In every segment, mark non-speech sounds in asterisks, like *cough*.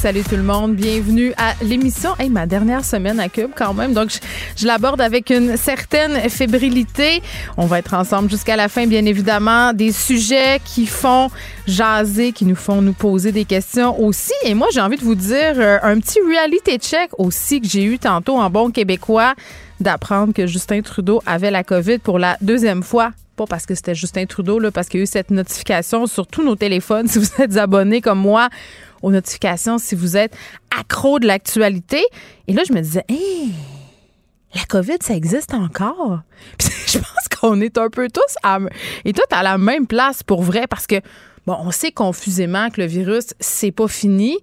Salut tout le monde, bienvenue à l'émission. Hey, ma dernière semaine à Cube quand même, donc je, l'aborde avec une certaine fébrilité. On va être ensemble jusqu'à la fin, bien évidemment. Des sujets qui font jaser, qui nous font nous poser des questions aussi. Et moi, j'ai envie de vous dire euh, un petit reality check aussi que j'ai eu tantôt en bon québécois d'apprendre que Justin Trudeau avait la COVID pour la deuxième fois pas parce que c'était Justin Trudeau, là, parce qu'il y a eu cette notification sur tous nos téléphones. *laughs* Si vous êtes abonné comme moi aux notifications, si vous êtes accro de l'actualité. Et là, je me disais, hé, la COVID, ça existe encore? *laughs* Puis je pense qu'on est un peu tous à, et tout à la même place pour vrai parce que, bon, on sait confusément que le virus, c'est pas fini.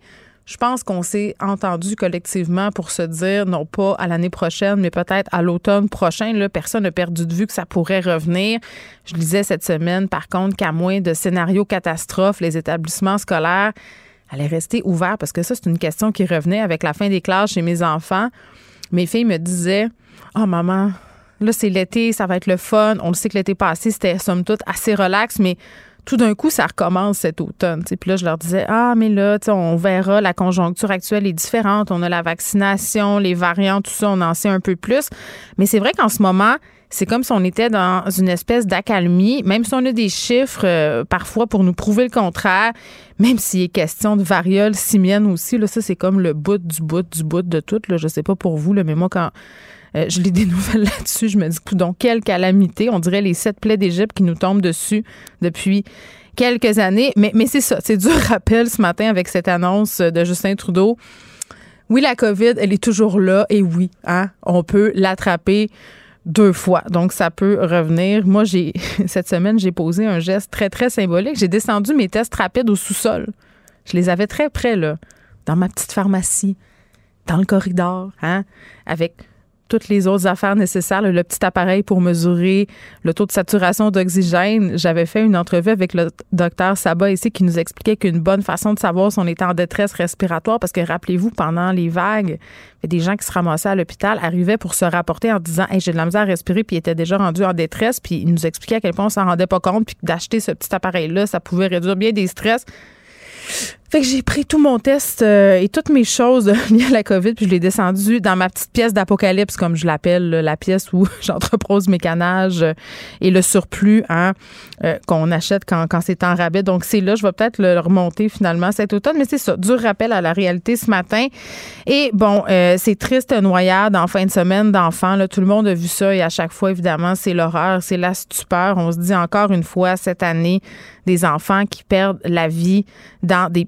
Je pense qu'on s'est entendu collectivement pour se dire, non pas à l'année prochaine, mais peut-être à l'automne prochain. Là, personne n'a perdu de vue que ça pourrait revenir. Je lisais cette semaine, par contre, qu'à moins de scénarios catastrophes, les établissements scolaires allaient rester ouverts parce que ça, c'est une question qui revenait avec la fin des classes chez mes enfants. Mes filles me disaient, oh maman, là, c'est l'été, ça va être le fun. On le sait que l'été passé, c'était somme toute assez relax, mais tout d'un coup, ça recommence cet automne. Puis là, je leur disais, ah, mais là, on verra, la conjoncture actuelle est différente. On a la vaccination, les variants, tout ça, on en sait un peu plus. Mais c'est vrai qu'en ce moment, c'est comme si on était dans une espèce d'accalmie, même si on a des chiffres euh, parfois pour nous prouver le contraire, même s'il est question de variole simienne aussi, là, ça c'est comme le bout du bout du bout de tout. Là, je sais pas pour vous, mais moi quand euh, je lis des *laughs* nouvelles là-dessus. Je me dis, donc, quelle calamité. On dirait les sept plaies d'Égypte qui nous tombent dessus depuis quelques années. Mais, mais c'est ça. C'est dur *laughs* rappel ce matin avec cette annonce de Justin Trudeau. Oui, la COVID, elle est toujours là. Et oui, hein, on peut l'attraper deux fois. Donc, ça peut revenir. Moi, j'ai *laughs* cette semaine, j'ai posé un geste très, très symbolique. J'ai descendu mes tests rapides au sous-sol. Je les avais très près, là, dans ma petite pharmacie, dans le corridor, hein, avec toutes les autres affaires nécessaires, le, petit appareil pour mesurer le taux de saturation d'oxygène. J'avais fait une entrevue avec le docteur Sabat ici qui nous expliquait qu'une bonne façon de savoir si on était en détresse respiratoire, parce que rappelez-vous, pendant les vagues, des gens qui se ramassaient à l'hôpital arrivaient pour se rapporter en disant hey, j'ai de la misère à respirer, puis ils étaient déjà rendus en détresse, puis ils nous expliquaient à quel point on s'en rendait pas compte, puis d'acheter ce petit appareil-là, ça pouvait réduire bien des stress. Fait que j'ai pris tout mon test euh, et toutes mes choses *laughs* liées à la COVID, puis je l'ai descendu dans ma petite pièce d'apocalypse, comme je l'appelle, la pièce où *laughs* j'entrepose mes canages euh, et le surplus hein, euh, qu'on achète quand, quand c'est en rabais. Donc, c'est là, je vais peut-être le remonter finalement cet automne, mais c'est ça, dur rappel à la réalité ce matin. Et bon, c'est triste, noyade en fin de semaine d'enfants. Tout le monde a vu ça et à chaque fois, évidemment, c'est l'horreur, c'est la stupeur. On se dit encore une fois cette année, des enfants qui perdent la vie dans des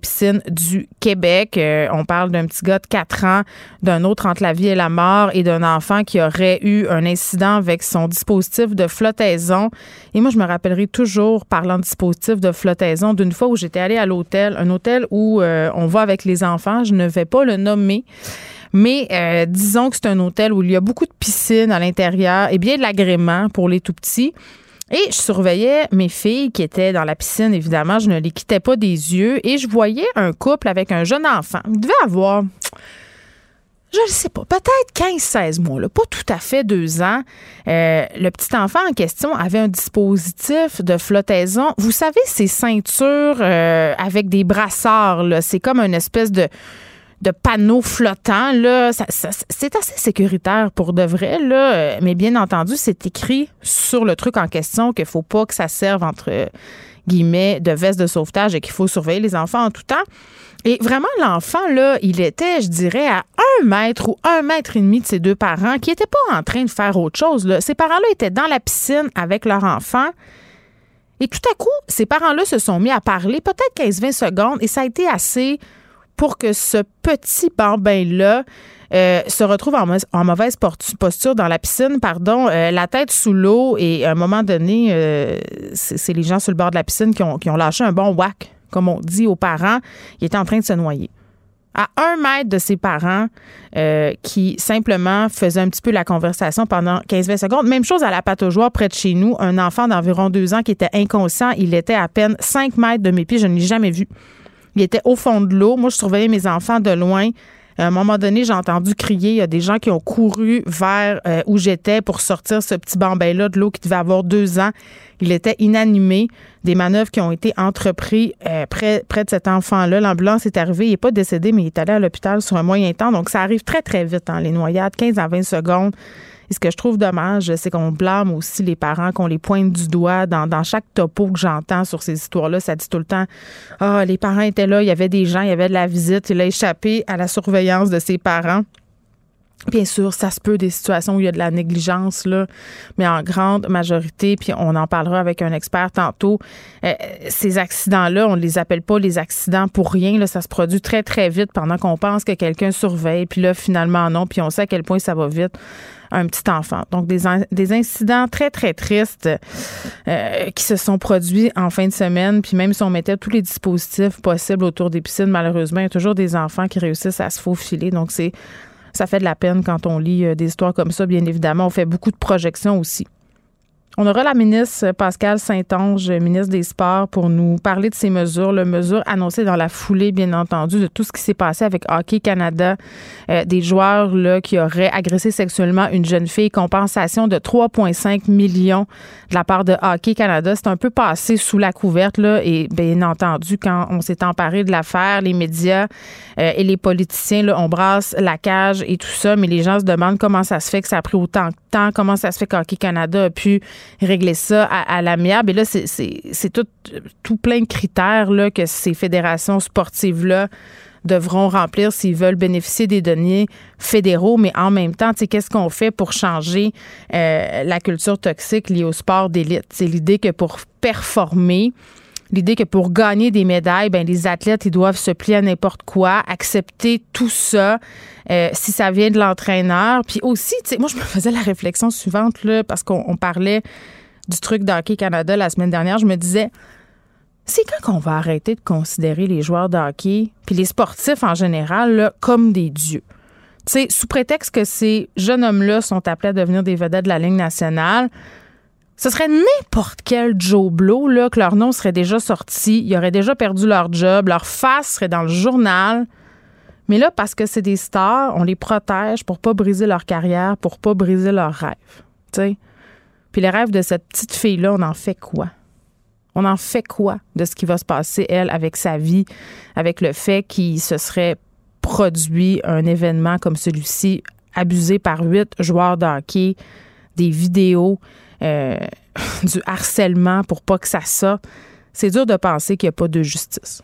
du Québec. Euh, on parle d'un petit gars de 4 ans, d'un autre entre la vie et la mort et d'un enfant qui aurait eu un incident avec son dispositif de flottaison. Et moi, je me rappellerai toujours, parlant de dispositif de flottaison, d'une fois où j'étais allée à l'hôtel, un hôtel où euh, on va avec les enfants. Je ne vais pas le nommer. Mais euh, disons que c'est un hôtel où il y a beaucoup de piscines à l'intérieur et bien de l'agrément pour les tout petits. Et je surveillais mes filles qui étaient dans la piscine, évidemment. Je ne les quittais pas des yeux. Et je voyais un couple avec un jeune enfant. Il devait avoir, je ne sais pas, peut-être 15-16 mois, là, pas tout à fait deux ans. Euh, le petit enfant en question avait un dispositif de flottaison. Vous savez, ces ceintures euh, avec des brassards, c'est comme une espèce de de panneaux flottants, là, c'est assez sécuritaire pour de vrai, là. Mais bien entendu, c'est écrit sur le truc en question qu'il faut pas que ça serve entre guillemets de veste de sauvetage et qu'il faut surveiller les enfants en tout temps. Et vraiment, l'enfant, là, il était, je dirais, à un mètre ou un mètre et demi de ses deux parents qui n'étaient pas en train de faire autre chose. Là. Ces parents-là étaient dans la piscine avec leur enfant. Et tout à coup, ces parents-là se sont mis à parler, peut-être 15-20 secondes, et ça a été assez pour que ce petit bambin-là euh, se retrouve en, mauvaise posture dans la piscine, pardon, euh, la tête sous l'eau et à un moment donné, euh, c'est les gens sur le bord de la piscine qui ont, lâché un bon whack, comme on dit aux parents. Il était en train de se noyer. à un mètre de ses parents qui simplement faisaient un petit peu la conversation pendant 15-20 secondes. Même chose à la pataugeoire près de chez nous, un enfant d'environ deux ans qui était inconscient. Il était à peine 5 mètres de mes pieds. Je ne l'ai jamais vu. Il était au fond de l'eau. Moi, je surveillais mes enfants de loin. À un moment donné, j'ai entendu crier. Il y a des gens qui ont couru vers euh, où j'étais pour sortir ce petit bambin-là de l'eau qui devait avoir deux ans. Il était inanimé. Des manœuvres qui ont été entreprises euh, près, près de cet enfant-là. L'ambulance est arrivée. Il n'est pas décédé, mais il est allé à l'hôpital sur un moyen temps. Donc, ça arrive très, très vite, hein, les noyades, 15 à 20 secondes. Et ce que je trouve dommage, c'est qu'on blâme aussi les parents, qu'on les pointe du doigt. Dans, chaque topo que j'entends sur ces histoires-là, ça dit tout le temps Ah, les parents étaient là, il y avait des gens, il y avait de la visite, il a échappé à la surveillance de ses parents. Bien sûr, ça se peut des situations où il y a de la négligence, là, mais en grande majorité, puis on en parlera avec un expert tantôt, euh, ces accidents-là, on ne les appelle pas les accidents pour rien. Là, ça se produit très, très vite pendant qu'on pense que quelqu'un surveille, puis là, finalement, non, puis on sait à quel point ça va vite un petit enfant. Donc, des, des incidents très, très tristes euh, qui se sont produits en fin de semaine. Puis même si on mettait tous les dispositifs possibles autour des piscines, malheureusement, il y a toujours des enfants qui réussissent à se faufiler. Donc, c'est ça fait de la peine quand on lit euh, des histoires comme ça, bien évidemment. On fait beaucoup de projections aussi. On aura la ministre Pascal Saint-Onge, ministre des Sports, pour nous parler de ces mesures, les mesures annoncées dans la foulée, bien entendu, de tout ce qui s'est passé avec Hockey Canada, euh, des joueurs là, qui auraient agressé sexuellement une jeune fille, compensation de 3,5 millions de la part de Hockey Canada. C'est un peu passé sous la couverte, là, et bien entendu, quand on s'est emparé de l'affaire, les médias euh, et les politiciens, là, on brasse la cage et tout ça, mais les gens se demandent comment ça se fait que ça a pris autant de comment ça se fait qu'Hockey Canada a pu régler ça à, l'amiable. Et là, c'est tout, plein de critères là, que ces fédérations sportives-là devront remplir s'ils veulent bénéficier des données fédéraux, mais en même temps, qu'est-ce qu'on fait pour changer euh, la culture toxique liée au sport d'élite? C'est l'idée que pour performer, l'idée que pour gagner des médailles, ben les athlètes ils doivent se plier à n'importe quoi, accepter tout ça euh, si ça vient de l'entraîneur. Puis aussi, moi je me faisais la réflexion suivante là parce qu'on parlait du truc d'hockey Canada la semaine dernière, je me disais c'est quand qu'on va arrêter de considérer les joueurs de hockey puis les sportifs en général comme des dieux? sais, sous prétexte que ces jeunes hommes-là sont appelés à devenir des vedettes de la Ligue nationale, ce serait n'importe quel Joe Blow, là, que leur nom serait déjà sorti, ils auraient déjà perdu leur job, leur face serait dans le journal. Mais là, parce que c'est des stars, on les protège pour pas briser leur carrière, pour pas briser leurs rêves. sais. Puis les rêves de cette petite fille-là, on en fait quoi? On en fait quoi de ce qui va se passer, elle, avec sa vie, avec le fait qu'il se serait produit un événement comme celui-ci, abusé par huit joueurs de des vidéos, euh, *laughs* du harcèlement pour pas que ça sorte, c'est dur de penser qu'il n'y a pas de justice.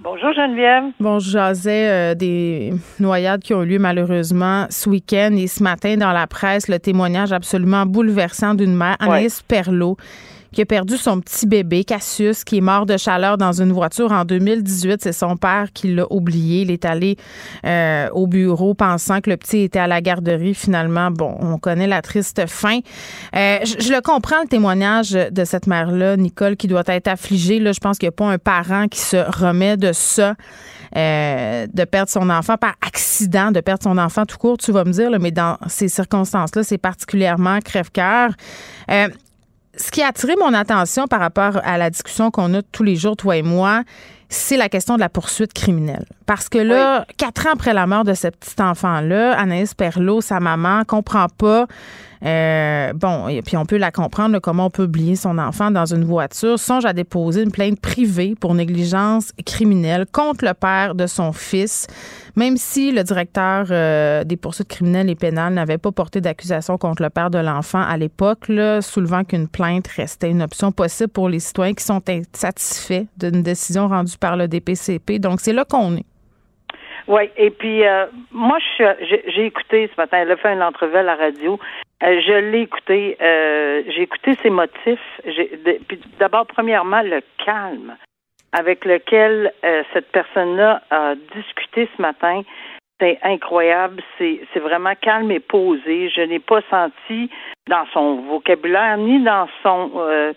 Bonjour Geneviève. Bon, je jasais euh, des noyades qui ont eu lieu malheureusement ce week-end et ce matin dans la presse, le témoignage absolument bouleversant d'une mère, Anaïs Perlot, qui a perdu son petit bébé, Cassius, qui est mort de chaleur dans une voiture en 2018. C'est son père qui l'a oublié. Il est allé euh, au bureau pensant que le petit était à la garderie. Finalement, bon, on connaît la triste fin. Euh, je, le comprends, le témoignage de cette mère-là, Nicole, qui doit être affligée. Là, je pense qu'il n'y a pas un parent qui se remet de ça. Euh, de perdre son enfant par accident, de perdre son enfant tout court, tu vas me dire, mais dans ces circonstances-là, c'est particulièrement crève-cœur ce qui a attiré mon attention par rapport à la discussion qu'on a tous les jours, toi et moi, c'est la question de la poursuite criminelle. Parce que là, quatre ans après la mort de ce petit enfant-là, Anaïs Perlot, sa maman, comprend pas euh, bon, et puis on peut la comprendre, comment on peut oublier son enfant dans une voiture, songe à déposer une plainte privée pour négligence criminelle contre le père de son fils, même si le directeur euh, des poursuites criminelles et pénales n'avait pas porté d'accusation contre le père de l'enfant à l'époque, soulevant qu'une plainte restait une option possible pour les citoyens qui sont insatisfaits d'une décision rendue par le DPCP. Donc, c'est là qu'on est. Oui, et puis euh, moi, j'ai écouté ce matin, elle a fait une entrevue à la radio. Euh, je l'ai écouté. Euh, j'ai écouté ses motifs. D'abord, premièrement, le calme avec lequel cette personne-là a discuté ce matin. C'est incroyable. C'est vraiment calme et posé. Je n'ai pas senti dans son vocabulaire ni dans son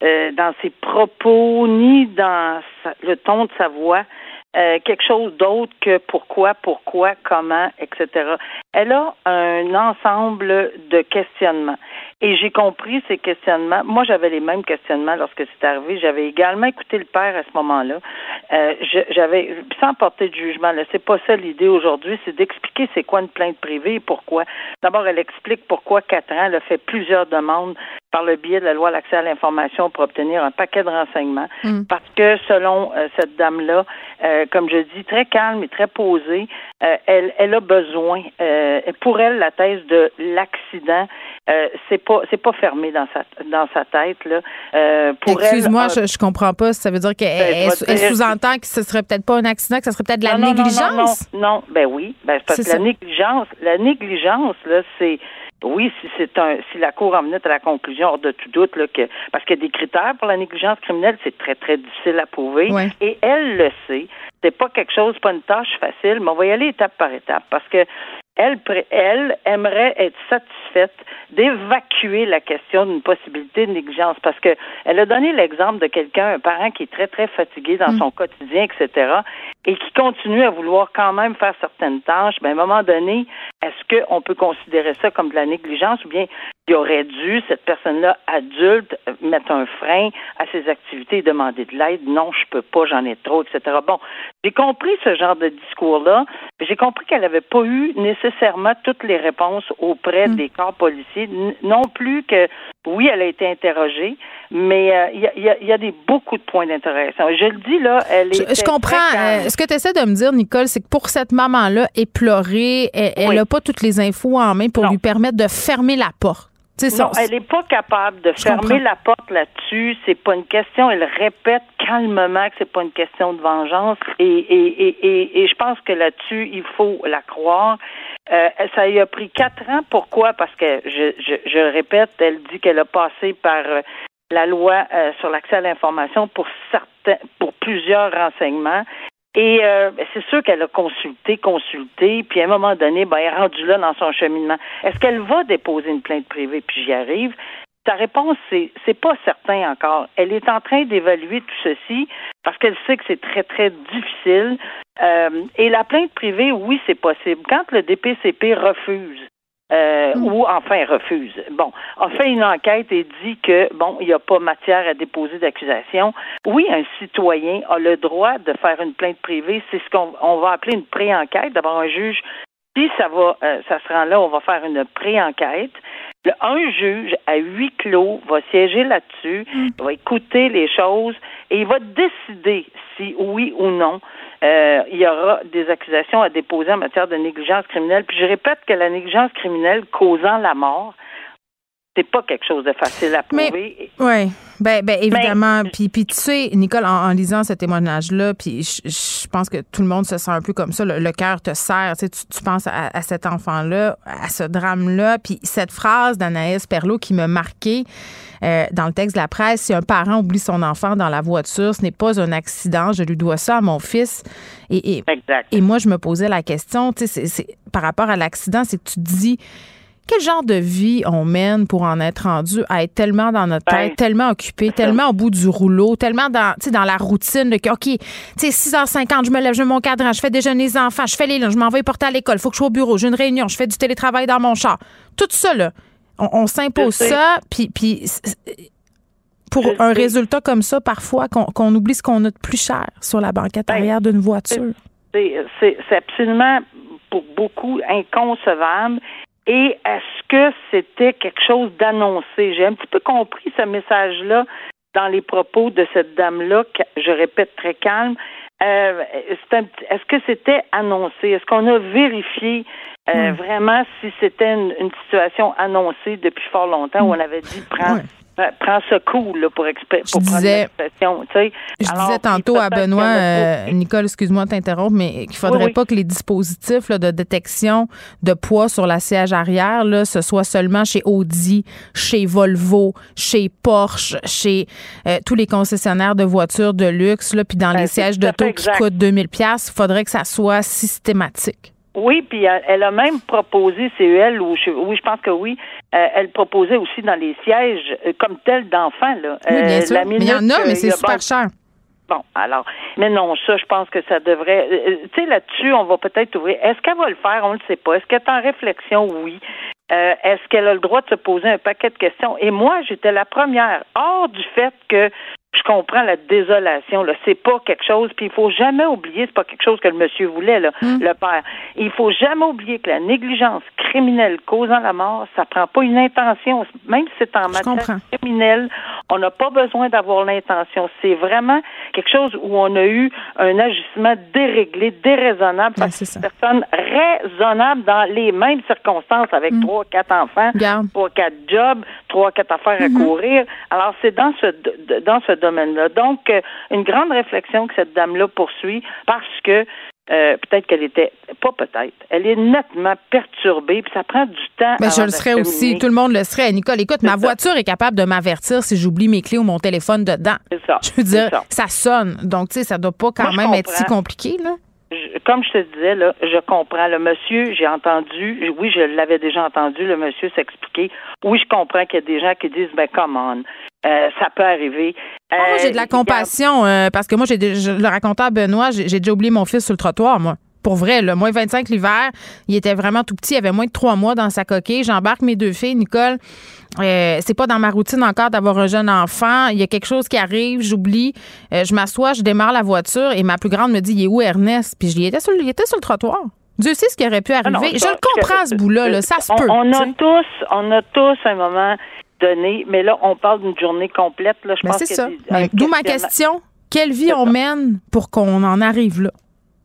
dans ses propos ni dans le ton de sa voix euh, quelque chose d'autre que pourquoi, pourquoi, comment, etc. Elle a un ensemble de questionnements. Et j'ai compris ces questionnements. Moi, j'avais les mêmes questionnements lorsque c'est arrivé. J'avais également écouté le père à ce moment-là. Euh, j'avais, sans porter de jugement, là, c'est pas ça l'idée aujourd'hui, c'est d'expliquer c'est quoi une plainte privée et pourquoi. D'abord, elle explique pourquoi quatre ans, elle a fait plusieurs demandes par le biais de la loi l'accès à l'information pour obtenir un paquet de renseignements. Mm. Parce que selon euh, cette dame-là, euh, comme je dis, très calme et très posée, euh, elle, elle a besoin. Pour elle, la thèse de l'accident, c'est pas c'est pas fermé dans sa dans sa tête là. Excuse-moi, je, je comprends pas. Ça veut dire qu'elle ben, sous-entend que ce serait peut-être pas un accident, que ce serait peut-être de la négligence. Non, non, non, ben oui, ben parce que la négligence, la négligence là, c'est oui, si c'est un si la Cour en venait à la conclusion hors de tout doute là, que parce qu'il y a des critères pour la négligence criminelle, c'est très, très difficile à prouver. Et elle le sait. C'est pas quelque chose, pas une tâche facile, mais on va y aller étape par étape parce que elle, elle aimerait être satisfaite d'évacuer la question d'une possibilité de négligence parce que elle a donné l'exemple de quelqu'un, un parent qui est très, très fatigué dans mm. son quotidien, etc., et qui continue à vouloir quand même faire certaines tâches. Ben, à un moment donné, est-ce qu'on peut considérer ça comme de la négligence ou bien il aurait dû, cette personne-là, adulte, mettre un frein à ses activités et demander de l'aide? Non, je peux pas, j'en ai trop, etc. Bon, j'ai compris ce genre de discours-là. J'ai compris qu'elle n'avait pas eu nécessairement toutes les réponses auprès mm. des corps policiers. Non plus que, oui, elle a été interrogée, mais euh, il y, a, des, beaucoup de points d'intéressant. Je le dis, là, elle est. Je, comprends. Euh, ce que tu essaies de me dire, Nicole, c'est que pour cette maman-là éplorée, elle n'a pas toutes les infos en main pour lui permettre de fermer la porte non, elle n'est pas capable de fermer la porte là-dessus. C'est pas une question. Elle répète calmement que c'est pas une question de vengeance. Et, et, et, et, je pense que là-dessus, il faut la croire. Euh, ça y a pris quatre ans. Pourquoi? Parce que je, je, je répète, elle dit qu'elle a passé par euh, la loi euh, sur l'accès à l'information pour certains, pour plusieurs renseignements. Et euh, ben, c'est sûr qu'elle a consulté, consulté, puis à un moment donné, ben, elle est rendue là dans son cheminement. Est-ce qu'elle va déposer une plainte privée, puis j'y arrive? Ta réponse, c'est c'est pas certain encore. Elle est en train d'évaluer tout ceci parce qu'elle sait que c'est très, très difficile. Euh, et la plainte privée, oui, c'est possible. Quand le DPCP refuse euh, mm. ou enfin refuse. Bon, a fait une enquête et dit que bon, il n'y a pas matière à déposer d'accusation. Oui, un citoyen a le droit de faire une plainte privée. C'est ce qu'on va appeler une pré-enquête. D'abord, un juge, si ça va, euh, ça se rend là, on va faire une pré-enquête. Un juge à huis clos va siéger là-dessus, mm. va écouter les choses et il va décider si oui ou non euh, il y aura des accusations à déposer en matière de négligence criminelle. Puis je répète que la négligence criminelle causant la mort, c'est pas quelque chose de facile à prouver. Oui, ben, ben évidemment. puis, puis tu sais, Nicole, en, lisant ce témoignage-là, puis je, pense que tout le monde se sent un peu comme ça. Le, cœur te serre. Tu, sais, tu, penses à, cet enfant-là, à ce drame-là. Puis cette phrase d'Anaïs Perlot qui m'a marqué euh, dans le texte de la presse, si un parent oublie son enfant dans la voiture, ce n'est pas un accident. Je lui dois ça à mon fils. Et, et, et moi, je me posais la question, tu sais, c'est, par rapport à l'accident, c'est que tu te dis quel genre de vie on mène pour en être rendu à être tellement dans notre tête, ben, tellement occupé, tellement au bout du rouleau, tellement dans, dans la routine de OK, tu sais, 6h50, je me lève, je mets mon cadran, je fais déjeuner les enfants, je fais les lunchs, je m'envoie porter à l'école, faut que je sois au bureau, j'ai une réunion, je fais du télétravail dans mon char. Tout ça, là, on, s'impose ça, puis, puis pour un résultat comme ça, parfois, qu'on oublie ce qu'on a de plus cher sur la banquette ben, arrière d'une voiture. C'est absolument pour beaucoup inconcevable. Et est-ce que c'était quelque chose d'annoncé? J'ai un petit peu compris ce message-là dans les propos de cette dame-là, je répète très calme. Euh, est-ce que c'était annoncé? Est-ce qu'on a vérifié euh, hmm. vraiment si c'était une, situation annoncée depuis fort longtemps où on avait dit prendre prends ce coup là, pour, exp- pour prendre disais- l'expression. tu sais. Je Alors, disais tantôt à Benoît, euh, Nicole, excuse-moi de t'interrompre, mais qu'il faudrait Oui, oui. pas que les dispositifs là, de détection de poids sur la siège arrière, là, ce soit seulement chez Audi, chez Volvo, chez Porsche, chez euh, tous les concessionnaires de voitures de luxe, là, puis dans Ben, les sièges d'auto qui coûtent 2000 pièces, il faudrait que ça soit systématique. Oui, puis elle, elle a même proposé, c'est elle ou je, oui, je pense que oui, euh, elle proposait aussi dans les sièges euh, comme tel d'enfants là. Oui, bien Euh, sûr. la Mais il y en a, mais c'est super bon- cher. Bon, alors, mais non, ça, je pense que ça devrait. tu sais, là-dessus, on va peut-être ouvrir. Est-ce qu'elle va le faire? On ne le sait pas. Est-ce qu'elle est en réflexion? Oui. Euh, Est-ce qu'elle a le droit de se poser un paquet de questions? Et moi, j'étais la première, hors du fait que je comprends la désolation. Là, c'est pas quelque chose. Puis il faut jamais oublier, c'est pas quelque chose que le monsieur voulait, là, le père. Il faut jamais oublier que la négligence criminelle causant la mort, ça prend pas une intention, même si c'est en Je matière comprends. criminelle. On n'a pas besoin d'avoir l'intention. C'est vraiment quelque chose où on a eu un agissement déréglé, déraisonnable Ben, à ça. une personne raisonnable dans les mêmes circonstances avec trois, quatre enfants, trois, quatre jobs, trois, quatre affaires à courir. Alors, c'est dans ce dans ce domaine-là. Donc, euh, une grande réflexion que cette dame-là poursuit parce que euh, peut-être qu'elle était, pas peut-être, elle est nettement perturbée, puis ça prend du temps. Ben, je le serais aussi. Tout le monde le serait. Nicole, écoute, ma ça. voiture est capable de m'avertir si j'oublie mes clés ou mon téléphone dedans. C'est ça. Je veux dire, ça. ça sonne. Donc, tu sais, ça doit pas quand Moi, même être si compliqué, là. Je- comme je te disais, là, je comprends. Le monsieur, j'ai entendu, oui, je l'avais déjà entendu, le monsieur s'expliquer. Oui, je comprends qu'il y a des gens qui disent, ben, come on, euh, ça peut arriver. Ah, moi, Euh, j'ai de la regarde, compassion euh, parce que moi, j'ai le racontais à Benoît, j'ai j'ai déjà oublié mon fils sur le trottoir, moi. Pour vrai, le moins 25 l'hiver, il était vraiment tout petit, il avait moins de trois mois dans sa coquille. J'embarque mes deux filles, Nicole. euh, c'est pas dans ma routine encore d'avoir un jeune enfant. Il y a quelque chose qui arrive, j'oublie. Euh, je m'assois, je démarre la voiture et ma plus grande me dit Il est où Ernest? Puis je dis, il était sur, il était sur le trottoir. Dieu sait ce qui aurait pu arriver. Ah non, je ça, le comprends, ce bout-là. là, ça se on, peut. On a tous, on a tous un moment donné, mais là, on parle d'une journée complète. Là, je Ben, pense c'est ça. des- Ben, D'où ma question. Quelle vie on mène pour qu'on en arrive là?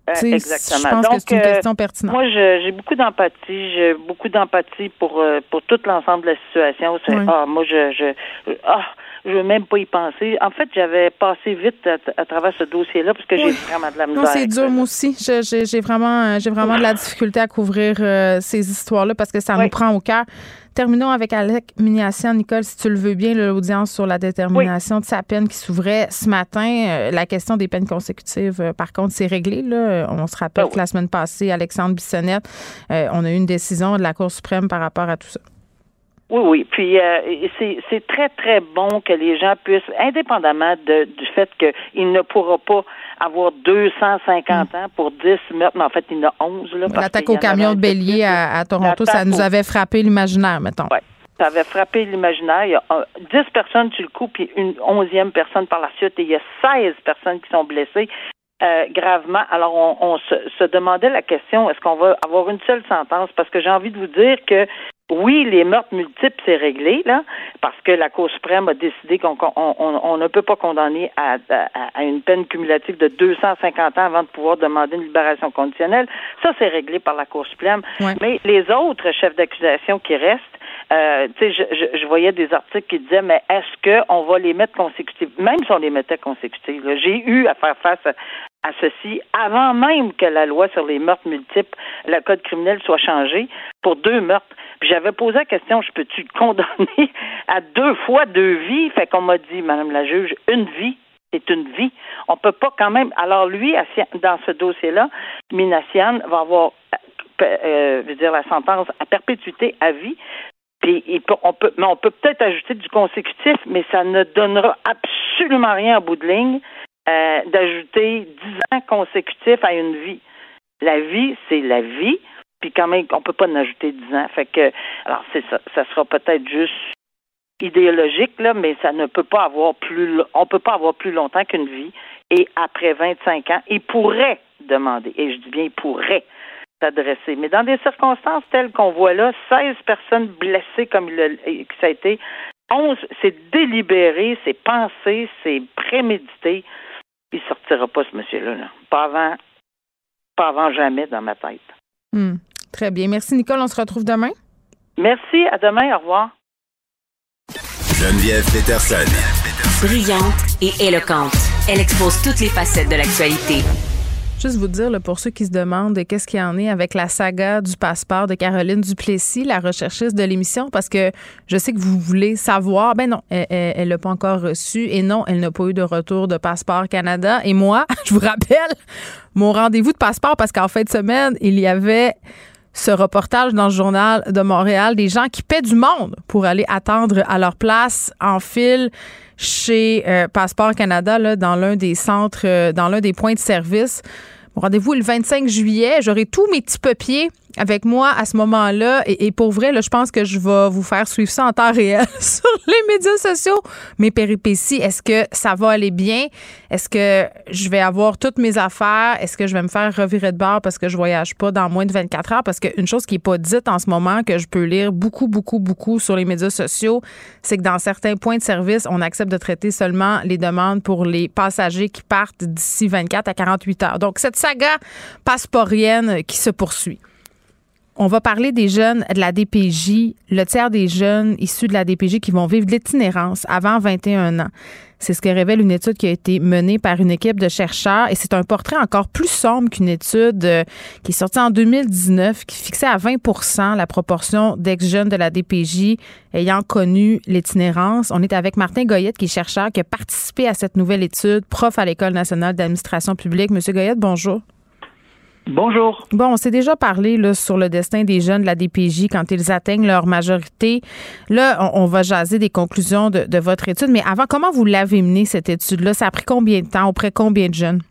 Euh, exactement. Je pense Donc, que c'est une euh, question pertinente. Moi, j'ai beaucoup d'empathie. J'ai beaucoup d'empathie pour euh, pour tout l'ensemble de la situation. C'est Oui. ah, moi, je je ah, je veux même pas y penser. En fait, j'avais passé vite à, à travers ce dossier-là parce que Oui. j'ai vraiment de la misère. Non, c'est dur, moi aussi. J'ai vraiment, j'ai vraiment de la difficulté à couvrir euh, ces histoires-là parce que ça Oui. nous prend au cœur. Terminons avec Alec Miniassian. Nicole, si tu le veux bien, l'audience sur la détermination de sa peine qui s'ouvrait ce matin. Euh, la question des peines consécutives, euh, par contre, c'est réglé. Là. On se rappelle Ah que la semaine passée, Alexandre Bissonnette, euh, on a eu une décision de la Cour suprême par rapport à tout ça. Oui, oui. Puis euh, c'est c'est très très bon que les gens puissent, indépendamment de, du fait qu'il ne pourra pas avoir 250 ans pour 10 meurtres, mais en fait il y en a 11 là. parce L'attaque au camion de bélier à, à Toronto, ça nous avait frappé l'imaginaire, mettons. Ouais. Ça avait frappé l'imaginaire. Il y a euh, 10 personnes sur le coup, puis une onzième personne par la suite, et il y a 16 personnes qui sont blessées euh, gravement. Alors, on, on se, se demandait la question, est-ce qu'on va avoir une seule sentence? Parce que j'ai envie de vous dire que oui, les meurtres multiples, c'est réglé, là, parce que la Cour suprême a décidé qu'on on, on- on ne peut pas condamner à, à- à une peine cumulative de 250 ans avant de pouvoir demander une libération conditionnelle. Ça, c'est réglé par la Cour suprême. Ouais. Mais les autres chefs d'accusation qui restent, euh, tu sais, je, je, je voyais des articles qui disaient, mais est-ce qu'on va les mettre consécutives? Même si on les mettait consécutives, j'ai eu à faire face à, ceci avant même que la loi sur les meurtres multiples, le code criminel soit changé pour deux meurtres. Puis j'avais posé la question, je peux-tu *laughs* condamner à deux fois deux vies? Fait qu'on m'a dit, Madame la juge, une vie, c'est une vie. On peut pas quand même. Alors lui, dans ce dossier-là, Minassian va avoir, euh, je veux dire, la sentence à perpétuité à vie. Puis il peut- on peut, mais on peut peut-être ajouter du consécutif, mais ça ne donnera absolument rien en bout de ligne euh, d'ajouter dix ans consécutifs à une vie. La vie, c'est la vie. Puis quand même, on peut pas en ajouter dix ans. Fait que, alors c'est ça. Ça sera peut-être juste idéologique là, mais ça ne peut pas avoir plus, on peut pas avoir plus longtemps qu'une vie. Et après 25 ans, il pourrait demander, et je dis bien il pourrait s'adresser. Mais dans des circonstances telles qu'on voit là, 16 personnes blessées comme ça a été, 11, c'est délibéré, c'est pensé, c'est prémédité. Il sortira pas ce monsieur-là. Là. Pas avant, pas avant jamais dans ma tête. Hmm. Très bien. Merci, Nicole. On se retrouve demain. Merci, à demain, au revoir. Geneviève Peterson. Brillante et éloquente, elle expose toutes les facettes de l'actualité. Juste vous dire, pour ceux qui se demandent qu'est-ce qu'il y en est avec la saga du passeport de Caroline Duplessis, la recherchiste de l'émission, parce que je sais que vous voulez savoir. Ben non, elle l'a pas encore reçu et non, elle n'a pas eu de retour de passeport Canada. Et moi, *laughs* je vous rappelle mon rendez-vous de passeport parce qu'en fin de semaine, il y avait ce reportage dans le journal de Montréal des gens qui paient du monde pour aller attendre à leur place en file chez euh, Passeport Canada, là, dans l'un des centres, euh, dans l'un des points de service. Rendez-vous le 25 juillet. J'aurai tous mes petits papiers avec moi à ce moment-là. Et, pour vrai, là, je pense que je vais vous faire suivre ça en temps réel *laughs* sur les médias sociaux. Mes péripéties, est-ce que ça va aller bien? Est-ce que je vais avoir toutes mes affaires? Est-ce que je vais me faire revirer de bord parce que je voyage pas dans moins de 24 heures? Parce qu'une chose qui est pas dite en ce moment, que je peux lire beaucoup, beaucoup, beaucoup sur les médias sociaux, c'est que dans certains points de service, on accepte de traiter seulement les demandes pour les passagers qui partent d'ici 24 à 48 heures. Donc, cette saga passeporienne qui se poursuit. On va parler des jeunes de la DPJ, le tiers des jeunes issus de la DPJ qui vont vivre de l'itinérance avant 21 ans. C'est ce que révèle une étude qui a été menée par une équipe de chercheurs et c'est un portrait encore plus sombre qu'une étude euh, qui est sortie en 2019 qui fixait à 20% la proportion d'ex-jeunes de la DPJ ayant connu l'itinérance. On est avec Martin Goyette qui est chercheur qui a participé à cette nouvelle étude, prof à l'École nationale d'administration publique. Monsieur Goyette, bonjour. Bonjour. Bon, on s'est déjà parlé là, sur le destin des jeunes de la DPJ quand ils atteignent leur majorité. Là, on, va jaser des conclusions de, de, votre étude, mais avant, comment vous l'avez menée, cette étude-là? Ça a pris combien de temps, auprès combien de jeunes?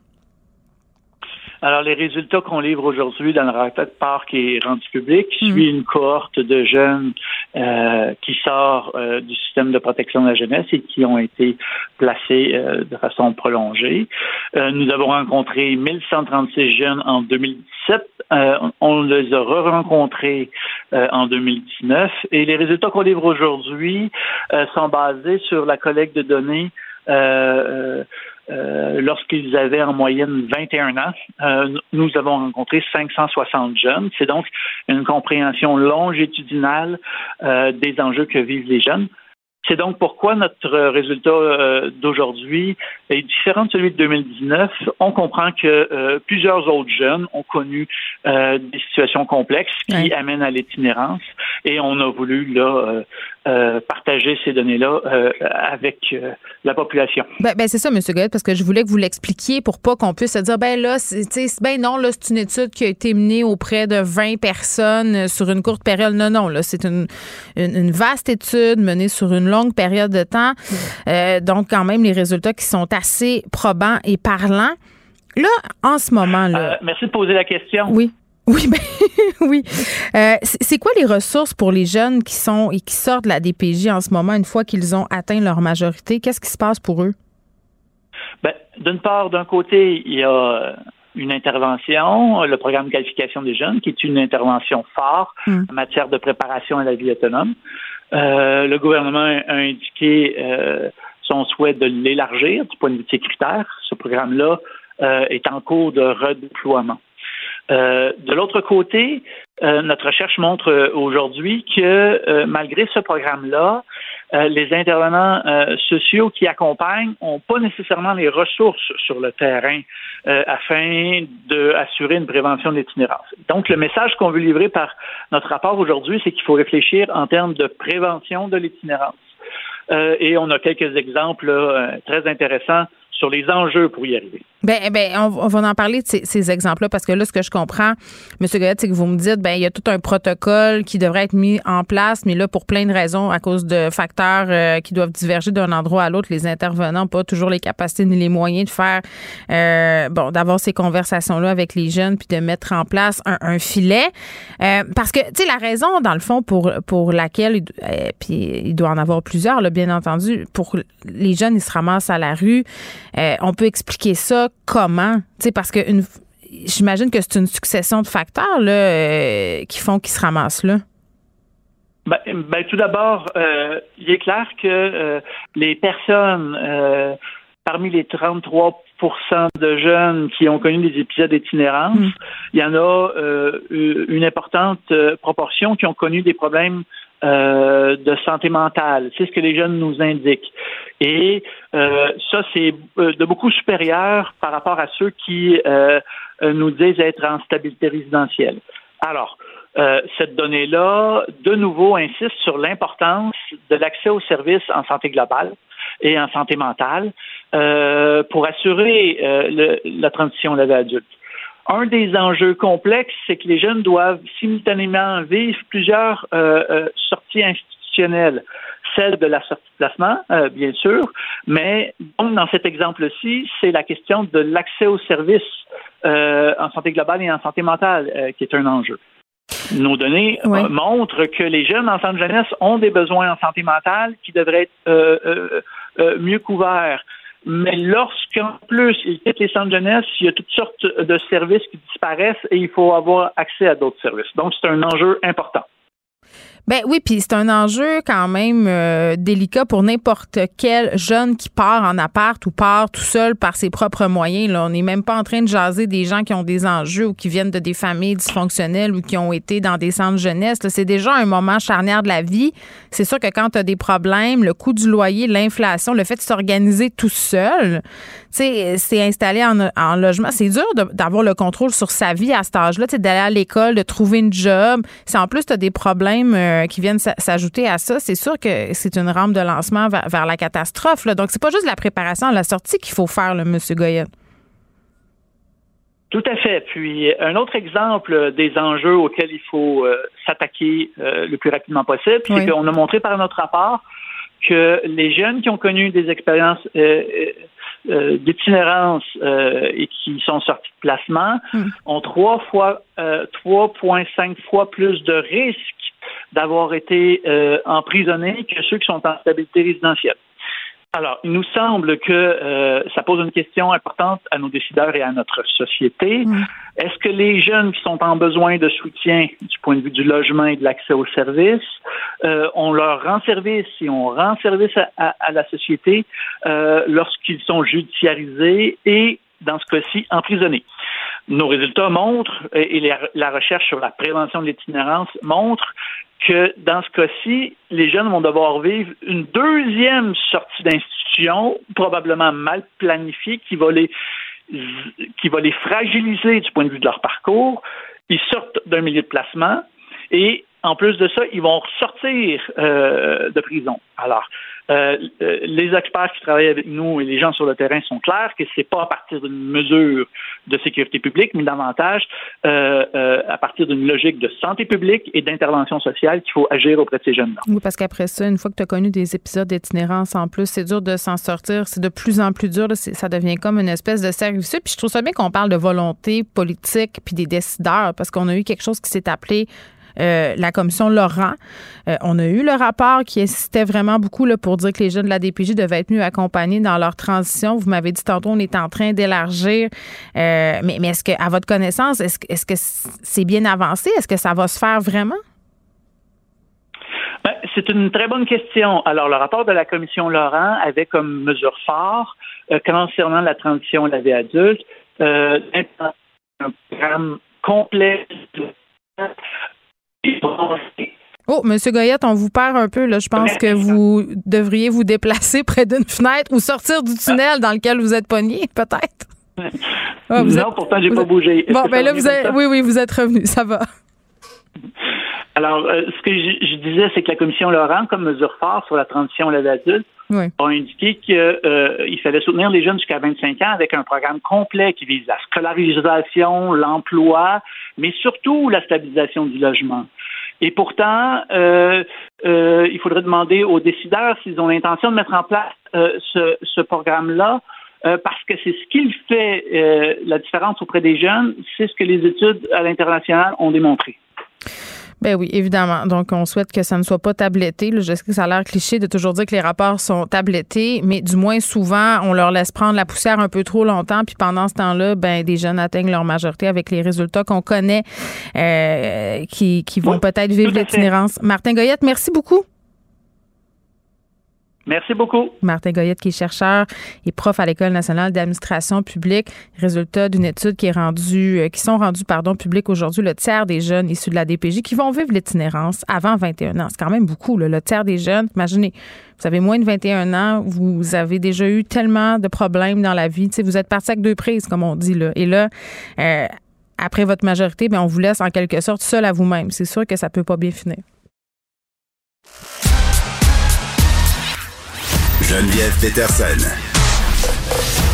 Alors, les résultats qu'on livre aujourd'hui dans le rapport qui est rendu public mm. suit une cohorte de jeunes euh, qui sort euh, du système de protection de la jeunesse et qui ont été placés euh, de façon prolongée. nous avons rencontré 1136 jeunes en 2017. on les a re-rencontrés en 2019 et les résultats qu'on livre aujourd'hui sont basés sur la collecte de données euh, lorsqu'ils avaient en moyenne 21 ans, euh, nous avons rencontré 560 jeunes. C'est donc une compréhension longitudinale euh, des enjeux que vivent les jeunes. C'est donc pourquoi notre résultat d'aujourd'hui est différent de celui de 2019. On comprend que plusieurs autres jeunes ont connu des situations complexes qui amènent à l'itinérance et on a voulu là euh, partager ces données-là euh, avec euh, la population. Ben, ben c'est ça, M. Goyette, parce que je voulais que vous l'expliquiez pour pas qu'on puisse se dire, ben là, c'est, ben non, là, c'est une étude qui a été menée auprès de 20 personnes sur une courte période. Non, non, là, c'est une, une, vaste étude menée sur une longue période de temps. donc, quand même, les résultats qui sont assez probants et parlants. Là, en ce moment, là. merci de poser la question. Oui. Oui, ben, *laughs* oui. Euh, c'est quoi les ressources pour les jeunes qui sont et qui sortent de la DPJ en ce moment une fois qu'ils ont atteint leur majorité? Qu'est-ce qui se passe pour eux? Ben, d'une part, d'un côté, il y a une intervention, le programme de qualification des jeunes, qui est une intervention phare hmm. en matière de préparation à la vie autonome. Euh, le gouvernement a indiqué euh, son souhait de l'élargir du point de vue de ses critères. Ce programme-là est en cours de redéploiement. Euh, de l'autre côté, euh, notre recherche montre euh, aujourd'hui que malgré ce programme-là, les intervenants sociaux qui accompagnent n'ont pas nécessairement les ressources sur le terrain afin d'assurer une prévention de l'itinérance. Donc, le message qu'on veut livrer par notre rapport aujourd'hui, c'est qu'il faut réfléchir en termes de prévention de l'itinérance. et on a quelques exemples très intéressants sur les enjeux pour y arriver. Ben, ben on, va en parler de ces, exemples-là parce que là, ce que je comprends, M. Goyette, c'est que vous me dites, ben il y a tout un protocole qui devrait être mis en place, mais là, pour plein de raisons, à cause de facteurs euh, qui doivent diverger d'un endroit à l'autre, les intervenants n'ont pas toujours les capacités ni les moyens de faire, euh, bon, d'avoir ces conversations-là avec les jeunes puis de mettre en place un, filet. Euh, parce que, tu sais, la raison, dans le fond, pour, pour laquelle, puis il doit en avoir plusieurs, là, bien entendu, pour les jeunes, ils se ramassent à la rue. on peut expliquer ça comment? sais parce que j'imagine que c'est une succession de facteurs là, euh, qui font qu'ils se ramassent là. Ben, ben tout d'abord, euh, il est clair que euh, les personnes parmi les 33% de jeunes qui ont connu des épisodes d'itinérance, mm. il y en a une importante proportion qui ont connu des problèmes euh, de santé mentale. C'est ce que les jeunes nous indiquent. Et euh, ça, c'est euh, de beaucoup supérieur par rapport à ceux qui nous disent être en stabilité résidentielle. Alors, cette donnée-là, de nouveau, insiste sur l'importance de l'accès aux services en santé globale et en santé mentale pour assurer la transition à vie adulte. Un des enjeux complexes, c'est que les jeunes doivent simultanément vivre plusieurs euh, euh, sorties institutionnelles. Celle de la sortie de placement, euh, bien sûr, mais donc dans cet exemple-ci, c'est la question de l'accès aux services en santé globale et en santé mentale qui est un enjeu. Nos données montrent que les jeunes en de jeunesse ont des besoins en santé mentale qui devraient être mieux couverts. Mais lorsqu'en plus ils quittent les centres jeunesse, il y a toutes sortes de services qui disparaissent et il faut avoir accès à d'autres services. Donc, c'est un enjeu important. Ben oui, puis c'est un enjeu quand même euh, délicat pour n'importe quel jeune qui part en appart ou part tout seul par ses propres moyens. Là. On n'est même pas en train de jaser des gens qui ont des enjeux ou qui viennent de des familles dysfonctionnelles ou qui ont été dans des centres jeunesse. C'est déjà un moment charnière de la vie. C'est sûr que quand tu as des problèmes, le coût du loyer, l'inflation, le fait de s'organiser tout seul, c'est installé en, logement. C'est dur d'avoir le contrôle sur sa vie à cet âge-là, d'aller à l'école, de trouver une job. Si en plus tu as des problèmes euh, qui viennent s'ajouter à ça, c'est sûr que c'est une rampe de lancement vers, la catastrophe. Là. Donc, c'est pas juste la préparation à la sortie qu'il faut faire, là, M. Goyette. Tout à fait. Puis un autre exemple des enjeux auxquels il faut euh, s'attaquer euh, le plus rapidement possible, c'est qu'on a montré par notre rapport que les jeunes qui ont connu des expériences d'itinérance et qui sont sortis de placement hmm. ont trois fois 3,5 fois plus de risques d'avoir été euh, emprisonnés que ceux qui sont en stabilité résidentielle. Alors, il nous semble que euh, ça pose une question importante à nos décideurs et à notre société. Mm. Est-ce que les jeunes qui sont en besoin de soutien du point de vue du logement et de l'accès aux services, euh, on leur rend service et on rend service à, la société lorsqu'ils sont judiciarisés et, dans ce cas-ci, emprisonnés? Nos résultats montrent, et la recherche sur la prévention de l'itinérance montre que dans ce cas-ci, les jeunes vont devoir vivre une deuxième sortie d'institution, probablement mal planifiée, qui va les qui va les fragiliser du point de vue de leur parcours. Ils sortent d'un milieu de placement et en plus de ça, ils vont ressortir euh, de prison. Alors, euh, euh, les experts qui travaillent avec nous et les gens sur le terrain sont clairs que c'est pas à partir d'une mesure de sécurité publique, mais davantage à partir d'une logique de santé publique et d'intervention sociale qu'il faut agir auprès de ces jeunes-là. Oui, parce qu'après ça, une fois que tu as connu des épisodes d'itinérance en plus, c'est dur de s'en sortir. C'est de plus en plus dur. ça devient comme une espèce de service. Puis je trouve ça bien qu'on parle de volonté politique puis des décideurs, parce qu'on a eu quelque chose qui s'est appelé euh, la commission Laurent. Euh, on a eu le rapport qui insistait vraiment beaucoup là, pour dire que les jeunes de la DPJ devaient être mieux accompagnés dans leur transition. Vous m'avez dit tantôt, on est en train d'élargir. Euh, mais, est-ce que, à votre connaissance, est-ce, que c'est bien avancé? Est-ce que ça va se faire vraiment? Ben, c'est une très bonne question. Alors, le rapport de la commission Laurent avait comme mesure phare concernant la transition à la vie adulte un programme complet Oh, Monsieur Goyette, on vous perd un peu. Là. Je pense que vous devriez vous déplacer *laughs* près d'une fenêtre ou sortir du tunnel dans lequel vous êtes pogné, peut-être. *laughs* Ah, non, pourtant, j'ai pas bougé. Bon, ben là, vous êtes, oui, oui, vous êtes revenu. Ça va. *laughs* Alors, euh, ce que je, disais, c'est que la commission Laurent, comme mesure phare sur la transition à l'adulte, a indiqué qu'il euh, fallait soutenir les jeunes jusqu'à 25 ans avec un programme complet qui vise la scolarisation, l'emploi, mais surtout la stabilisation du logement. Et pourtant, euh, euh, il faudrait demander aux décideurs s'ils ont l'intention de mettre en place euh, ce, ce programme-là, parce que c'est ce qui fait la différence auprès des jeunes, c'est ce que les études à l'international ont démontré. Ben oui, évidemment. Donc, on souhaite que ça ne soit pas tabletté. je sais que ça a l'air cliché de toujours dire que les rapports sont tablettés, mais du moins souvent, on leur laisse prendre la poussière un peu trop longtemps, puis pendant ce temps-là, ben des jeunes atteignent leur majorité avec les résultats qu'on connaît, euh, qui, qui vont peut-être vivre l'itinérance. Martin Goyette, merci beaucoup. Merci beaucoup. Martin Goyette, qui est chercheur et prof à l'École nationale d'administration publique. Résultat d'une étude qui est rendue, euh, qui sont rendus, pardon, publics aujourd'hui. Le tiers des jeunes issus de la DPJ qui vont vivre l'itinérance avant 21 ans. C'est quand même beaucoup, là, le tiers des jeunes. Imaginez, vous avez moins de 21 ans, vous avez déjà eu tellement de problèmes dans la vie. Tu sais, vous êtes parti avec deux prises, comme on dit, là. Et là, euh, après votre majorité, bien, on vous laisse en quelque sorte seul à vous-même. C'est sûr que ça peut pas bien finir. Geneviève Peterson.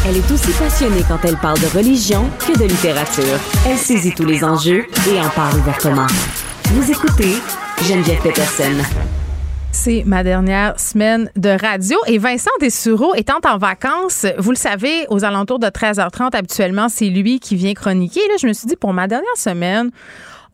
Elle est aussi passionnée quand elle parle de religion que de littérature. Elle saisit tous les enjeux et en parle ouvertement. Vous écoutez Geneviève Peterson. C'est ma dernière semaine de radio et Vincent Dessureau étant en vacances, vous le savez, aux alentours de 13h30 habituellement, c'est lui qui vient chroniquer. Là, je me suis dit pour ma dernière semaine,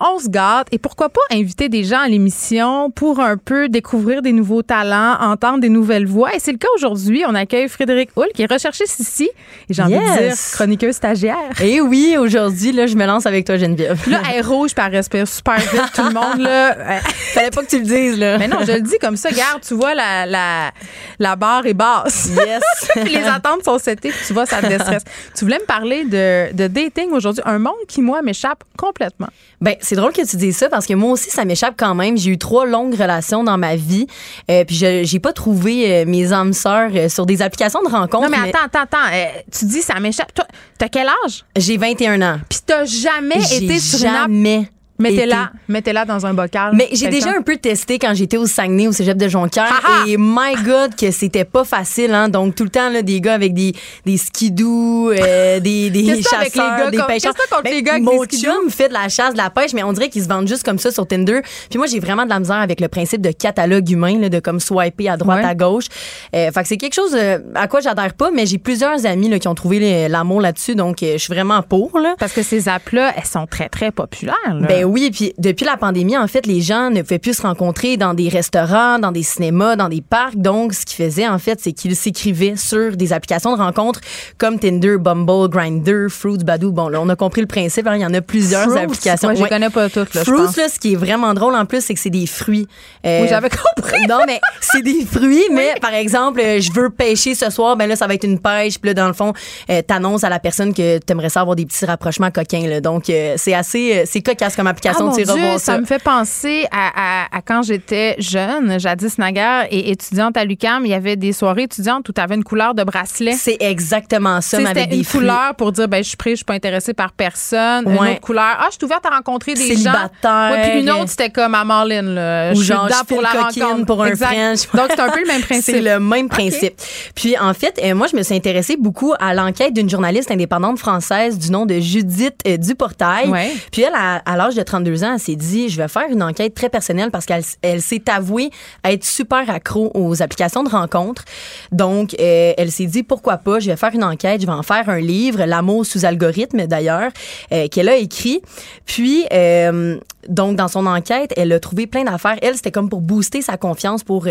on se gâte et pourquoi pas inviter des gens à l'émission pour un peu découvrir des nouveaux talents, entendre des nouvelles voix. Et c'est le cas aujourd'hui. On accueille Frédéric Hull qui est recherchiste ici et j'ai envie de dire chroniqueuse stagiaire. Et eh oui, aujourd'hui, là, je me lance avec toi, Geneviève. Là, elle est rouge, elle respire super vite, tout le monde. Là, *laughs* Fallait pas que tu le dises, là. Mais non, je le dis comme ça. Garde, tu vois, la, la, la barre est basse. Yes. *laughs* les attentes sont setées, tu vois, ça te déstresse. tu voulais me parler de, de dating aujourd'hui, un monde qui, moi, m'échappe complètement. Ben, c'est drôle que tu dises ça parce que moi aussi, ça m'échappe quand même. J'ai eu trois longues relations dans ma vie. Euh, puis je j'ai pas trouvé euh, mes âmes sœurs euh, sur des applications de rencontres. Non, mais, attends, attends, attends. tu dis ça m'échappe. Toi, t'as quel âge? J'ai 21 ans. Puis t'as jamais été sur jamais Mettez-la, mettez-la dans un bocal. Mais j'ai déjà un peu testé quand j'étais au Saguenay, au cégep de Jonquière. Et my God, que c'était pas facile, hein. Donc, tout le temps, là, des gars avec des, des euh, *laughs* des, des chasseurs, avec les gars, des pêcheurs. Contre les gars avec mon des chum fait de la chasse, de la pêche, mais on dirait qu'ils se vendent juste comme ça sur Tinder. Puis moi, j'ai vraiment de la misère avec le principe de catalogue humain, là, de comme swiper à droite, à gauche. Euh, fait que c'est quelque chose euh, à quoi j'adhère pas, mais j'ai plusieurs amis, là, qui ont trouvé l'amour là-dessus. Donc, euh, je suis vraiment pour, là. Parce que ces apps-là, elles sont très, très populaires, là. Ben oui, puis depuis la pandémie, en fait, les gens ne pouvaient plus se rencontrer dans des restaurants, dans des cinémas, dans des parcs. Donc, ce qu'ils faisaient, en fait, c'est qu'ils s'écrivaient sur des applications de rencontres comme Tinder, Bumble, Grindr, Fruits, Badoo. Bon, là, on a compris le principe. Hein, il y en a plusieurs applications. Moi, je connais pas toutes. Là, Fruits, là, ce qui est vraiment drôle en plus, c'est que c'est des fruits. Euh, oui, j'avais compris. non, mais c'est des fruits, *laughs* mais par exemple, euh, je veux pêcher ce soir, ben là, ça va être une pêche. Puis là, dans le fond, euh, t'annonces à la personne que t'aimerais ça avoir des petits rapprochements coquins. Là. Donc, euh, c'est assez, c'est cocasse comme application. Oh, ça. me fait penser à, quand j'étais jeune, jadis naguère, et étudiante à l'UCAM, il y avait des soirées étudiantes où tu avais une couleur de bracelet. C'est exactement ça, mais avec des une couleur pour dire, ben, je suis prise, je suis pas intéressée par personne. Une autre couleur, ah, je suis ouverte à rencontrer des gens. Ouais, puis une autre, c'était comme à Marlene, là. Je suis pour la rencontre. pour un French. *laughs* Donc, c'est un peu le même *laughs* principe. c'est le même principe. Puis, en fait, euh, moi, je me suis intéressée beaucoup à l'enquête d'une journaliste indépendante française du nom de Judith euh, Duportail. Puis, elle, à, à l'âge de 32 ans, elle s'est dit, je vais faire une enquête très personnelle parce qu'elle elle, s'est avouée être super accro aux applications de rencontres. Donc, euh, elle s'est dit pourquoi pas, je vais faire une enquête, je vais en faire un livre, L'amour sous algorithme d'ailleurs, euh, qu'elle a écrit. Puis, euh, donc, dans son enquête, elle a trouvé plein d'affaires. Elle, c'était comme pour booster sa confiance, pour,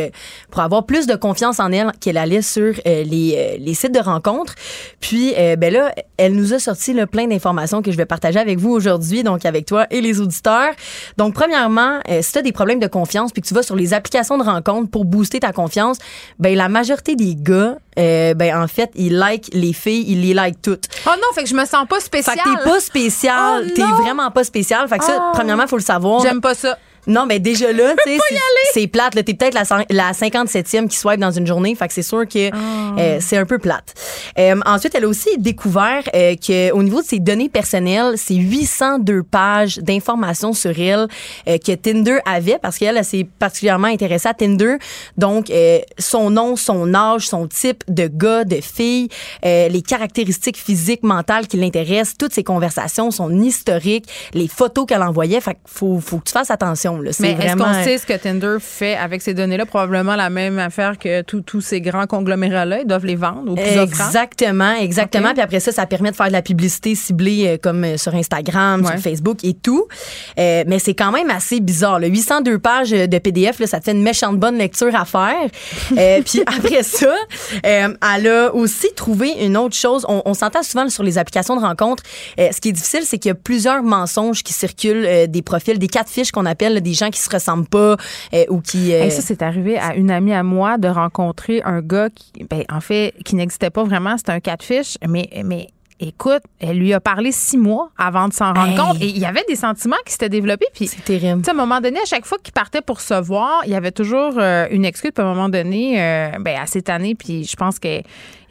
pour avoir plus de confiance en elle qu'elle allait sur les, les sites de rencontres. Puis, ben là, elle nous a sorti là, plein d'informations que je vais partager avec vous aujourd'hui, donc avec toi et les auditeurs. Donc, premièrement, euh, si tu as des problèmes de confiance puis que tu vas sur les applications de rencontres pour booster ta confiance, ben la majorité des gars, euh, ben en fait, ils like les filles, ils les like toutes. Oh non, fait que je me sens pas spécial. Fait que t'es pas spécial, oh t'es vraiment pas spécial. Fait que ça, oh. premièrement, faut le J'aime pas ça. Non, mais déjà là, tu sais, c'est plate. T'es peut-être la, la 57e qui swipe dans une journée. Fait que c'est sûr que ah. euh, c'est un peu plate. Euh, ensuite, elle a aussi découvert euh, qu'au niveau de ses données personnelles, c'est 802 pages d'informations sur elle euh, que Tinder avait parce qu'elle s'est particulièrement intéressée à Tinder. Donc, euh, son nom, son âge, son type de gars, de fille, les caractéristiques physiques, mentales qui l'intéressent, toutes ses conversations, son historique, les photos qu'elle envoyait. Fait qu'il faut, faut que tu fasses attention. Mais est-ce qu'on sait ce que Tinder fait avec ces données-là? Probablement la même affaire que tous ces grands conglomérats-là. Ils doivent les vendre au plus Exactement, exactement. Puis après ça, ça permet de faire de la publicité ciblée euh, comme euh, sur Instagram, sur Facebook et tout. Euh, mais c'est quand même assez bizarre. Le 802 pages de PDF, là, ça te fait une méchante bonne lecture à faire. *laughs* puis après ça, elle a aussi trouvé une autre chose. On, on s'entend souvent sur les applications de rencontres. ce qui est difficile, c'est qu'il y a plusieurs mensonges qui circulent des profils, des quatre fiches qu'on appelle là, des gens qui se ressemblent pas euh, ou qui. Et ça, c'est arrivé à une amie à moi de rencontrer un gars qui, ben, en fait, qui n'existait pas vraiment. C'était un catfish, mais, mais écoute, elle lui a parlé six mois avant de s'en rendre compte. Et il y avait des sentiments qui s'étaient développés. Puis, c'est terrible. À un moment donné, à chaque fois qu'il partait pour se voir, il y avait toujours euh, une excuse. Puis à un moment donné, euh, ben, à cette année, puis je pense qu'elle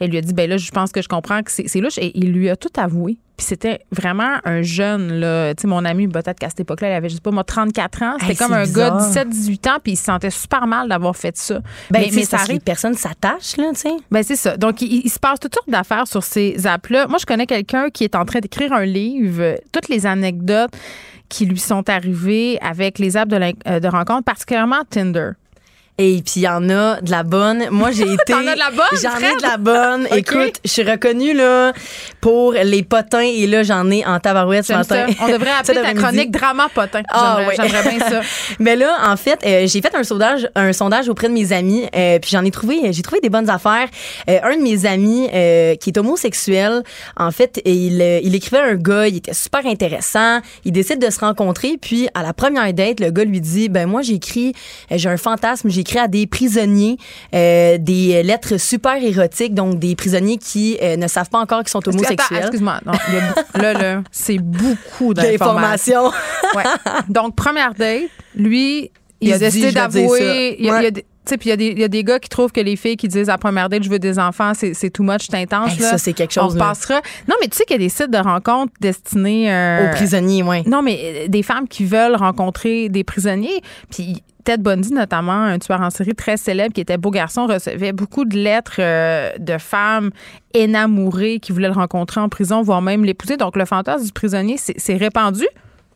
lui a dit, ben là, je pense que je comprends que c'est louche. Et il lui a tout avoué. Puis c'était vraiment un jeune, là. Tu sais, mon ami, peut-être qu'à cette époque-là, il avait, juste pas, moi, 34 ans. C'était comme un gars de 17-18 ans, puis il se sentait super mal d'avoir fait ça. Ben, mais, mais ça arrive. personne s'attache, là, tu sais. Ben, c'est ça. Donc, il, se passe toutes sortes d'affaires sur ces apps-là. Moi, je connais quelqu'un qui est en train d'écrire un livre, toutes les anecdotes qui lui sont arrivées avec les apps de, euh, de rencontre, particulièrement Tinder. Et puis il y en a de la bonne. Moi j'ai *laughs* été T'en as de la bonne J'en ai de la bonne. *laughs* Écoute, je suis reconnue là pour les potins et là j'en ai en tabarouette ce matin. On devrait *laughs* appeler ta chronique drama potin. Ah J'aimerais bien ça. Mais là en fait, euh, j'ai fait un sondage un sondage auprès de mes amis euh, puis j'en ai trouvé j'ai trouvé des bonnes affaires. Euh, un de mes amis qui est homosexuel, en fait, il il écrivait un gars, il était super intéressant, il décide de se rencontrer puis à la première date, le gars lui dit ben moi j'écris j'ai un fantasme, j'ai écrit à des prisonniers euh, des lettres super érotiques, donc des prisonniers qui euh, ne savent pas encore qu'ils sont homosexuels. Excuse-moi, là, là, *laughs* c'est beaucoup d'informations. ouais. Donc, première date, lui, il, a décidé d'avouer. puis il y, a des gars qui trouvent que les filles qui disent à première date, je veux des enfants, c'est too much, c'est intense. ça, c'est quelque chose. On passera. Non, mais tu sais qu'il y a des sites de rencontres destinés euh, aux prisonniers, oui. Non, mais des femmes qui veulent rencontrer des prisonniers. Puis Ted Bundy, notamment, un tueur en série très célèbre qui était beau garçon, recevait beaucoup de lettres euh, de femmes énamourées qui voulaient le rencontrer en prison, voire même l'épouser. Donc, le fantasme du prisonnier s'est répandu.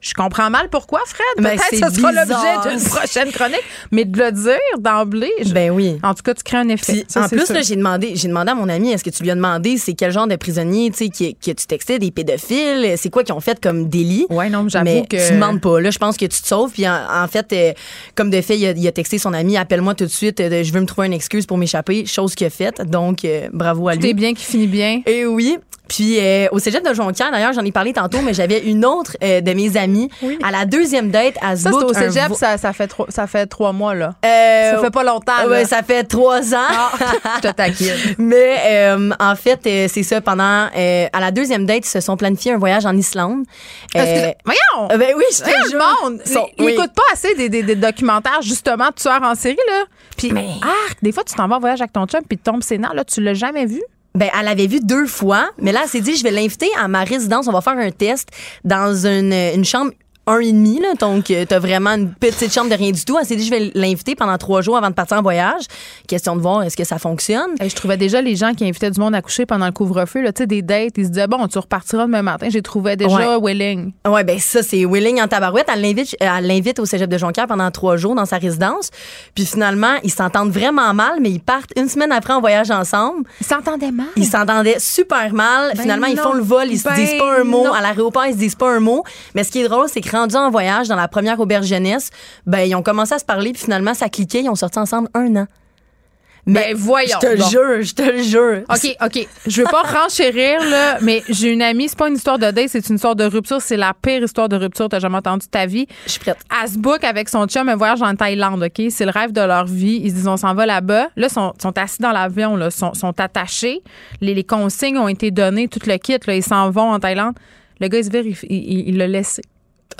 Je comprends mal pourquoi, Fred. Ben, Peut-être que ce sera l'objet d'une *laughs* prochaine chronique. Mais de le dire d'emblée. Ben oui. En tout cas, tu crées un effet. en plus, j'ai demandé, j'ai demandé à mon ami, est-ce que tu lui as demandé c'est quel genre de prisonnier, tu sais, qui, tu textais des pédophiles, c'est quoi qu'ils ont fait comme délit? Ouais, non, j'avoue que. Tu demandes pas. Là, je pense que tu te sauves. Puis en, fait, euh, comme de fait, il a, texté son ami, appelle-moi tout de suite, euh, je veux me trouver une excuse pour m'échapper, chose qu'il a faite. Donc, euh, bravo à lui. Tout bien qui finit bien. Et oui. Puis au cégep de Jonquière, d'ailleurs, j'en ai parlé tantôt, mais j'avais une autre de mes amies à la deuxième date à se Ça, c'est au cégep, ça, ça, fait trois, ça fait trois mois, là. Euh, ça fait pas longtemps. Oui, ça fait trois ans. Ah, *laughs* je te taquine. Mais euh, en fait, euh, c'est ça. Pendant à la deuxième date, ils se sont planifiés un voyage en Islande. voyons! ben oui, je te jure. monde. Ils n'écoutent pas assez des, des, des, documentaires, justement, de tueurs en série, là. Puis, ah, des fois, tu t'en vas en voyage avec ton chum, puis tu tombes sénat, là, tu l'as jamais vu? Ben, elle avait vu deux fois, mais là, elle s'est dit, je vais l'inviter à ma résidence. On va faire un test dans une, une chambre un et demi, là, donc euh, t'as vraiment une petite chambre de rien du tout. Elle s'est dit, je vais l'inviter pendant trois jours avant de partir en voyage. Question de voir est-ce que ça fonctionne? Et je trouvais déjà les gens qui invitaient du monde à coucher pendant le couvre-feu, tu sais, des dates, ils se disaient, bon, tu repartiras demain matin. J'ai trouvé déjà willing. Ouais, ben ça, c'est willing en tabarouette. Elle l'invite, elle l'invite au cégep de Jonquière pendant trois jours dans sa résidence. Puis finalement, ils s'entendent vraiment mal, mais ils partent une semaine après en voyage ensemble. Ils s'entendaient mal? Ils s'entendaient super mal. Ben finalement, ils font le vol, ils se disent pas un mot. À l'aéroport, ils se disent pas un mot. Mais ce qui est drôle, c'est que rendus en voyage dans la première auberge jeunesse, ben ils ont commencé à se parler puis finalement ça cliquait, ils ont sorti ensemble un an. Mais ben, voyons. Je te le jure, je te le jure. OK, OK. Je veux pas renchérir, là, mais j'ai une amie, c'est pas une histoire de date, c'est une histoire de rupture. C'est la pire histoire de rupture que t'as jamais entendu de ta vie. Je suis prête. Elle se book avec son chum un voyage en Thaïlande, OK? C'est le rêve de leur vie. Ils se disent, on s'en va là-bas. Là, ils sont, sont, assis dans l'avion, là, sont, sont attachés. Les, les, consignes ont été données, tout le kit, là, ils s'en vont en Thaïlande. Le gars, il se vire, il l'a laissé.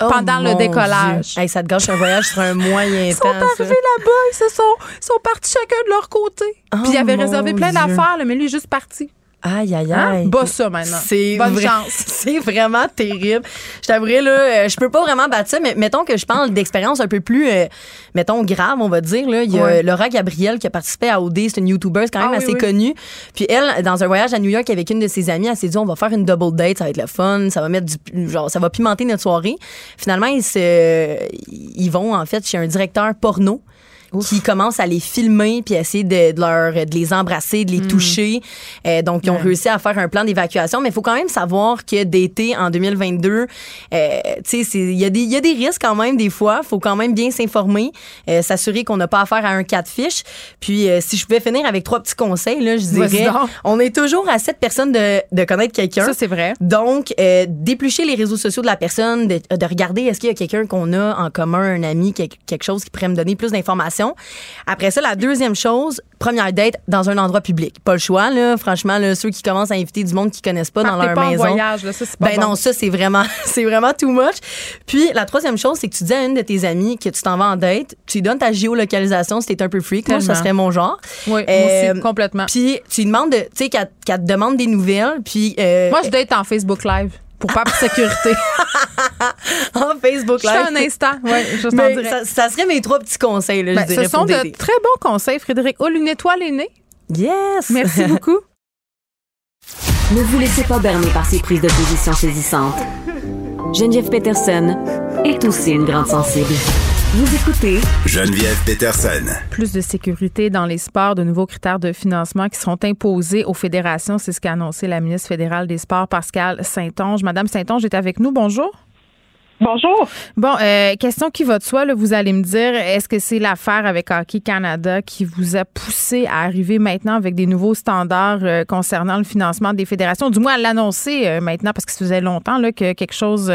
Oh pendant le décollage. Hey, ça te gâche un voyage sur un moyen temps. Ils sont arrivés là-bas, ils se sont, sont partis chacun de leur côté. Puis ils avaient oh réservé plein d'affaires, mais lui, il est juste parti. Aïe, aïe, aïe. Hein? ça maintenant. C'est Bonne chance. *laughs* C'est vraiment terrible. Je t'avouerais, là, euh, je peux pas vraiment battre ça, mais mettons que je parle d'expérience un peu plus, euh, mettons, grave, on va dire. Là. Il y a Laura Gabriel qui a participé à OD, c'est une YouTuber, c'est quand même ah assez connue. Puis elle, dans un voyage à New York avec une de ses amies, elle s'est dit, on va faire une double date, ça va être le fun, ça va mettre du, genre, ça va pimenter notre soirée. Finalement, ils, se, ils vont, en fait, chez un directeur porno qui commencent à les filmer puis essayer de, leur, de les embrasser, de les mm. toucher. Euh, donc, ils ont réussi à faire un plan d'évacuation. Mais il faut quand même savoir que d'été en 2022, euh, tu sais, il y, a des, y a des risques quand même des fois. Il faut quand même bien s'informer, euh, s'assurer qu'on n'a pas affaire à un cas de fiche. Puis, euh, si je pouvais finir avec trois petits conseils, là, je dirais, on est toujours à cette personne de, de connaître quelqu'un. Ça, c'est vrai. Donc, d'éplucher les réseaux sociaux de la personne, de, de regarder est-ce qu'il y a quelqu'un qu'on a en commun, un ami, quelque chose qui pourrait me donner plus d'informations? Après ça, la deuxième chose, première date dans un endroit public. Pas le choix, là. Franchement, là, ceux qui commencent à inviter du monde qu'ils connaissent pas dans leur pas maison. En voyage, là, ça, c'est pas ben non, ça, c'est vraiment, *laughs* c'est vraiment too much. Puis, la troisième chose, c'est que tu dis à une de tes amies que tu t'en vas en date, tu lui donnes ta géolocalisation si t'es un peu freak. Moi, ça serait mon genre. Oui, euh, complètement. Puis, tu lui demandes, tu sais, qu'elle te demande des nouvelles. Puis, euh, Moi, je date en Facebook Live pour pas de sécurité. *laughs* en Facebook Live. Juste un instant, ouais, je ça, ça, serait mes trois petits conseils, là, je ben, dirais, Ce sont de très bons conseils, Frédéric. Oh, une étoile est née. Yes! Merci *laughs* beaucoup. Ne vous laissez pas berner par ces prises de position saisissantes. Geneviève Peterson est aussi une grande sensible. Vous écoutez Geneviève Peterson. Plus de sécurité dans les sports, de nouveaux critères de financement qui seront imposés aux fédérations. C'est ce qu'a annoncé la ministre fédérale des Sports, Pascal Saint-Onge. Madame Saint-Onge est avec nous. Bonjour. Bonjour. Bon, euh, question qui va de soi, là, vous allez me dire, est-ce que c'est l'affaire avec Hockey Canada qui vous a poussé à arriver maintenant avec des nouveaux standards euh, concernant le financement des fédérations, du moins à l'annoncer euh, maintenant, parce que ça faisait longtemps là, que quelque chose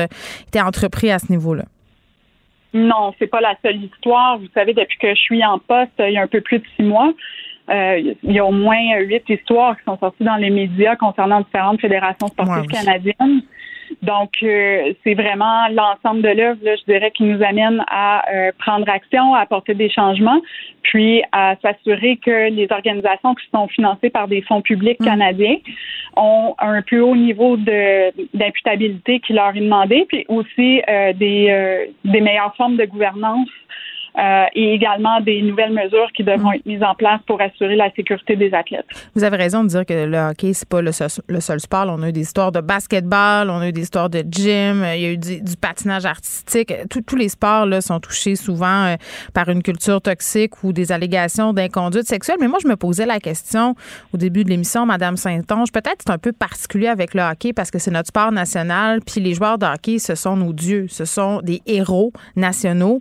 était entrepris à ce niveau-là? Non, c'est pas la seule histoire. Vous savez, depuis que je suis en poste, il y a un peu plus de six mois, euh, il y a au moins huit histoires qui sont sorties dans les médias concernant différentes fédérations sportives canadiennes. Donc, euh, c'est vraiment l'ensemble de l'œuvre, je dirais, qui nous amène à euh, prendre action, à apporter des changements, puis à s'assurer que les organisations qui sont financées par des fonds publics mm. canadiens ont un plus haut niveau d'imputabilité qui leur est demandé, puis aussi euh, des, des meilleures formes de gouvernance euh, et également des nouvelles mesures qui devront être mises en place pour assurer la sécurité des athlètes. Vous avez raison de dire que le hockey, c'est pas le seul, sport. On a eu des histoires de basketball, on a eu des histoires de gym, il y a eu du, patinage artistique. tous les sports là, sont touchés souvent euh, par une culture toxique ou des allégations d'inconduite sexuelle. Mais moi, je me posais la question au début de l'émission, Madame Saint-Onge, peut-être c'est un peu particulier avec le hockey parce que c'est notre sport national, puis les joueurs de hockey, ce sont nos dieux, ce sont des héros nationaux.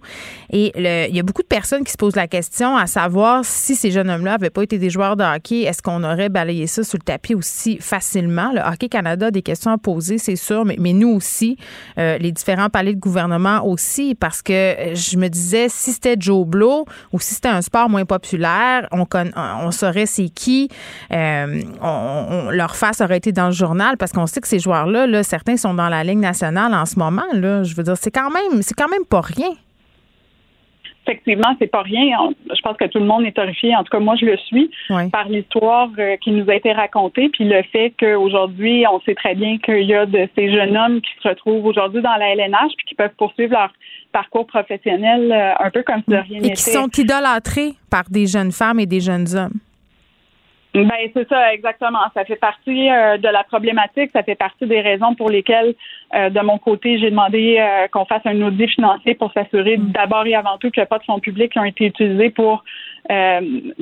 Et le, il y a beaucoup de personnes qui se posent la question à savoir si ces jeunes hommes-là n'avaient pas été des joueurs de hockey, est-ce qu'on aurait balayé ça sur le tapis aussi facilement? Le Hockey Canada a des questions à poser, c'est sûr, mais, nous aussi, euh, les différents palais de gouvernement aussi, parce que euh, je me disais, si c'était Joe Blow ou si c'était un sport moins populaire, on, saurait c'est qui, euh, leur face aurait été dans le journal, parce qu'on sait que ces joueurs-là, là, certains sont dans la ligne nationale en ce moment. Je veux dire, c'est quand même, c'est quand même pas rien effectivement, c'est pas rien. Je pense que tout le monde est horrifié. En tout cas, moi, je le suis par l'histoire euh, qui nous a été racontée, puis le fait qu'aujourd'hui, on sait très bien qu'il y a de ces jeunes hommes qui se retrouvent aujourd'hui dans la LNH puis qui peuvent poursuivre leur parcours professionnel euh, un peu comme si de rien n'était. Et qui sont idolâtrés par des jeunes femmes et des jeunes hommes. Ben c'est ça exactement. Ça fait partie euh, de la problématique. Ça fait partie des raisons pour lesquelles, euh, de mon côté, j'ai demandé euh, qu'on fasse un audit financier pour s'assurer mm. d'abord et avant tout qu'il n'y a pas de fonds publics qui ont été utilisés pour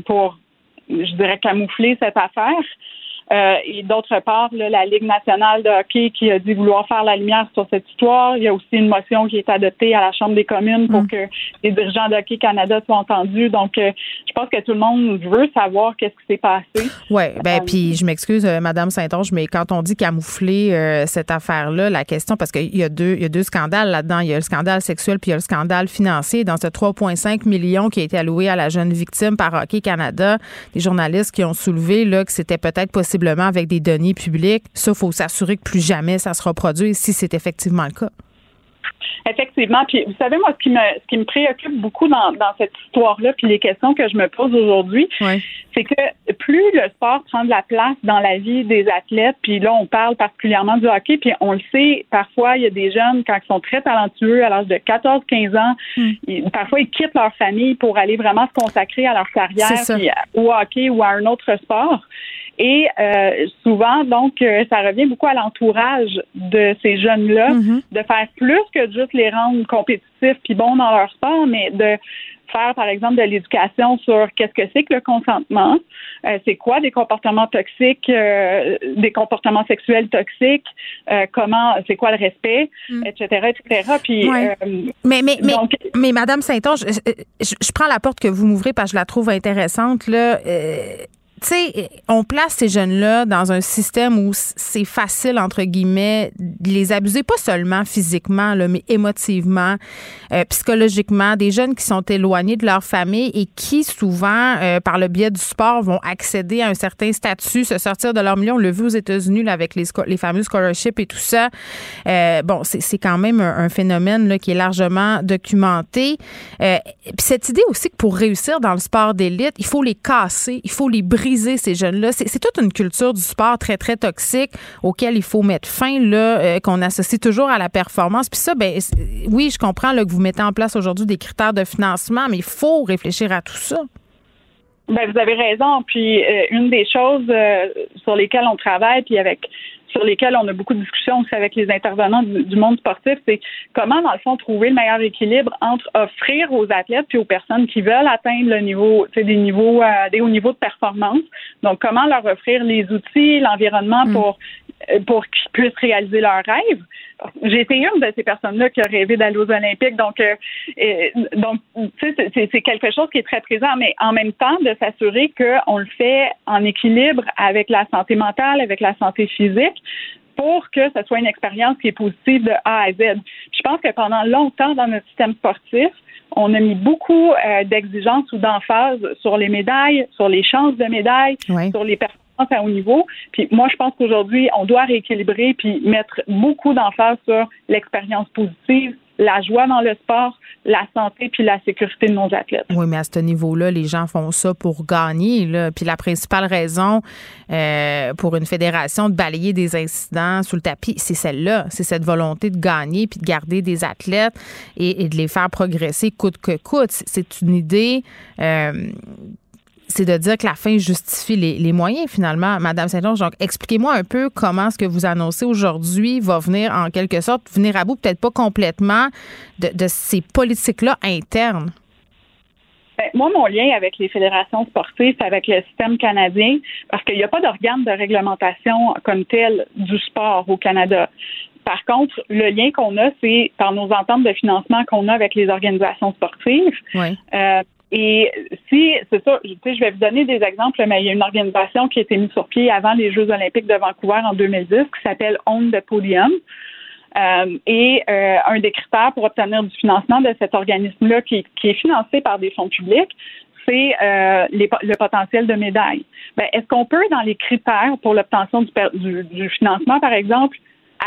pour je dirais camoufler cette affaire. Euh, et d'autre part, la Ligue nationale de hockey qui a dit vouloir faire la lumière sur cette histoire. Il y a aussi une motion qui est adoptée à la Chambre des communes pour mm. que les dirigeants de Hockey Canada soient entendus. Donc, euh, je pense que tout le monde veut savoir qu'est-ce qui s'est passé. Oui, ben euh, puis je m'excuse, Madame Saint-Onge, mais quand on dit camoufler cette affaire-là, la question, parce qu'il y a deux, il y a deux scandales là-dedans. Il y a le scandale sexuel puis il y a le scandale financier. Dans ce 3,5 millions qui a été alloué à la jeune victime par Hockey Canada, des journalistes qui ont soulevé là, que c'était peut-être possible avec des données publiques. Ça, il faut s'assurer que plus jamais ça se reproduise si c'est effectivement le cas. Effectivement. Puis vous savez, moi, ce qui me, ce qui me préoccupe beaucoup dans, dans cette histoire-là, puis les questions que je me pose aujourd'hui, c'est que plus le sport prend de la place dans la vie des athlètes, puis là, on parle particulièrement du hockey, puis on le sait, parfois, il y a des jeunes, quand ils sont très talentueux, à l'âge de 14-15 ans, hmm. parfois, ils quittent leur famille pour aller vraiment se consacrer à leur carrière, puis, au hockey ou à un autre sport. Et euh, souvent, donc, euh, ça revient beaucoup à l'entourage de ces jeunes-là mm-hmm. de faire plus que juste les rendre compétitifs puis bons dans leur sport, mais de faire, par exemple, de l'éducation sur qu'est-ce que c'est que le consentement, euh, c'est quoi des comportements toxiques, euh, des comportements sexuels toxiques, euh, comment, c'est quoi le respect, etc., mm. etc. Puis, mais, mais, mais, mais, Madame Saint-Onge, je, je, prends la porte que vous m'ouvrez parce que je la trouve intéressante. Là tu sais, on place ces jeunes-là dans un système où c'est facile, entre guillemets, de les abuser, pas seulement physiquement, là, mais émotivement, euh, psychologiquement. Des jeunes qui sont éloignés de leur famille et qui, souvent, euh, par le biais du sport, vont accéder à un certain statut, se sortir de leur milieu. On l'a vu aux États-Unis avec les, les fameux scholarships et tout ça. Euh, bon, c'est quand même un, phénomène là, qui est largement documenté. Cette idée aussi que pour réussir dans le sport d'élite, il faut les casser, il faut les briser C'est toute une culture du sport très, très toxique auquel il faut mettre fin, là, euh, qu'on associe toujours à la performance. Puis ça, ben, oui, je comprends que vous mettez en place aujourd'hui des critères de financement, mais il faut réfléchir à tout ça. Ben, vous avez raison. Puis euh, une des choses euh, sur lesquelles on travaille, puis avec sur lesquels on a beaucoup de discussions aussi avec les intervenants du, monde sportif, c'est comment, dans le fond, trouver le meilleur équilibre entre offrir aux athlètes puis aux personnes qui veulent atteindre le niveau, des niveaux, euh, des hauts niveaux de performance. Donc, comment leur offrir les outils, l'environnement mm. pour pour qu'ils puissent réaliser leurs rêves. J'ai été une de ces personnes-là qui a rêvé d'aller aux Olympiques, donc euh, donc tu sais c'est quelque chose qui est très présent, mais en même temps de s'assurer qu'on le fait en équilibre avec la santé mentale, avec la santé physique, pour que ce soit une expérience qui est positive de A à Z. Je pense que pendant longtemps dans notre système sportif, on a mis beaucoup euh, d'exigences ou d'emphase sur les médailles, sur les chances de médailles, sur les performances à haut niveau. Puis moi, je pense qu'aujourd'hui, on doit rééquilibrer puis mettre beaucoup d'emphase sur l'expérience positive, la joie dans le sport, la santé puis la sécurité de nos athlètes. Oui, mais à ce niveau-là, les gens font ça pour gagner. Puis la principale raison euh, pour une fédération de balayer des incidents sous le tapis, c'est celle-là. C'est cette volonté de gagner puis de garder des athlètes et, de les faire progresser coûte que coûte. C'est une idée euh, c'est de dire que la fin justifie les, moyens, finalement, Madame Saint-Onge. Donc, expliquez-moi un peu comment ce que vous annoncez aujourd'hui va venir, en quelque sorte, venir à bout, peut-être pas complètement, de, ces politiques-là internes. Ben, moi, mon lien avec les fédérations sportives, c'est avec le système canadien, parce qu'il n'y a pas d'organe de réglementation comme tel du sport au Canada. Par contre, le lien qu'on a, c'est par nos ententes de financement qu'on a avec les organisations sportives. Oui. Euh, et si, c'est ça, je vais vous donner des exemples, mais il y a une organisation qui a été mise sur pied avant les Jeux olympiques de Vancouver en 2010 qui s'appelle On the Podium. Euh, et euh, un des critères pour obtenir du financement de cet organisme-là, qui, est financé par des fonds publics, c'est euh, le potentiel de médailles. Ben, est-ce qu'on peut, dans les critères pour l'obtention du, du, financement, par exemple,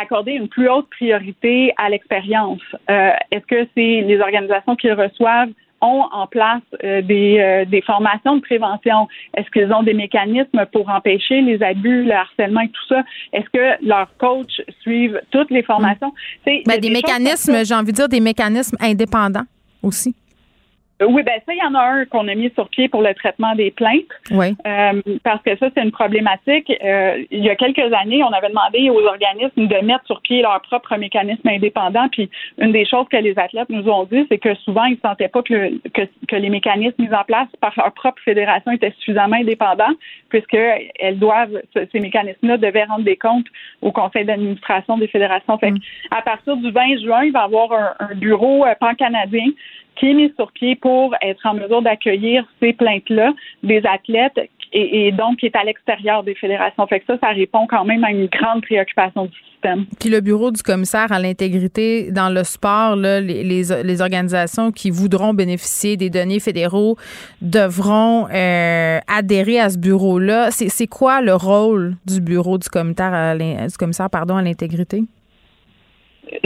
accorder une plus haute priorité à l'expérience? est-ce que c'est les organisations qui reçoivent ont en place euh, des, euh, des, formations de prévention? Est-ce qu'ils ont des mécanismes pour empêcher les abus, le harcèlement et tout ça? Est-ce que leurs coachs suivent toutes les formations? Ben, des, des mécanismes, j'ai envie de dire des mécanismes indépendants aussi. Euh, oui, ben ça, il y en a un qu'on a mis sur pied pour le traitement des plaintes. Oui. Euh, parce que ça, c'est une problématique. Euh, il y a quelques années, on avait demandé aux organismes de mettre sur pied leur propre mécanisme indépendant. Puis une des choses que les athlètes nous ont dit, c'est que souvent, ils ne sentaient pas que, que, les mécanismes mis en place par leur propre fédération étaient suffisamment indépendants, puisqu'elles doivent, ces mécanismes-là devaient rendre des comptes au conseil d'administration des fédérations. Fait mm. à partir du 20 juin, il va y avoir un, un bureau pan-canadien qui est mis sur pied pour être en mesure d'accueillir ces plaintes-là des athlètes et, donc qui est à l'extérieur des fédérations. Fait que ça, ça répond quand même à une grande préoccupation du système. Puis le bureau du commissaire à l'intégrité dans le sport, les, organisations qui voudront bénéficier des données fédéraux devront euh, adhérer à ce bureau-là. C'est quoi le rôle du bureau du commissaire à l'intégrité?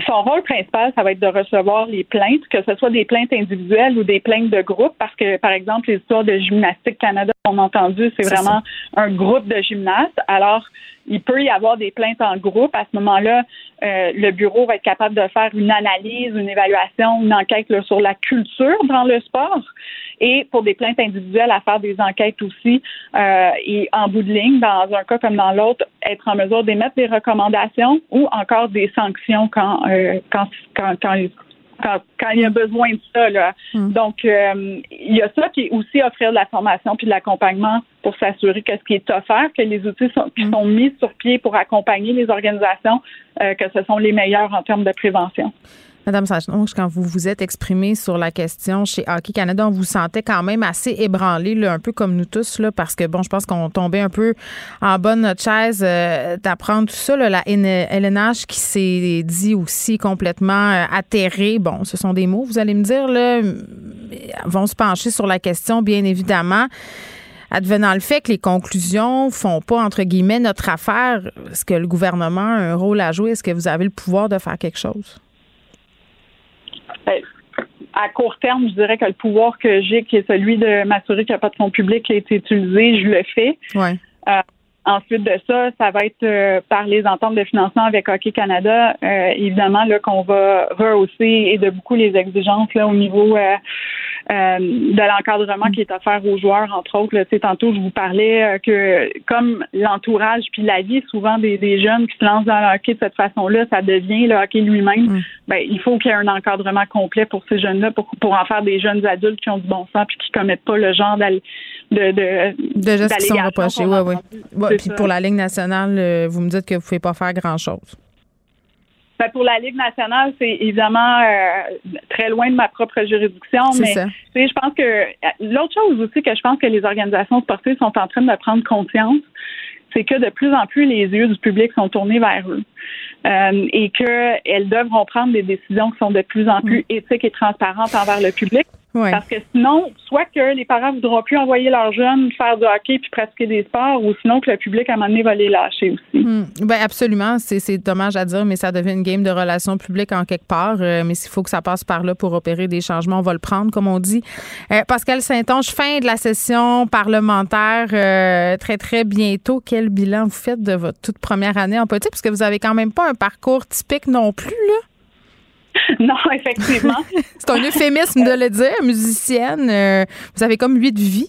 Son rôle principal, ça va être de recevoir les plaintes, que ce soit des plaintes individuelles ou des plaintes de groupe, parce que, par exemple, les histoires de Gymnastique Canada qu'on a entendu, c'est vraiment un groupe de gymnastes. Alors, il peut y avoir des plaintes en groupe. À ce moment-là, euh, le bureau va être capable de faire une analyse, une évaluation, une enquête sur la culture dans le sport. Et pour des plaintes individuelles, à faire des enquêtes aussi. Euh, et en bout de ligne, dans un cas comme dans l'autre, être en mesure d'émettre des recommandations ou encore des sanctions quand, euh, quand, quand, quand quand, il y a besoin de ça. Là. Hmm. Donc, euh, il y a ça qui est aussi offrir de la formation puis de l'accompagnement pour s'assurer que ce qui est offert, que les outils sont, qui hmm. sont mis sur pied pour accompagner les organisations, euh, que ce sont les meilleurs en termes de prévention. Madame Sachnonge, quand vous vous êtes exprimée sur la question chez Hockey Canada, on vous sentait quand même assez ébranlé, là, un peu comme nous tous, là, parce que, bon, je pense qu'on tombait un peu en de notre chaise euh, d'apprendre tout ça. Là, la LNH qui s'est dit aussi complètement euh, atterrée. Bon, ce sont des mots, vous allez me dire, là, vont se pencher sur la question, bien évidemment advenant le fait que les conclusions font pas, entre guillemets, notre affaire, est-ce que le gouvernement a un rôle à jouer? Est-ce que vous avez le pouvoir de faire quelque chose? Ben, à court terme, je dirais que le pouvoir que j'ai, qui est celui de m'assurer qu'il n'y a pas de fonds publics qui a été utilisé, je le fais. Ouais. Euh, ensuite de ça, ça va être euh, par les ententes de financement avec Hockey Canada, euh, évidemment là qu'on va rehausser et de beaucoup les exigences là au niveau euh, de l'encadrement qui est offert aux joueurs, entre autres. Là, tantôt, je vous parlais euh, que comme l'entourage puis la vie souvent des, jeunes qui se lancent dans le hockey de cette façon-là, ça devient le hockey lui-même. Mm. Ben, il faut qu'il y ait un encadrement complet pour ces jeunes-là pour, pour en faire des jeunes adultes qui ont du bon sens puis qui commettent pas le genre de de, de gestes qui sont reprochés. Oui, oui. puis pour la Ligue nationale, euh, vous me dites que vous ne pouvez pas faire grand-chose. Ben, pour la Ligue nationale, c'est évidemment euh, très loin de ma propre juridiction, mais je pense que euh, l'autre chose aussi que je pense que les organisations sportives sont en train de prendre conscience, c'est que de plus en plus les yeux du public sont tournés vers eux euh, et qu'elles devront prendre des décisions qui sont de plus en plus mm. éthiques et transparentes envers le public. Parce que sinon, soit que les parents ne voudront plus envoyer leurs jeunes faire du hockey puis pratiquer des sports, ou sinon que le public, à un moment donné, va les lâcher aussi. Hmm. Ben absolument. C'est dommage à dire, mais ça devient une game de relations publiques en quelque part. Euh, mais s'il faut que ça passe par là pour opérer des changements, on va le prendre, comme on dit. Euh, Pascal Saint-Onge, fin de la session parlementaire euh, très, très bientôt. Quel bilan vous faites de votre toute première année en politique? Parce que vous avez quand même pas un parcours typique non plus, là. *laughs* non, effectivement. *laughs* c'est un euphémisme de le dire, musicienne. Euh, vous avez comme huit vies.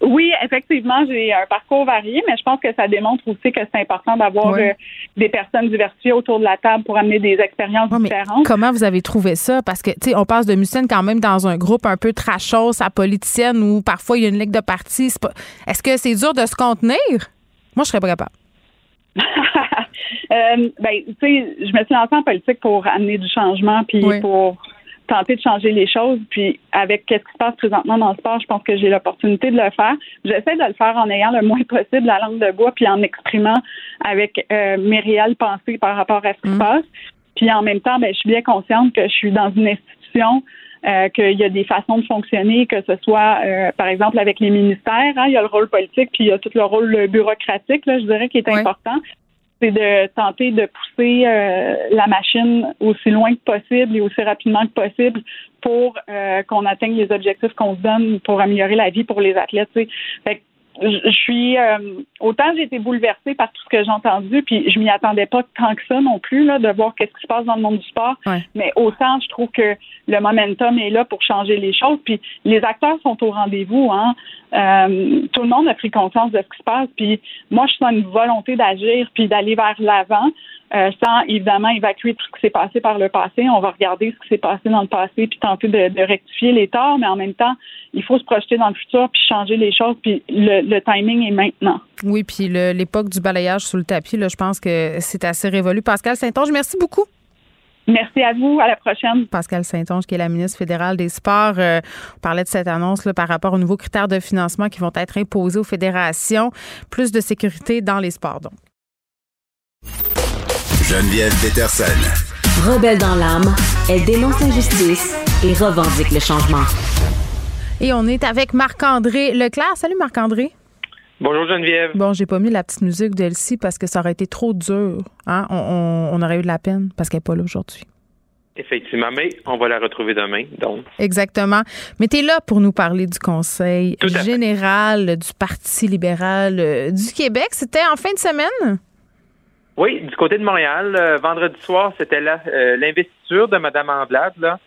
Oui, effectivement, j'ai un parcours varié, mais je pense que ça démontre aussi que c'est important d'avoir euh, des personnes diversifiées autour de la table pour amener des expériences différentes. Comment vous avez trouvé ça? Parce que, tu sais, on passe de musicienne quand même dans un groupe un peu trashos à politicienne où parfois il y a une ligue de partis. Est-ce que c'est dur de se contenir? Moi, je serais pas capable. *laughs* Euh, ben, tu sais, je me suis lancée en politique pour amener du changement, puis pour tenter de changer les choses. Puis avec ce qui se passe présentement dans le sport, je pense que j'ai l'opportunité de le faire. J'essaie de le faire en ayant le moins *laughs* possible la langue de bois, puis en exprimant avec euh, mes réelles pensées par rapport à ce qui se mm. passe. Puis en même temps, ben, je suis bien consciente que je suis dans une institution euh, qu'il y a des façons de fonctionner, que ce soit, euh, par exemple, avec les ministères, hein, il y a le rôle politique, puis il y a tout le rôle bureaucratique, là, je dirais, qui est important c'est de tenter de pousser euh, la machine aussi loin que possible et aussi rapidement que possible pour euh, qu'on atteigne les objectifs qu'on se donne pour améliorer la vie pour les athlètes. Fait je suis euh, autant j'ai été bouleversée par tout ce que j'ai entendu, puis je m'y attendais pas tant que ça non plus là, de voir qu'est-ce qui se passe dans le monde du sport. Mais autant je trouve que le momentum est là pour changer les choses. Puis les acteurs sont au rendez-vous. Hein. Euh, tout le monde a pris conscience de ce qui se passe. Puis moi, je sens une volonté d'agir puis d'aller vers l'avant. Euh, sans évidemment évacuer tout ce qui s'est passé par le passé. On va regarder ce qui s'est passé dans le passé puis tenter de, rectifier les torts, mais en même temps, il faut se projeter dans le futur puis changer les choses. Puis le, timing est maintenant. Oui, puis l'époque du balayage sous le tapis, là, je pense que c'est assez révolu. Pascal Saint-Onge, merci beaucoup. Merci à vous. À la prochaine. Pascal Saint-Onge, qui est la ministre fédérale des Sports, euh, on parlait de cette annonce là, par rapport aux nouveaux critères de financement qui vont être imposés aux fédérations. Plus de sécurité dans les sports, donc. Geneviève Peterson. Rebelle dans l'âme, elle dénonce l'injustice et revendique le changement. Et on est avec Marc-André Leclerc. Salut Marc-André. Bonjour Geneviève. Bon, j'ai pas mis la petite musique d'Elsie parce que ça aurait été trop dur. Hein? On, aurait eu de la peine parce qu'elle n'est pas là aujourd'hui. Effectivement, mais on va la retrouver demain, donc. Exactement. Mais tu es là pour nous parler du Conseil général du Parti libéral euh, du Québec. C'était en fin de semaine? Oui, du côté de Montréal. Euh, vendredi soir, c'était euh, l'investiture de Mme Anglade, là,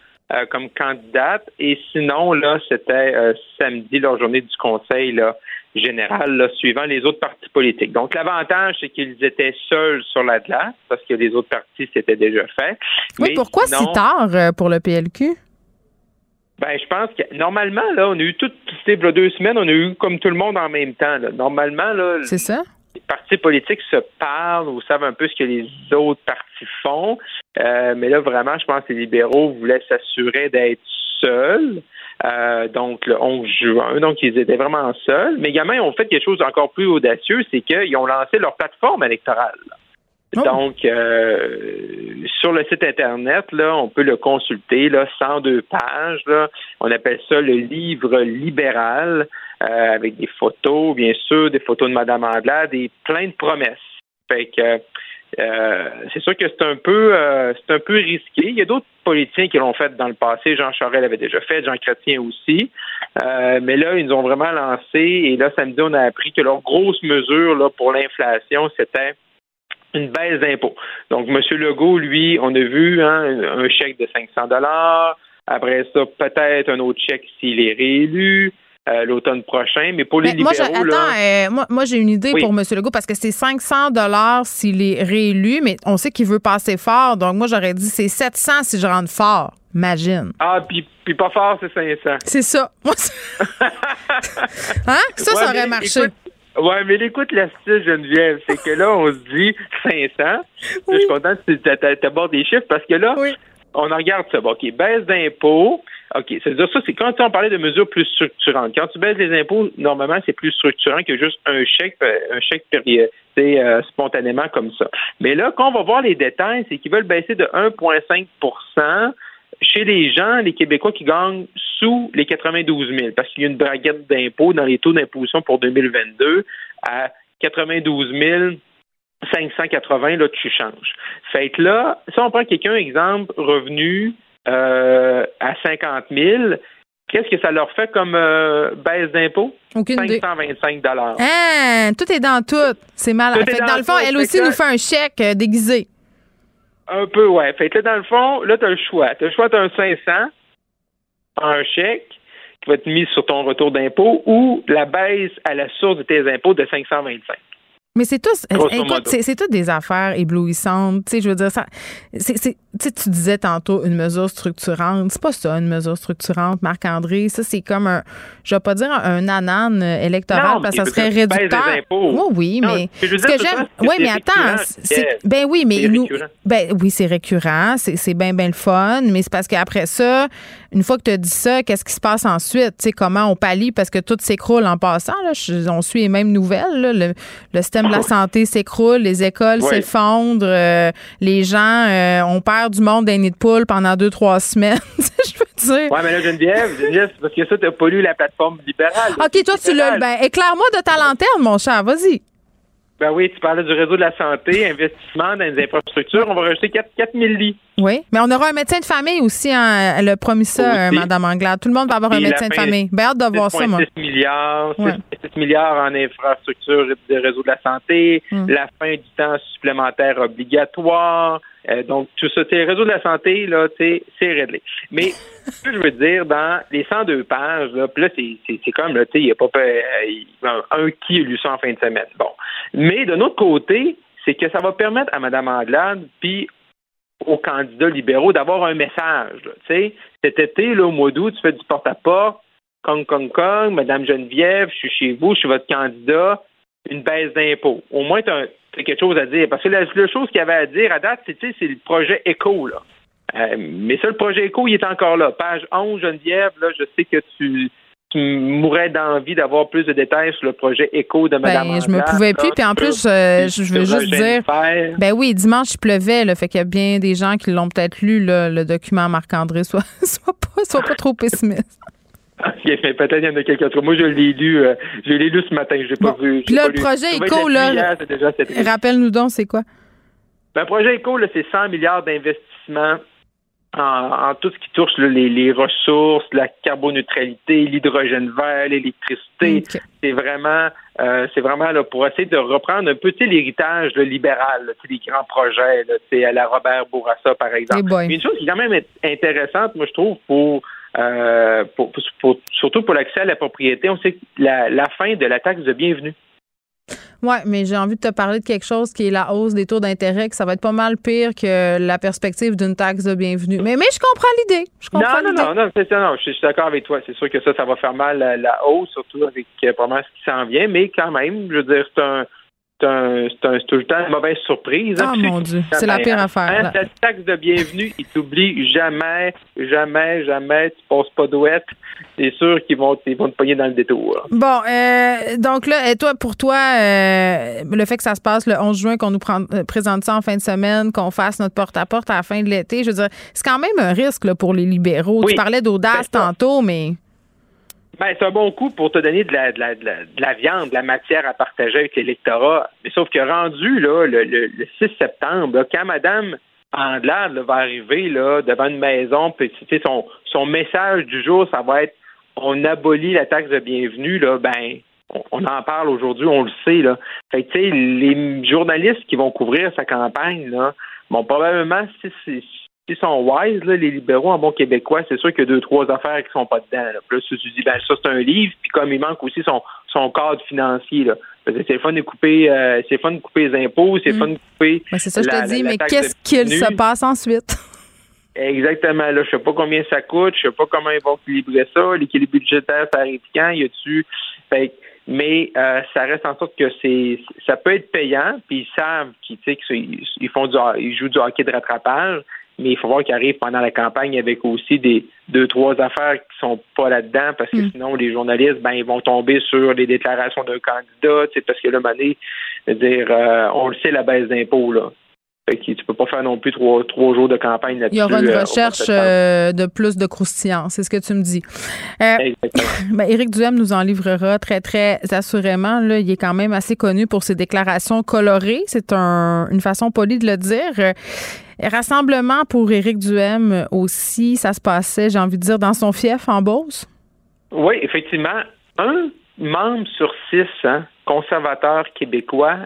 comme candidate. Et sinon, là, c'était samedi, la journée du Conseil, là, général suivant les autres partis politiques. Donc, l'avantage, c'est qu'ils étaient seuls sur la glace parce que les autres partis s'étaient déjà fait. Oui, pourquoi si tard euh, pour le PLQ? Ben, je pense que normalement, là, on a eu toutes ces deux semaines, on a eu comme tout le monde en même temps. Normalement, là, c'est ça? Les partis politiques se parlent ou savent un peu ce que les autres partis font. Euh, mais là, vraiment, je pense que les libéraux voulaient s'assurer d'être seuls. Euh, donc le 11 juin. Donc, ils étaient vraiment seuls. Mais également, ils ont fait quelque chose encore plus audacieux, c'est qu'ils ont lancé leur plateforme électorale. Oh. Donc, euh, sur le site Internet, là, on peut le consulter, là, 102 pages. Là, on appelle ça le livre libéral, euh, avec des photos, bien sûr, des photos de Mme Anglade et plein de promesses. Fait que euh, c'est sûr que c'est un peu euh, c'est un peu risqué. Il y a d'autres politiciens qui l'ont fait dans le passé. Jean Charest l'avait déjà fait, Jean Chrétien aussi. Euh, mais là, ils nous ont vraiment lancé. Et là, samedi, on a appris que leur grosse mesure là, pour l'inflation, c'était une baisse d'impôts. Donc, M. Legault, lui, on a vu hein, un chèque de 500 dollars. Après ça, peut-être un autre chèque s'il est réélu. Euh, l'automne prochain. Mais pour les libéraux, attends, euh, moi, j'ai une idée pour M. Legault parce que c'est 500 dollars s'il est réélu, mais on sait qu'il veut passer fort. Donc moi, j'aurais dit c'est 700 si je rentre fort. Imagine. Ah, puis, pas fort, c'est 500. C'est ça. *laughs* hein? Ça, ça aurait marché. Oui, mais écoute l'astuce, Geneviève, c'est que là, on se dit 500. Je suis content que tu abordes des chiffres parce que là, on regarde ça. Bon, OK, baisse d'impôts. OK. C'est-à-dire ça, c'est quand on parlait de mesures plus structurantes. Quand tu baisses les impôts, normalement, c'est plus structurant que juste un chèque, euh, un chèque c'est euh, spontanément comme ça. Mais là, quand on va voir les détails, c'est qu'ils veulent baisser de 1,5 chez les gens, les Québécois qui gagnent sous les 92 000, parce qu'il y a une braguette d'impôts dans les taux d'imposition pour 2022 à 92 580, là, tu changes. Fait que là, si on prend quelqu'un, exemple, revenu euh, à 50 000, qu'est-ce que ça leur fait comme euh, baisse d'impôt? 525 dollars. Ah, tout est dans tout. C'est mal. Fait dans, le fond, elle aussi nous fait un chèque euh, déguisé. Un peu, ouais. Fait que là, dans le fond, là, tu as le choix. Tu as le choix d'un 500, un chèque qui va être mis sur ton retour d'impôt ou la baisse à la source de tes impôts de 525. Mais c'est tous, écoute, c'est toutes des affaires éblouissantes. Tu sais, je veux dire, ça, c'est, tu disais tantôt une mesure structurante. C'est pas ça, une mesure structurante, Marc-André. Ça, c'est comme un, je vais pas dire un anane électoral parce que ça serait réducteur. Oui, oui, mais ce que j'aime, oui, mais attends, ben oui, mais nous, ben oui, c'est récurrent, c'est, c'est bien, bien le fun, mais c'est parce qu'après ça, une fois que tu as dit ça, qu'est-ce qui se passe ensuite? Tu sais, comment on pallie parce que tout s'écroule en passant, là. on suit les mêmes nouvelles, là. Le, le système de la santé s'écroule, les écoles s'effondrent, euh, les gens, euh, on perd du monde des nids de poule pendant deux, trois semaines. *laughs* je veux dire. Ouais, mais là, Geneviève, Geneviève parce que ça, t'as pas lu la plateforme libérale. OK, toi, tu l'as. Ben, éclaire-moi de ta lanterne, mon cher. Vas-y. Ben oui, tu parlais du réseau de la santé, investissement dans les infrastructures. On va rajouter 4, 000 lits. Oui, mais on aura un médecin de famille aussi. Hein, elle a promis ça, euh, Mme Anglade. Tout le monde va avoir un médecin de famille. Ben, hâte de voir ça, moi. 6 milliards, 6, milliards en infrastructures de réseau de la santé, mm. la fin du temps supplémentaire obligatoire. Euh, donc, tout ça, le réseau de la santé, là, c'est réglé. Mais, *laughs* ce que je veux dire, dans les 102 pages, là, là, c'est comme, là, tu sais, il n'y a pas euh, un qui a lu ça en fin de semaine. Bon. Mais, de notre côté, c'est que ça va permettre à Mme Anglade, puis aux candidats libéraux d'avoir un message. Tu sais, cet été, là, au mois d'août, tu fais du porte-à-porte, Kong, Kong, Kong, Madame Geneviève, je suis chez vous, je suis votre candidat, une baisse d'impôts. Au moins, tu as, quelque chose à dire. Parce que la, chose qu'il y avait à dire à date, c'est, c'est le projet là. Euh, mais ça, le projet ECO, il est encore là. Page 11, Geneviève, là, je sais que tu, tu mourrais d'envie d'avoir plus de détails sur le projet ECO de Mme ben, Je me pouvais plus. Puis en plus, je, veux juste dire. Ben oui, dimanche, il pleuvait. Là, fait qu'il y a bien des gens qui l'ont peut-être lu, là, le document Marc-André. Soit, *laughs* soit, pas, soit pas trop pessimiste. *laughs* Peut-être qu'il y en a quelques autres. Moi, je l'ai lu, euh, je l'ai lu ce matin. Je l'ai pas vu. Puis là, le projet ECO, là. Rappelle-nous donc, c'est quoi? Ben, le projet ECO, c'est 100 milliards d'investissements en, tout ce qui touche les, ressources, la carboneutralité, l'hydrogène vert, l'électricité. C'est vraiment, euh, c'est vraiment là, pour essayer de reprendre un peu l'héritage libéral, les grands projets, là, à la Robert Bourassa, par exemple. une chose qui est quand même intéressante, moi, je trouve, pour euh, pour, surtout pour l'accès à la propriété, on sait que la, la fin de la taxe de bienvenue. Oui, mais j'ai envie de te parler de quelque chose qui est la hausse des taux d'intérêt, que ça va être pas mal pire que la perspective d'une taxe de bienvenue. Mais, mais je comprends l'idée. non, non, non, non, non, non, je suis d'accord avec toi. C'est sûr que ça, ça va faire mal la, hausse, surtout avec euh, probablement ce qui s'en vient, mais quand même, je veux dire, c'est un un, un, tout le temps une mauvaise surprise. Hein, oh mon Dieu, c'est la pire affaire. Hein, la taxe de bienvenue, ils t'oublient jamais, jamais, jamais, tu passes pas douette. C'est sûr qu'ils vont, ils vont te pogner dans le détour. Bon, euh, donc là, et toi, pour toi, euh, le fait que ça se passe le 11 juin, qu'on nous prend, euh, présente ça en fin de semaine, qu'on fasse notre porte-à-porte -à, la fin de l'été, je veux dire, c'est quand même un risque là, pour les libéraux. Tu parlais d'audace ben, tantôt, mais... Ben, c'est un bon coup pour te donner de la, de, la, de, la, viande, de la matière à partager avec l'électorat. Mais sauf que rendu là, le, le, 6 septembre, quand Mme Andelade va arriver là, devant une maison, puis son, son message du jour, ça va être on abolit la taxe de bienvenue, là, ben on, en parle aujourd'hui, on le sait. Là. Fait que, les journalistes qui vont couvrir sa campagne, là, bon, probablement, si, ils sont wise, là, les libéraux en bon québécois, c'est sûr qu'il y a deux, trois affaires qui sont pas dedans. Là. Puis là, tu dis, ben ça, c'est un livre, puis comme il manque aussi son, son cadre financier, là. C'est le fun de couper, euh, c'est fun de couper les impôts, c'est mm. fun de couper. Ben, c'est ça, je te dis, mais qu'est-ce qu'il se passe ensuite? *laughs* Exactement. Là, je sais pas combien ça coûte, je sais pas comment ils vont équilibrer ça. L'équilibre budgétaire, ça arrive quand? Y a-tu? Mais euh, ça reste en sorte que c'est ça peut être payant, puis ils savent qu'ils ils font du ils jouent du hockey de rattrapage, mais il faut voir qu'ils arrivent pendant la campagne avec aussi des deux, trois affaires qui sont pas là-dedans, parce que mm. sinon, les journalistes, ben, ils vont tomber sur les déclarations d'un candidat, parce que là, mané, dire, euh, on le sait, la baisse d'impôts, là. Fait que tu peux pas faire non plus trois, trois jours de campagne là-dessus. Il y aura une euh, recherche euh, de plus de croustillant, c'est ce que tu me dis. *laughs* ben, Éric Duhem nous en livrera très, très assurément. Là, il est quand même assez connu pour ses déclarations colorées. C'est un, une façon polie de le dire. Rassemblement pour Éric Duhem aussi, ça se passait, j'ai envie de dire, dans son fief en Beauce? Oui, effectivement. Un membre sur six, hein, conservateurs québécois,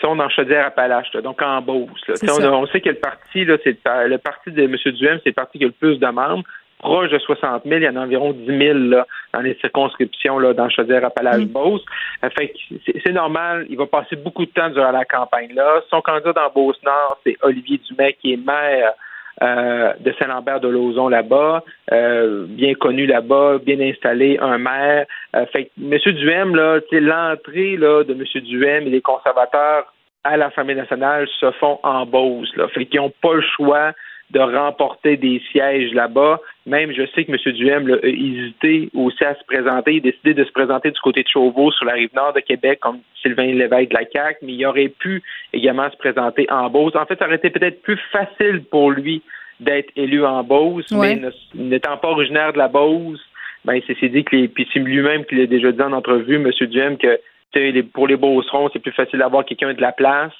sont dans Chaudière-Appalaches, donc en Beauce. On, sait que le parti, là, c'est le parti de M. Duhem, c'est le parti qui a le plus de membres proche de 60 000. Il y en a environ 10 000 là, dans les circonscriptions là, dans Chaudière-Appalaches-Beauce. Mm. Fait c'est normal. Il va passer beaucoup de temps durant la campagne-là. Son candidat dans Beauce-Nord, c'est Olivier Dumais, qui est maire euh, de Saint-Lambert de Lauzon là-bas, euh, bien connu là-bas, bien installé, un maire. Euh, fait M. Duhem, là, l'entrée là, de M. Duhem et les conservateurs à l'Assemblée nationale se font en Beauce. Là. Fait qu'ils n'ont pas le choix de remporter des sièges là-bas. Même, je sais que M. Duhem a hésité aussi à se présenter. Il a décidé de se présenter du côté de Chauveau, sur la rive nord de Québec, comme Sylvain Lévesque de la CAQ, mais il aurait pu également se présenter en Beauce. En fait, ça aurait été peut-être plus facile pour lui d'être élu en Beauce, mais n'étant pas originaire de la Beauce, ben, c'est dit que les, puis c'est lui-même qui l'a déjà dit en entrevue, M. Duhem, que pour les Beaucerons, c'est plus facile d'avoir quelqu'un de la place.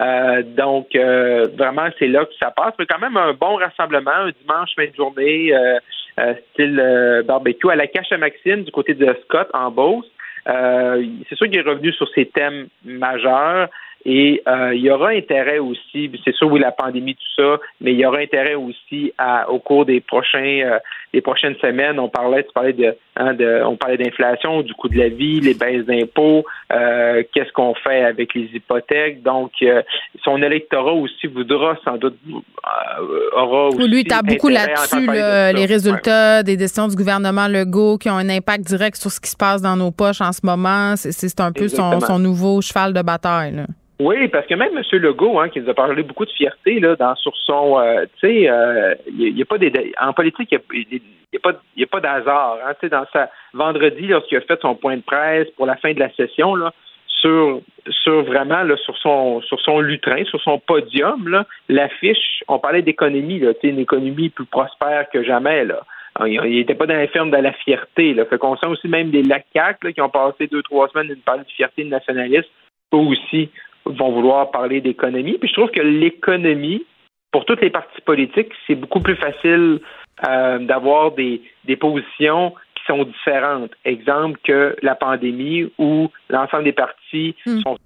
Euh, donc, euh, vraiment, c'est là que ça passe. Mais quand même, un bon rassemblement, un dimanche fin de journée, euh, style barbecue, à la cache à Maxime, du côté de Scott, en Beauce. c'est sûr qu'il est revenu sur ses thèmes majeurs. Et il y aura intérêt aussi, c'est sûr oui la pandémie tout ça, mais il y aura intérêt aussi à, au cours des prochains des prochaines semaines. On parlait, tu parlais de, hein, de on parlait d'inflation, du coût de la vie, les baisses d'impôts, euh, qu'est-ce qu'on fait avec les hypothèques. Donc, euh, son électorat aussi voudra sans doute euh, aura aussi. Lui, tu as beaucoup là-dessus les résultats des décisions du gouvernement Legault qui ont un impact direct sur ce qui se passe dans nos poches en ce moment. C'est un peu son, son, nouveau cheval de bataille. Là. Oui, parce que même M. Legault, hein, qui nous a parlé beaucoup de fierté là, dans, sur son, euh, tu sais, euh, n'y a, pas des, en politique, il n'y a, pas, y a pas d'hasard. Hein, tu sais, dans sa vendredi, lorsqu'il a fait son point de presse pour la fin de la session, là, sur, sur vraiment là, sur son sur son lutrin, sur son podium, l'affiche, on parlait d'économie, une économie plus prospère que jamais. Là. Il n'était pas dans les ferme de la fierté. Là. Fait qu'on sent aussi même des lacacs qui ont passé deux, trois semaines à parler de fierté nationaliste, eux aussi vont vouloir parler d'économie. Puis je trouve que l'économie pour toutes les partis politiques, c'est beaucoup plus facile euh, d'avoir des, des positions qui sont différentes. Exemple que la pandémie où l'ensemble des partis hmm. sont,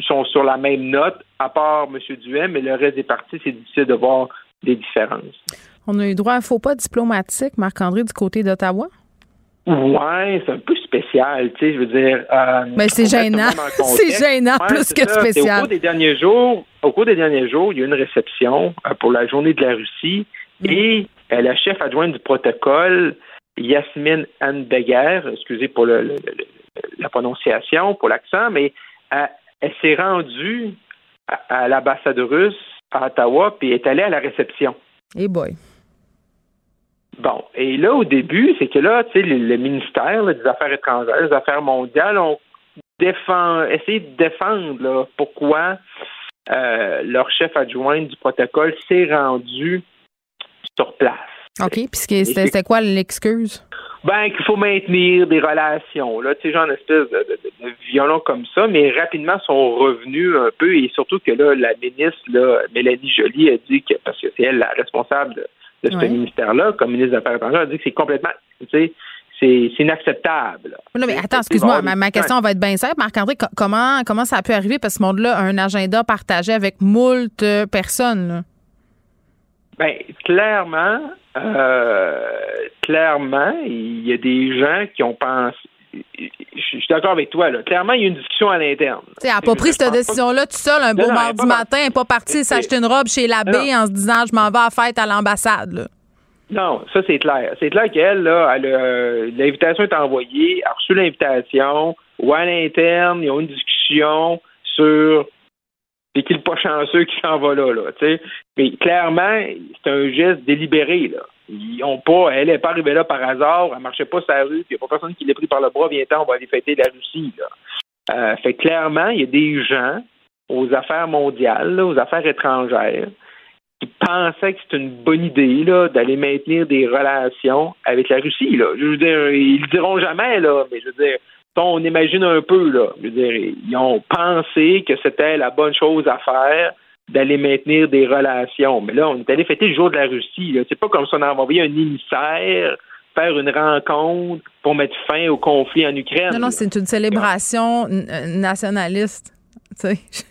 sont sur la même note, à part M. Duhem, mais le reste des partis, c'est difficile de voir des différences. On a eu droit à un faux pas diplomatique, Marc-André, du côté d'Ottawa? Ouais, c'est un peu spécial, tu sais, je veux dire. Euh, Mais c'est gênant. *laughs* c'est gênant plus que spécial. Au cours des derniers jours, au cours des derniers jours, il y a eu une réception euh, pour la journée de la Russie mm. et euh, la chef adjointe du protocole, Yasmine Anbeger, excusez pour le, la prononciation, pour l'accent, mais elle s'est rendue à, l'ambassade russe à Ottawa puis est allée à la réception. Hey boy. Bon, et là, au début, c'est que là, tu sais, le, ministère des Affaires étrangères, des Affaires mondiales ont défend, essayé de défendre pourquoi euh, leur chef adjoint du protocole s'est rendu sur place. OK, puis c'était quoi l'excuse? Ben, qu'il faut maintenir des relations, là, tu sais, genre une espèce de, de, violon comme ça, mais rapidement sont revenus un peu, et surtout que là, la ministre, là, Mélanie Joly, a dit que, parce que c'est elle la responsable de de ce ministère-là, comme ministre des Affaires étrangères, a dit que c'est complètement, tu sais, c'est inacceptable. Non, mais attends, excuse-moi, ma, question va être bien simple. Marc-André, comment, comment ça a pu arriver? Parce que ce monde-là a un agenda partagé avec moult personnes. Bien, clairement, euh, clairement, il y a des gens qui ont pensé, je suis d'accord avec toi. Là. Clairement, il y a une discussion à l'interne. Elle n'a pas pris cette décision-là tout seul un beau mardi matin. Elle n'est pas partie s'acheter une robe chez l'abbé en se disant je m'en vais à fête à l'ambassade. Non, ça c'est clair. C'est clair qu'elle, là, euh, l'invitation est envoyée, elle a reçu l'invitation, ou à l'interne, ils ont une discussion sur c'est qui le pas chanceux qui s'en va là, là. Mais clairement, c'est un geste délibéré. Ils ont pas, elle n'est pas arrivée là par hasard, elle marchait pas sur la rue, il n'y a pas personne qui l'ait pris par le bras, viens on va aller fêter la Russie. Euh, fait clairement, il y a des gens aux affaires mondiales, aux affaires étrangères, qui pensaient que c'était une bonne idée là, d'aller maintenir des relations avec la Russie. Là. Je veux dire, ils le diront jamais, là, mais je veux dire, on imagine un peu, là. Je veux dire, ils ont pensé que c'était la bonne chose à faire d'aller maintenir des relations. Mais là, on est allé fêter le jour de la Russie. C'est pas comme si on avait envoyé un émissaire faire une rencontre pour mettre fin au conflit en Ukraine. Non, non, c'est une célébration nationaliste.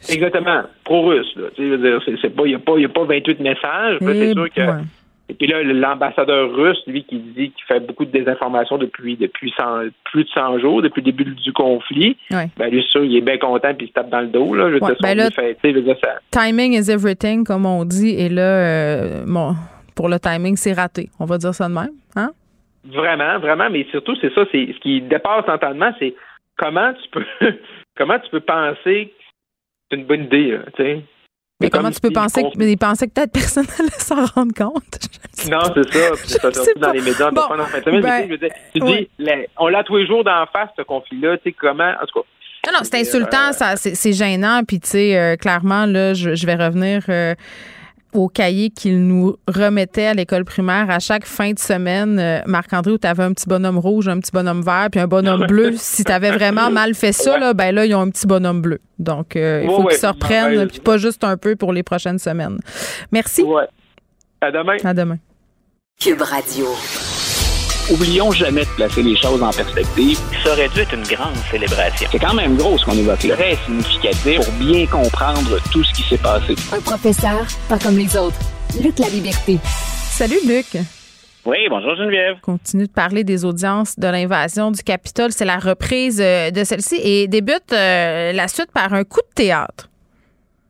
Exactement, pro-russe. Il n'y a, a, pas 28 messages. C'est sûr que et puis là, l'ambassadeur russe, lui, qui dit qu'il fait beaucoup de désinformation depuis depuis plus de 100 jours, depuis le début du conflit, ben lui, sûr, il est bien content puis il se tape dans le dos. Là, je ben ça... Timing is everything, comme on dit. Et là, euh, bon, pour le timing, c'est raté. On va dire ça de même. Hein? Vraiment, vraiment. Mais surtout, c'est ça. C'est ce qui dépasse l'entendement, c'est comment tu peux *laughs* comment tu peux penser que c'est une bonne idée, tu sais? Mais comment tu peux penser que, mais penser que peut-être personne *laughs* n'allait s'en rendre compte? Non, c'est ça. *laughs* C'est ça sorti dans les médias. Bon, en fait. ben, je tu dis, on l'a tous les jours d'en face, ce conflit-là. Tu sais, comment, en tout cas. Non, non, c'est insultant, euh, c'est gênant. Puis, tu sais, euh, clairement, là, je, je vais revenir euh, au cahier qu'il nous remettait à l'école primaire à chaque fin de semaine, euh, Marc-André, où tu avais un petit bonhomme rouge, un petit bonhomme vert, puis un bonhomme *laughs* bleu. si tu avais vraiment mal fait ça, là, ben là, ils ont un petit bonhomme bleu. Donc, euh, il faut qu'ils se reprennent, puis pas juste un peu pour les prochaines semaines. Merci. À demain. À demain. Cube Radio. Oublions jamais de placer les choses en perspective. Ça aurait dû être une grande célébration. C'est quand même gros ce qu'on évoque là. Très significatif pour bien comprendre tout ce qui s'est passé. Un professeur, pas comme les autres. Luc La Liberté. Salut Luc. Oui, bonjour Geneviève. Continue de parler des audiences de l'invasion du Capitole. C'est la reprise euh, de celle-ci et débute euh, la suite par un coup de théâtre.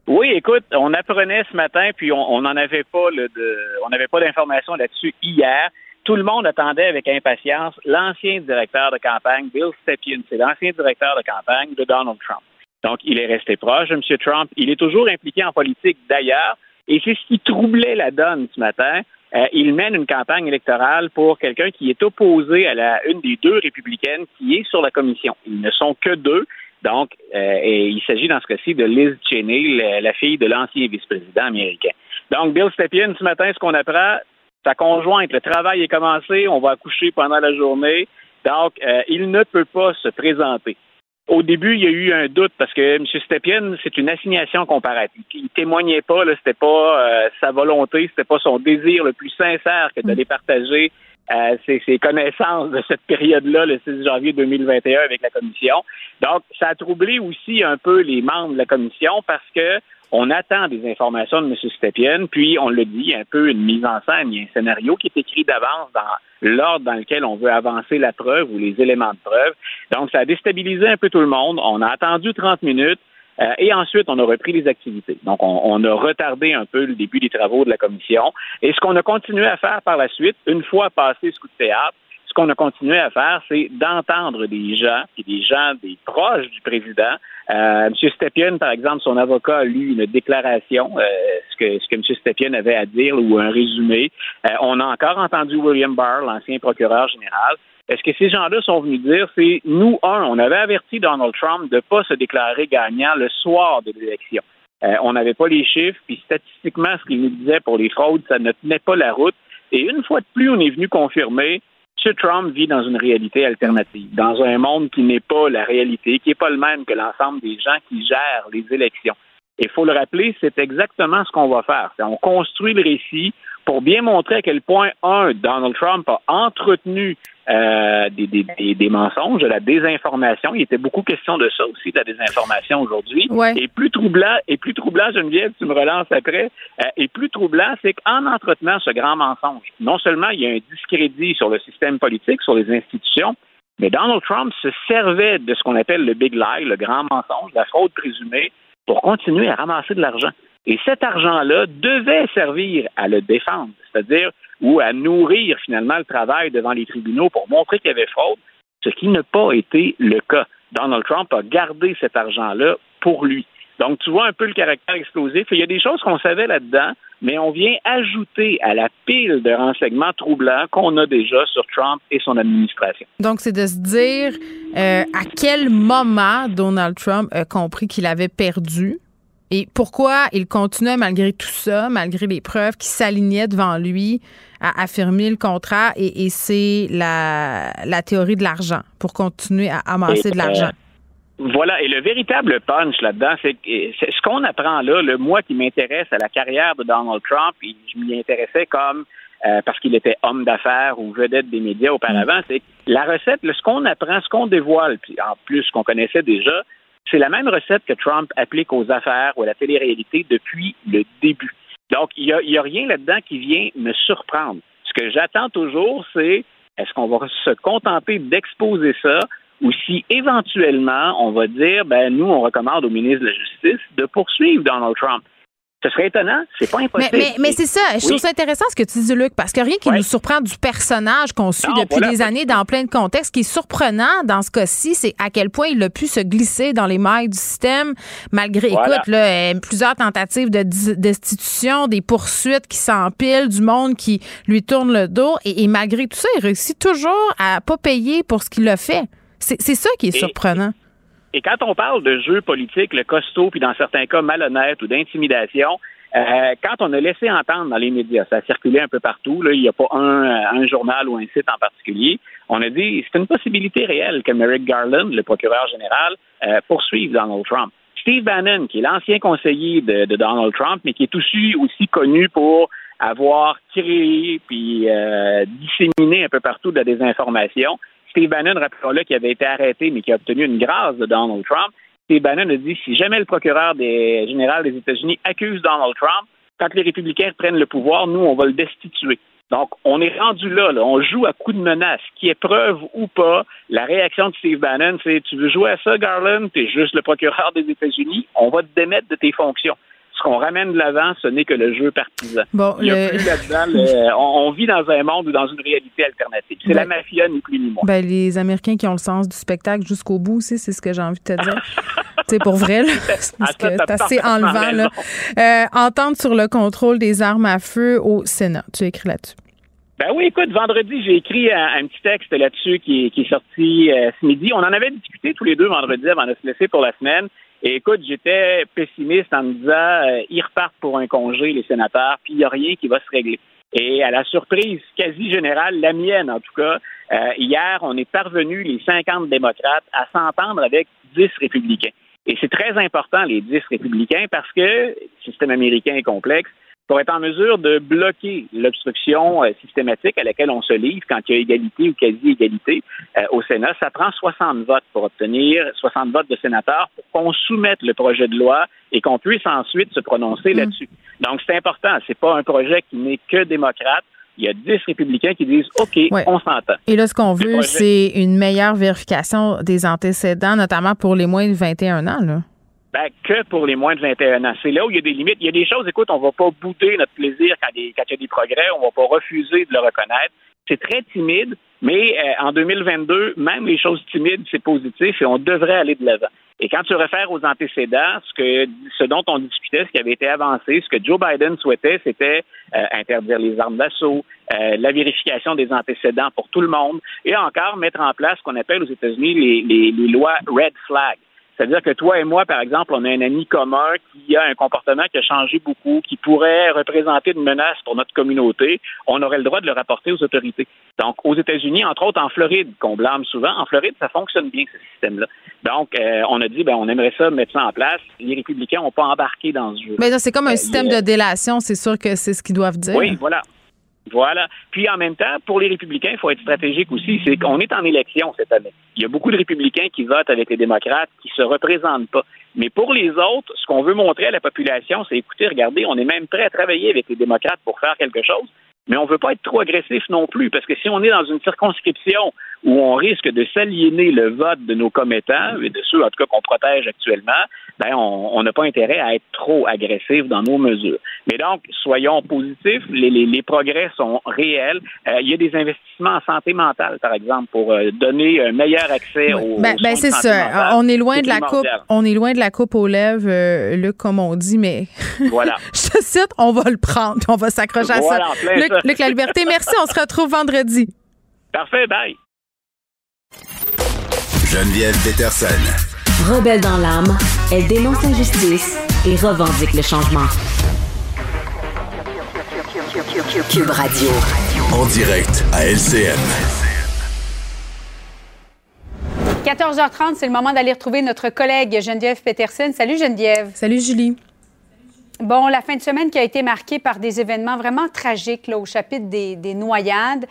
Oui, écoute, on apprenait ce matin, puis on n'en avait pas le, de, on n'avait pas d'informations là-dessus hier tout le monde attendait avec impatience l'ancien directeur de campagne, Bill Stepien. C'est l'ancien directeur de campagne de Donald Trump. Donc, il est resté proche de M. Trump. Il est toujours impliqué en politique d'ailleurs. Et c'est ce qui troublait la donne ce matin. Euh, il mène une campagne électorale pour quelqu'un qui est opposé à la, une des deux républicaines qui est sur la commission. Ils ne sont que deux. Donc, euh, il s'agit dans ce cas-ci de Liz Cheney, la, la fille de l'ancien vice-président américain. Donc, Bill Stepien, ce matin, ce qu'on apprend, sa conjointe, le travail est commencé, on va accoucher pendant la journée. Donc, euh, il ne peut pas se présenter. au début, il y a eu un doute parce que M. Stepien, c'est une assignation comparative. Il témoignait pas, c'était pas euh, sa volonté, c'était pas son désir le plus sincère que d'aller partager euh, ses, connaissances de cette période-là, le 6 janvier 2021, avec la commission. Donc, ça a troublé aussi un peu les membres de la commission parce que on attend des informations de M. Stepien, puis on le dit, un peu une mise en scène, il y a un scénario qui est écrit d'avance dans l'ordre dans lequel on veut avancer la preuve ou les éléments de preuve. Donc, ça a déstabilisé un peu tout le monde. On a attendu 30 minutes. Euh, et ensuite, on a repris les activités. Donc, on, a retardé un peu le début des travaux de la commission. Et ce qu'on a continué à faire par la suite, une fois passé ce coup de théâtre, ce qu'on a continué à faire, c'est d'entendre des gens, et des gens, des proches du président, euh, M. Stepien, par exemple, son avocat a lu une déclaration, euh, ce, que, ce que M. Stepien avait à dire ou un résumé. Euh, on a encore entendu William Barr, l'ancien procureur général. Est-ce que ces gens-là sont venus dire, c'est nous, un, on avait averti Donald Trump de ne pas se déclarer gagnant le soir de l'élection. on n'avait pas les chiffres, puis statistiquement, ce qu'il nous disait pour les fraudes, ça ne tenait pas la route. Et une fois de plus, on est venu confirmer Trump vit dans une réalité alternative, dans un monde qui n'est pas la réalité, qui n'est pas le même que l'ensemble des gens qui gèrent les élections. Il faut le rappeler, c'est exactement ce qu'on va faire. On construit le récit pour bien montrer à quel point, un, Donald Trump a entretenu euh, des, des, des, mensonges, de la désinformation. Il était beaucoup question de ça aussi, de la désinformation aujourd'hui. Et plus troublant, et plus troublant, Geneviève, tu me relances après, euh, et plus troublant, c'est qu'en entretenant ce grand mensonge, non seulement il y a un discrédit sur le système politique, sur les institutions, mais Donald Trump se servait de ce qu'on appelle le big lie, le grand mensonge, la fraude présumée, pour continuer à ramasser de l'argent. Et cet argent-là devait servir à le défendre, c'est-à-dire ou à nourrir finalement le travail devant les tribunaux pour montrer qu'il y avait fraude, ce qui n'a pas été le cas. Donald Trump a gardé cet argent-là pour lui. Donc, tu vois un peu le caractère explosif. Il y a des choses qu'on savait là-dedans, mais on vient ajouter à la pile de renseignements troublants qu'on a déjà sur Trump et son administration. Donc, c'est de se dire euh, à quel moment Donald Trump a compris qu'il avait perdu et pourquoi il continuait malgré tout ça, malgré les preuves qui s'alignaient devant lui, à affirmer le contrat. Et, c'est la, théorie de l'argent pour continuer à amasser de l'argent. Euh, voilà, et le véritable punch là-dedans, c'est ce qu'on apprend là, le moi qui m'intéresse à la carrière de Donald Trump, et je m'y intéressais comme euh, parce qu'il était homme d'affaires ou vedette des médias auparavant, mm. c'est la recette, ce qu'on apprend, ce qu'on dévoile, puis en plus ce qu'on connaissait déjà, c'est la même recette que Trump applique aux affaires ou à la télé-réalité depuis le début. Donc, il n'y a, a, rien là-dedans qui vient me surprendre. Ce que j'attends toujours, c'est est-ce qu'on va se contenter d'exposer ça ou si éventuellement on va dire, ben nous, on recommande au ministre de la Justice de poursuivre Donald Trump. Ce serait étonnant, c'est pas impossible. Mais, c'est ça, je trouve ça intéressant ce que tu dis, Luc, parce que rien qui nous surprend du personnage qu'on suit depuis des années dans plein de contextes, ce qui est surprenant dans ce cas-ci, c'est à quel point il a pu se glisser dans les mailles du système, malgré, écoute, là, euh, plusieurs tentatives de destitution, des poursuites qui s'empilent, du monde qui lui tourne le dos, et, malgré tout ça, il réussit toujours à pas payer pour ce qu'il a fait. C'est ça qui est surprenant. Et quand on parle de jeu politique, le costaud, puis dans certains cas malhonnête ou d'intimidation, euh, quand on a laissé entendre dans les médias, ça a circulé un peu partout, là, il n'y a pas un, journal ou un site en particulier, on a dit c'est une possibilité réelle que Merrick Garland, le procureur général, euh, poursuive Donald Trump. Steve Bannon, qui est l'ancien conseiller de, Donald Trump, mais qui est aussi, connu pour avoir créé puis euh, disséminé un peu partout de la désinformation, Steve Bannon, rappelons-le, qui avait été arrêté, mais qui a obtenu une grâce de Donald Trump. Steve Bannon a dit si jamais le procureur des, général des États-Unis accuse Donald Trump, quand les républicains prennent le pouvoir, nous, on va le destituer. Donc, on est rendu là, là, on joue à coup de menace. Qui est preuve ou pas, la réaction de Steve Bannon, c'est tu veux jouer à ça, Garland, t'es juste le procureur des États-Unis, on va te démettre de tes fonctions ce qu'on ramène de l'avant, ce n'est que le jeu partisan. Bon, Il y a plus là-dedans. *laughs* on, vit dans un monde ou dans une réalité alternative. C'est la ben, mafia, ni plus ni moins. Ben, les Américains qui ont le sens du spectacle jusqu'au bout aussi, c'est ce que j'ai envie de te dire. *laughs* c'est pour vrai, là. c'est assez enlevant. Là. Euh, entendre sur le contrôle des armes à feu au Sénat. Tu as écrit là-dessus. Ben oui, écoute, vendredi, j'ai écrit un, petit texte là-dessus qui, est sorti euh, ce midi. On en avait discuté tous les deux vendredi avant de se laisser pour la semaine. Et écoute, j'étais pessimiste en me disant, euh, ils repartent pour un congé, les sénateurs, puis il n'y a rien qui va se régler. Et à la surprise quasi générale, la mienne en tout cas, euh, hier, on est parvenu, les 50 démocrates, à s'entendre avec 10 républicains. Et c'est très important, les 10 républicains, parce que le système américain est complexe pour être en mesure de bloquer l'obstruction euh, systématique à laquelle on se livre quand il y a égalité ou quasi-égalité euh, au Sénat. Ça prend 60 votes pour obtenir 60 votes de sénateurs pour qu'on soumette le projet de loi et qu'on puisse ensuite se prononcer mm. là-dessus. Donc, c'est important. C'est pas un projet qui n'est que démocrate. Il y a 10 républicains qui disent OK, on s'entend. Et là, ce qu'on veut, c'est une meilleure vérification des antécédents, notamment pour les moins de 21 ans. Là. Ben, que pour les moins de 21 ans. C'est là où il y a des limites. Il y a des choses, écoute, on va pas bouder notre plaisir quand, il y a des progrès, on va pas refuser de le reconnaître. C'est très timide, mais euh, en 2022, même les choses timides, c'est positif et on devrait aller de l'avant. Et quand tu réfères aux antécédents, ce, que, ce dont on discutait, ce qui avait été avancé, ce que Joe Biden souhaitait, c'était euh, interdire les armes d'assaut, euh, la vérification des antécédents pour tout le monde, et encore mettre en place ce qu'on appelle aux États-Unis les, les lois Red Flag. C'est-à-dire que toi et moi, par exemple, on a un ami commun qui a un comportement qui a changé beaucoup, qui pourrait représenter une menace pour notre communauté. On aurait le droit de le rapporter aux autorités. Donc, aux États-Unis, entre autres en Floride, qu'on blâme souvent, en Floride, ça fonctionne bien, ce système-là. Donc, euh, on a dit, ben, on aimerait ça mettre ça en place. Les républicains n'ont pas embarqué dans ce jeu. Mais c'est comme un euh, système de délation, c'est sûr que c'est ce qu'ils doivent dire. Oui, voilà. Voilà. Puis en même temps, pour les républicains, il faut être stratégique aussi. C'est qu'on est en élection cette année. Il y a beaucoup de républicains qui votent avec les démocrates, qui se représentent pas. Mais pour les autres, ce qu'on veut montrer à la population, c'est écoutez, regardez, on est même prêt à travailler avec les démocrates pour faire quelque chose. Mais on ne veut pas être trop agressif non plus, parce que si on est dans une circonscription où on risque de s'aliéner le vote de nos commettants, et de ceux en tout cas qu'on protège actuellement, ben on n'a pas intérêt à être trop agressif dans nos mesures. Mais donc, soyons positifs, les, les, les progrès sont réels. Euh, il y a des investissements en santé mentale, par exemple, pour euh, donner un meilleur accès aux, ben, ben c'est ça. On est loin de la coupe. On est loin de la coupe aux lèvres, euh, Luc, comme on dit, mais *laughs* voilà. je te cite, on va le prendre, on va s'accrocher à ça. Luc, Luc, la liberté, merci. On se retrouve vendredi. Parfait, bye. Geneviève Peterson. Rebelle dans l'âme, elle dénonce l'injustice et revendique le changement. Cube Radio. En direct à LCM. 14h30, c'est le moment d'aller retrouver notre collègue Geneviève Peterson. Salut Geneviève. Salut Julie. Bon, la fin de semaine qui a été marquée par des événements vraiment tragiques là, au chapitre des, des noyades.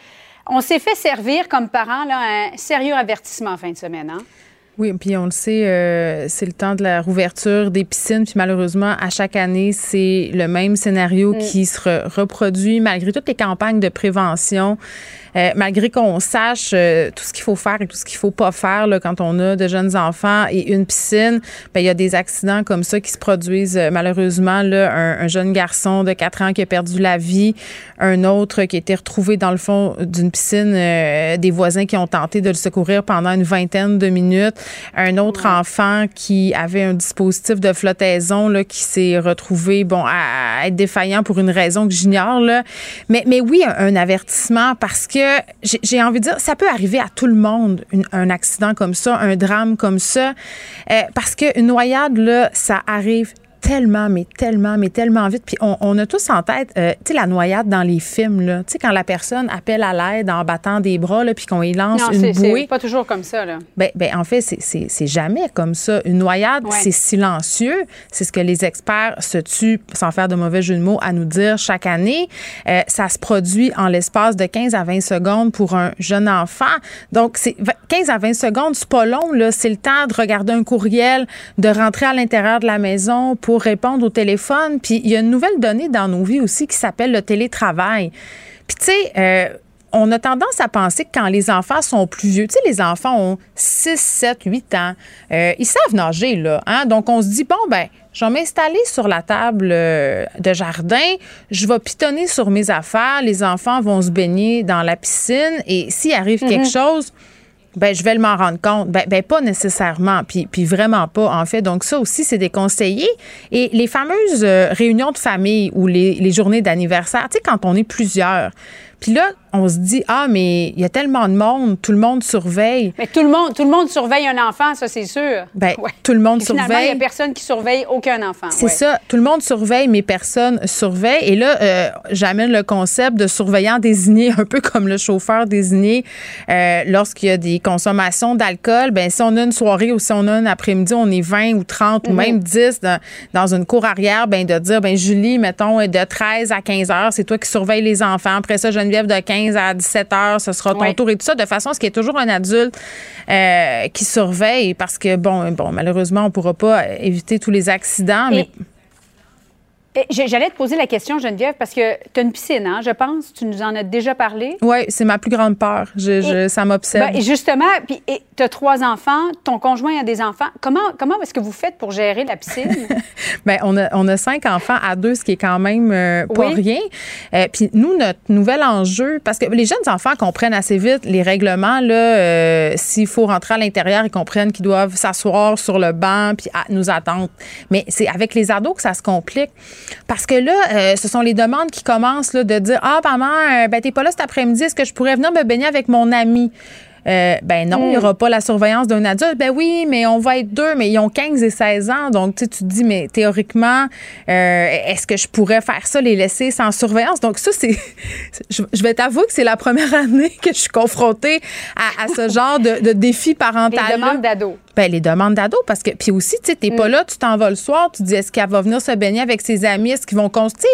On s'est fait servir comme parents là, un sérieux avertissement en fin de semaine. Hein? Oui, puis on le sait, euh, c'est le temps de la rouverture des piscines. Puis malheureusement, à chaque année, c'est le même scénario mm. qui se reproduit malgré toutes les campagnes de prévention. Euh, malgré qu'on sache euh, tout ce qu'il faut faire et tout ce qu'il faut pas faire là, quand on a de jeunes enfants et une piscine, ben, il y a des accidents comme ça qui se produisent malheureusement. Là, un, jeune garçon de 4 ans qui a perdu la vie, un autre qui a été retrouvé dans le fond d'une piscine, des voisins qui ont tenté de le secourir pendant une vingtaine de minutes un autre enfant qui avait un dispositif de flottaison là, qui s'est retrouvé bon à, être défaillant pour une raison que j'ignore. Mais mais oui, un, avertissement parce que j'ai envie de dire ça peut arriver à tout le monde un accident comme ça, un drame comme ça euh, parce que une noyade là, ça arrive tellement, mais tellement, mais tellement vite. Puis on, a tous en tête, euh, tu sais, la noyade dans les films, là. Tu sais, quand la personne appelle à l'aide en battant des bras, là, puis qu'on y lance une bouée. c'est pas toujours comme ça, là. Ben, ben en fait, c'est jamais comme ça. Une noyade, c'est silencieux. C'est ce que les experts se tuent, sans faire de mauvais jeu de mots, à nous dire chaque année. Euh, ça se produit en l'espace de 15 à 20 secondes pour un jeune enfant. Donc, c'est 15 à 20 secondes, c'est pas long, là. C'est le temps de regarder un courriel, de rentrer à l'intérieur de la maison pour répondre au téléphone. Puis il y a une nouvelle donnée dans nos vies aussi qui s'appelle le télétravail. Puis tu sais, euh, on a tendance à penser que quand les enfants sont plus vieux, tu sais, les enfants ont 6, 7, 8 ans, euh, ils savent nager, là. Hein? Donc, on se dit, bon, ben, je vais m'installer sur la table euh, de jardin, je vais pitonner sur mes affaires, les enfants vont se baigner dans la piscine et s'il arrive quelque mhm. chose, ben je vais m'en rendre compte. Ben, ben, pas nécessairement, puis, puis vraiment pas en fait. Donc ça aussi c'est des conseillers et les fameuses euh, réunions de famille ou les, les journées d'anniversaire, tu sais quand on est plusieurs. Puis là, on se dit ah mais il y a tellement de monde, tout le monde surveille. Mais tout le monde, tout le monde surveille un enfant, ça c'est sûr. Ben tout le monde surveille. Finalement, il n'y a personne qui surveille aucun enfant. C'est ça, tout le monde surveille, mais personne surveille. Et là, euh, j'amène le concept de surveillant désigné, *laughs* un peu comme le chauffeur désigné euh, lorsqu'il y a des consommations d'alcool. Ben si on a une soirée ou si on a un après-midi, on est 20 ou 30 ou mhm. même 10 dans, dans, une cour arrière, ben de dire ben Julie, mettons de 13 à 15 heures, c'est toi qui surveilles les enfants. Après ça, Geneviève de 15 à 17 heures, ce sera ton tour et tout ça, de façon à ce qu'il y ait toujours un adulte euh, qui surveille parce que, bon, bon malheureusement, on ne pourra pas éviter tous les accidents. mais J'allais te poser la question, Geneviève, parce que tu as une piscine, hein, je pense. Tu nous en as déjà parlé. Oui, c'est ma plus grande peur. Je, ça m'obsède. Ben, et justement, puis tu as trois enfants, ton conjoint a des enfants. Comment, comment est-ce que vous faites pour gérer la piscine? *laughs* Bien, on a, on a cinq enfants à deux, ce qui est quand même euh, pas rien. Euh, puis nous, notre nouvel enjeu, parce que les jeunes enfants comprennent assez vite les règlements, là, euh, s'il faut rentrer à l'intérieur, ils comprennent qu'ils doivent s'asseoir sur le banc puis nous attendre. Mais c'est avec les ados que ça se complique. Parce que là, euh, ce sont les demandes qui commencent là, de dire Ah, maman, euh, ben, t'es pas là cet après-midi, est-ce que je pourrais venir me baigner avec mon ami? Euh, ben non, il n'y aura pas la surveillance d'un adulte. Ben oui, mais on va être deux, mais ils ont 15 et 16 ans. Donc, tu te dis, mais théoriquement, est-ce que je pourrais faire ça, les laisser sans surveillance? Donc, ça, c'est. Je, vais t'avouer que c'est la première *laughs* année que je suis confrontée à, ce genre de, de défi parental. Les demandes d'ados. Ben, les demandes d'ados, parce que, puis aussi, tu sais, t'es pas mm. là, tu t'en vas le soir, tu dis, est-ce qu'elle va venir se baigner avec ses amis, est-ce qu'ils vont constater?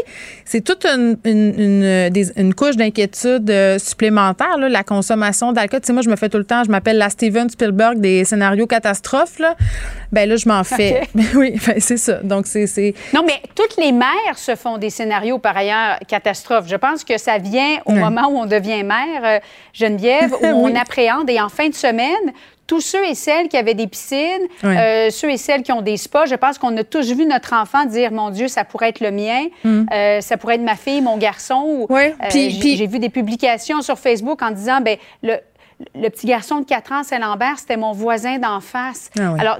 C'est toute une, une, une, couche d'inquiétude euh, supplémentaire, là, la consommation d'alcool. Tu sais, moi, je me fais tout le temps, je m'appelle la Steven Spielberg des scénarios catastrophes, là. Ben là, je m'en fais. *laughs* Ben oui, ben, c'est ça. Donc, c'est. Non, mais toutes les mères se font des scénarios, par ailleurs, catastrophes. Je pense que ça vient au moment où on devient mère, euh, Geneviève, où *laughs* on appréhende. Et en fin de semaine, tous ceux et celles qui avaient des piscines, euh, ceux et celles qui ont des spas, je pense qu'on a tous vu notre enfant dire Mon Dieu, ça pourrait être le mien, mm. euh, ça pourrait être ma fille, mon garçon. Oui. Euh, j'ai vu des publications sur Facebook en disant ben le, le petit garçon de 4 ans, Saint-Lambert, c'était mon voisin d'en face. Ah Alors,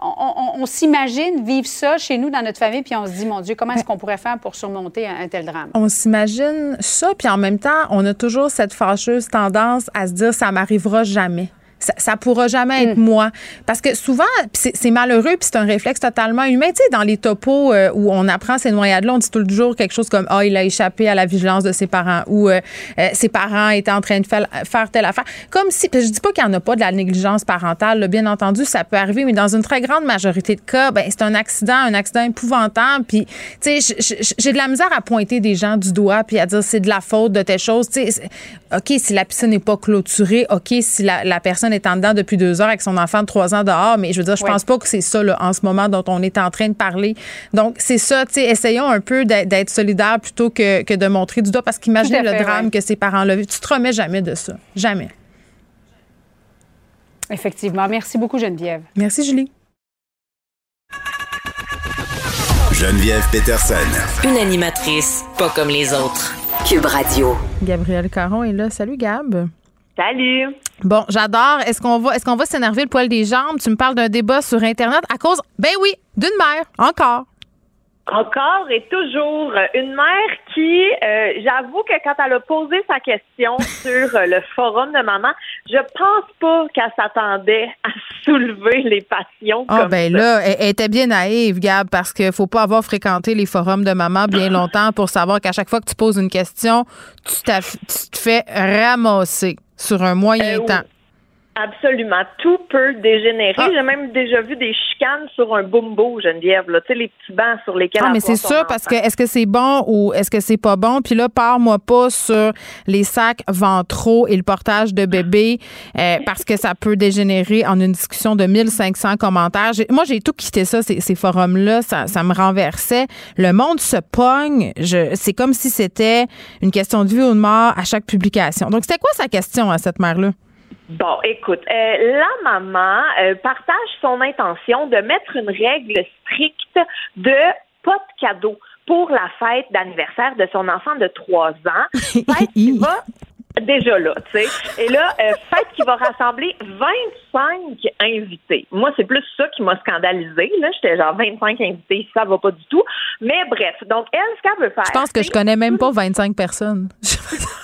on, s'imagine vivre ça chez nous dans notre famille, puis on se dit, mon Dieu, comment est-ce qu'on pourrait faire pour surmonter un, tel drame? On s'imagine ça, puis en même temps, on a toujours cette fâcheuse tendance à se dire, ça m'arrivera jamais. Ça, ça pourra jamais être mm. moi. Parce que souvent, c'est malheureux, puis c'est un réflexe totalement humain. Tu sais, dans les topos euh, où on apprend ces noyades-là, on dit toujours quelque chose comme « Ah, oh, il a échappé à la vigilance de ses parents » ou euh, euh, Ses parents étaient en train de faire, faire telle affaire ». Comme si, je dis pas qu'il n'y en a pas de la négligence parentale, bien entendu, ça peut arriver, mais dans une très grande majorité de cas, ben, c'est un accident, un accident épouvantable. Puis, tu sais, j'ai de la misère à pointer des gens du doigt puis à dire c'est de la faute de telle chose. Tu sais, OK, si la piscine n'est pas clôturée, OK, si la, la personne est en dedans depuis deux heures avec son enfant de trois ans dehors, mais je veux dire, je pense pas que c'est ça là, en ce moment dont on est en train de parler. Donc, c'est ça, tu sais, essayons un peu d'être solidaires plutôt que, que, de montrer du doigt, parce qu'imagine le drame que ces parents-là Tu te remets jamais de ça. Jamais. Effectivement. Merci beaucoup, Geneviève. Merci, Julie. Geneviève Peterson. Une animatrice pas comme les autres. Cube Radio. Gabriel Caron est là. Salut, Gab. Salut. Bon, j'adore. Est-ce qu'on va, est-ce qu'on va s'énerver le poil des jambes? Tu me parles d'un débat sur Internet à cause, ben oui, d'une mère, encore. Encore et toujours une mère qui, euh, j'avoue que quand elle a posé sa question *laughs* sur le forum de maman, je pense pas qu'elle s'attendait à soulever les passions. Ah ben là, elle, était bien naïve, Gab, parce qu'il faut pas avoir fréquenté les forums de maman bien *laughs* longtemps pour savoir qu'à chaque fois que tu poses une question, tu, tu te fais ramasser sur un moyen euh, temps. Absolument. Tout peut dégénérer. Ah. J'ai même déjà vu des chicanes sur un bumbo, Geneviève. Tu sais, les petits bancs sur lesquels... Ah, mais c'est ça, parce que est-ce que c'est bon ou est-ce que c'est pas bon? Puis là, pars-moi pas sur les sacs ventraux et le portage de bébé euh, parce que ça peut dégénérer en une discussion de 1500 commentaires. Moi, j'ai tout quitté ça, ces, ces forums-là. Ça, ça, me renversait. Le monde se pogne. C'est comme si c'était une question de vie ou de mort à chaque publication. Donc, c'était quoi sa question à cette mère-là? Bon, écoute, euh, la maman euh, partage son intention de mettre une règle stricte de pas de cadeau pour la fête d'anniversaire de son enfant de trois ans. *laughs* Fête qui va déjà là, tu sais. Et là, euh, fête qui va rassembler 25 invités. Moi, c'est plus ça qui m'a scandalisé. Là, j'étais genre 25 invités, ça va pas du tout. Mais bref, donc elle, ce qu'elle veut faire. Je pense que je connais même pas 25 personnes. *laughs*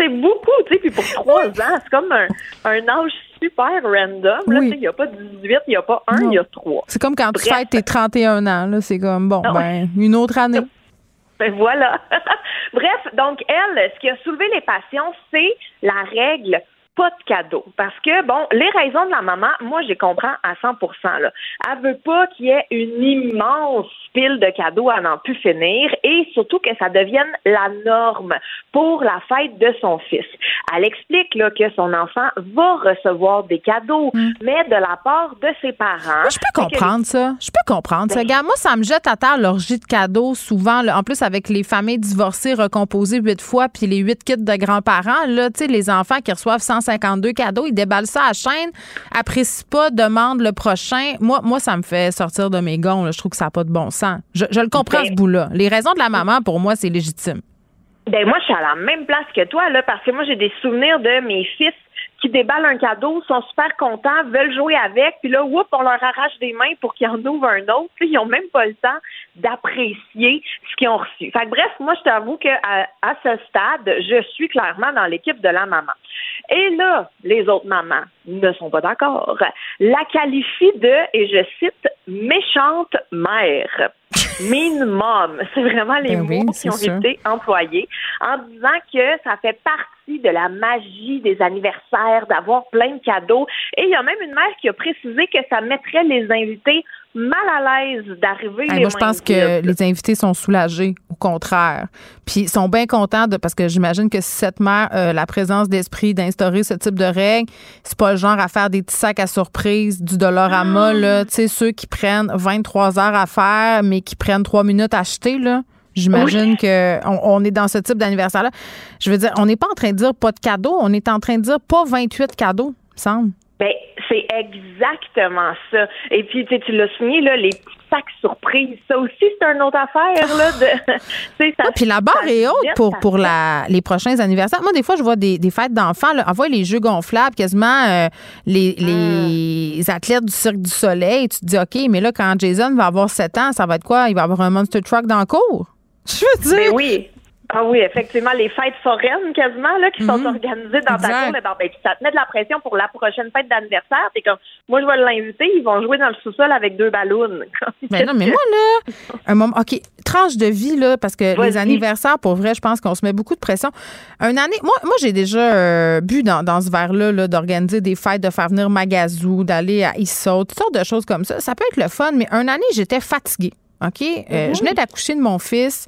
c'est beaucoup, tu sais. Puis pour trois ans, c'est comme un, un âge super random. Là, il n'y a pas 18, il n'y a pas 1, il y a 3. C'est comme quand tu fêtes tes 31 ans. Là, c'est comme, bon, ah ben, une autre année. *laughs* Ben voilà. *laughs* Bref, donc elle, ce qui a soulevé les passions, c'est la règle pas de cadeau. Parce que, bon, les raisons de la maman, moi, j'ai comprends à 100 là. Elle veut pas qu'il y ait une immense pile de cadeaux à n'en plus finir et surtout que ça devienne la norme pour la fête de son fils. Elle explique là, que son enfant va recevoir des cadeaux, mm. mais de la part de ses parents. je peux comprendre ça. Je peux comprendre ça. Ben moi, ça me jette à terre l'orgie de cadeaux souvent. en plus, avec les familles divorcées recomposées huit fois puis les huit kits de grands-parents, là, tu sais, les enfants qui reçoivent 152 cadeaux, ils déballent ça à la chaîne, apprécient pas, demandent le prochain. Moi, moi, ça me fait sortir de mes gonds. Je trouve que ça n'a pas de bon sens. Je, le comprends, ben ce bout-là. Les raisons de la maman, pour moi, c'est légitime. Ben moi, je suis à la même place que toi, là, parce que moi, j'ai des souvenirs de mes fils qui déballent un cadeau, sont super contents, veulent jouer avec, puis là, oups, on leur arrache des mains pour qu'ils en ouvrent un autre. Puis ils n'ont même pas le temps d'apprécier ce qu'ils ont reçu. Fait bref, moi, je t'avoue qu'à à ce stade, je suis clairement dans l'équipe de la maman. Et là, les autres mamans ne sont pas d'accord. La qualifient de, et je cite, méchante mère. Mean mom. *laughs* C'est vraiment les ben mots qui ont été employés en disant que ça fait partie de la magie des anniversaires, d'avoir plein de cadeaux. Et il y a même une mère qui a précisé que ça mettrait les invités mal à l'aise d'arriver. moi, je pense que les invités sont soulagés, au contraire. Puis ils sont bien contents de parce que j'imagine que si cette mère a la présence d'esprit d'instaurer ce type de règles, c'est pas le genre à faire des petits sacs à surprise, du Dollarama, ah. là, tu sais, ceux qui prennent 23 heures à faire, mais qui prennent 3 minutes à acheter, là. J'imagine qu'on on est dans ce type d'anniversaire-là. Je veux dire, on n'est pas en train de dire pas de cadeaux, on est en train de dire pas 28 cadeaux, me semble. Ben, c'est exactement ça. Et puis, tu l'as souligné, là, les petits sacs surprises, ça aussi, c'est une autre affaire, là. De, *laughs* ça, puis la barre est haute pour, pour la, les prochains anniversaires. Moi, des fois, je vois des, des fêtes d'enfants, là, on les jeux gonflables, quasiment euh, les, les hmm. athlètes du Cirque du Soleil. Tu te dis, OK, mais là, quand Jason va avoir 7 ans, ça va être quoi? Il va avoir un Monster Truck dans le cours? *laughs* Je veux dire. Ben oui. Ah oui, effectivement, les fêtes foraines quasiment là qui sont mhm. organisées dans ta cour, ben, ça te met de la pression pour la prochaine fête d'anniversaire. T'es comme, moi je vais l'inviter, ils vont jouer dans le sous-sol avec deux ballons. Mais *laughs* ben non, mais moi là, un moment, ok, tranche de vie là, parce que les anniversaires, pour vrai, je pense qu'on se met beaucoup de pression. Un année, moi, moi j'ai déjà euh, bu dans, dans ce verre-là -là, d'organiser des fêtes, de faire venir Magazou, d'aller à Issot, toutes sortes de choses comme ça. Ça peut être le fun, mais un année j'étais fatiguée. OK? Euh, mhm. Je venais d'accoucher de mon fils.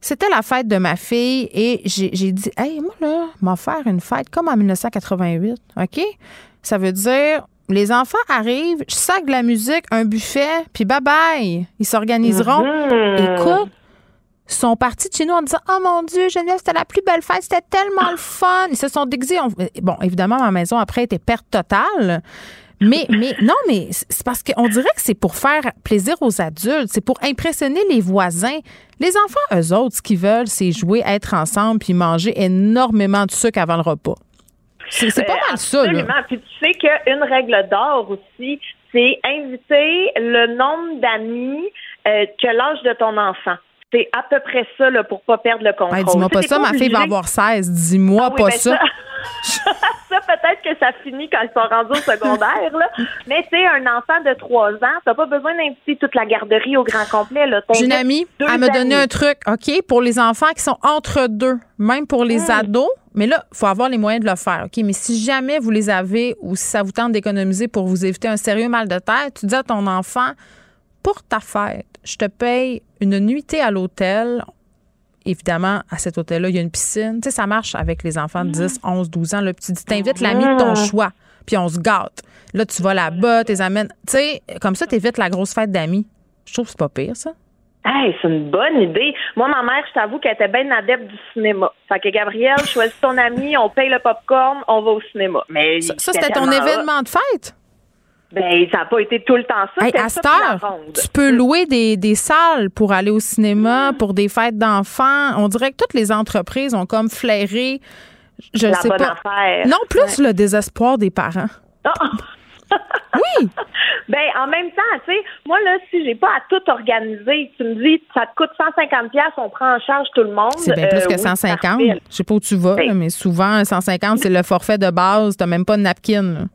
C'était la fête de ma fille et j'ai dit, hey, moi, là, m'en faire une fête comme en 1988. OK? Ça veut dire, les enfants arrivent, je sac de la musique, un buffet, puis bye bye. Ils s'organiseront. Écoute, ils sont partis de chez nous en disant Oh mon Dieu, Geneviève, c'était la plus belle fête, c'était tellement le fun. Ils se sont déguisés. Bon, évidemment, ma maison après était perte totale. Mais, mais non, mais c'est parce qu'on dirait que c'est pour faire plaisir aux adultes, c'est pour impressionner les voisins. Les enfants, eux autres, ce qu'ils veulent, c'est jouer, être ensemble, puis manger énormément de sucre avant le repas. C'est pas mal ça. Absolument. Puis tu sais qu'une règle d'or aussi, c'est inviter le nombre d'amis euh, que l'âge de ton enfant. C'est à peu près ça là, pour pas perdre le contrôle. dis-moi pas ça, ma fille va avoir 16. Dis-moi ah pas ben ça. *laughs* Ça, peut-être que ça finit quand ils sont rendus au secondaire, là. Mais c'est un enfant de 3 ans, t'as pas besoin d'inviter toute la garderie au grand complet, là. J'ai une amie, elle me donné un truc, OK, pour les enfants qui sont entre deux, même pour les hmm. ados. Mais là, il faut avoir les moyens de le faire, OK? Mais si jamais vous les avez ou si ça vous tente d'économiser pour vous éviter un sérieux mal de tête, tu dis à ton enfant, pour ta fête, je te paye une nuitée à l'hôtel. Évidemment, à cet hôtel-là, il y a une piscine. Tu sais, ça marche avec les enfants de 10, 11, 12 ans. Là, puis tu t'invites l'ami de ton choix, puis on se gâte. Là, tu vas là-bas, tu amènes. Tu sais, comme ça, tu évites la grosse fête d'amis. Je trouve que c'est pas pire, ça. Hey, c'est une bonne idée. Moi, ma mère, je t'avoue qu'elle était bien adepte du cinéma. Fait que Gabrielle, choisis ton ami, on paye le popcorn, on va au cinéma. Mais ça, c'était ton événement de fête? Ben, ça n'a pas été tout le temps ça. à cette heure, tu peux louer des, des, salles pour aller au cinéma, mm. pour des fêtes d'enfants. On dirait que toutes les entreprises ont comme flairé, je ne sais pas. Non, plus le désespoir des parents. Ah! *laughs* oui! *laughs* ben, en même temps, tu sais, moi, là, si j'ai pas à tout organiser, tu me dis, ça te coûte 150 pièces, on prend en charge tout le monde. C'est bien plus que 150. Je je sais pas où tu vas, mais souvent, 150, c'est le forfait de base. T'as même pas de napkin.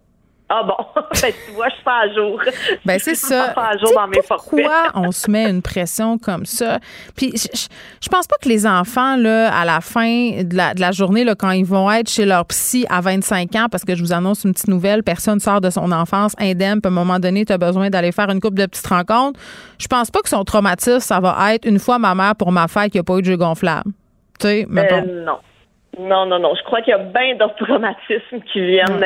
Ah bon, *laughs* ben, tu vois, je suis pas à jour. *laughs* Ben c'est ça. Pas à jour dans mes pourquoi on se met une pression comme ça? Puis je, je, pense pas que les enfants là à la fin de la, de la journée là quand ils vont être chez leur psy à 25 ans parce que je vous annonce une petite nouvelle, personne sort de son enfance indemne, puis à un moment donné, tu as besoin d'aller faire une coupe de petites rencontres. Je pense pas que son traumatisme ça va être une fois ma mère pour ma fête qui a pas eu de jeu gonflable. Tu sais, mais euh, non. Non, non, non. Je crois qu'il y a bien d'autres *laughs* traumatismes qui viennent,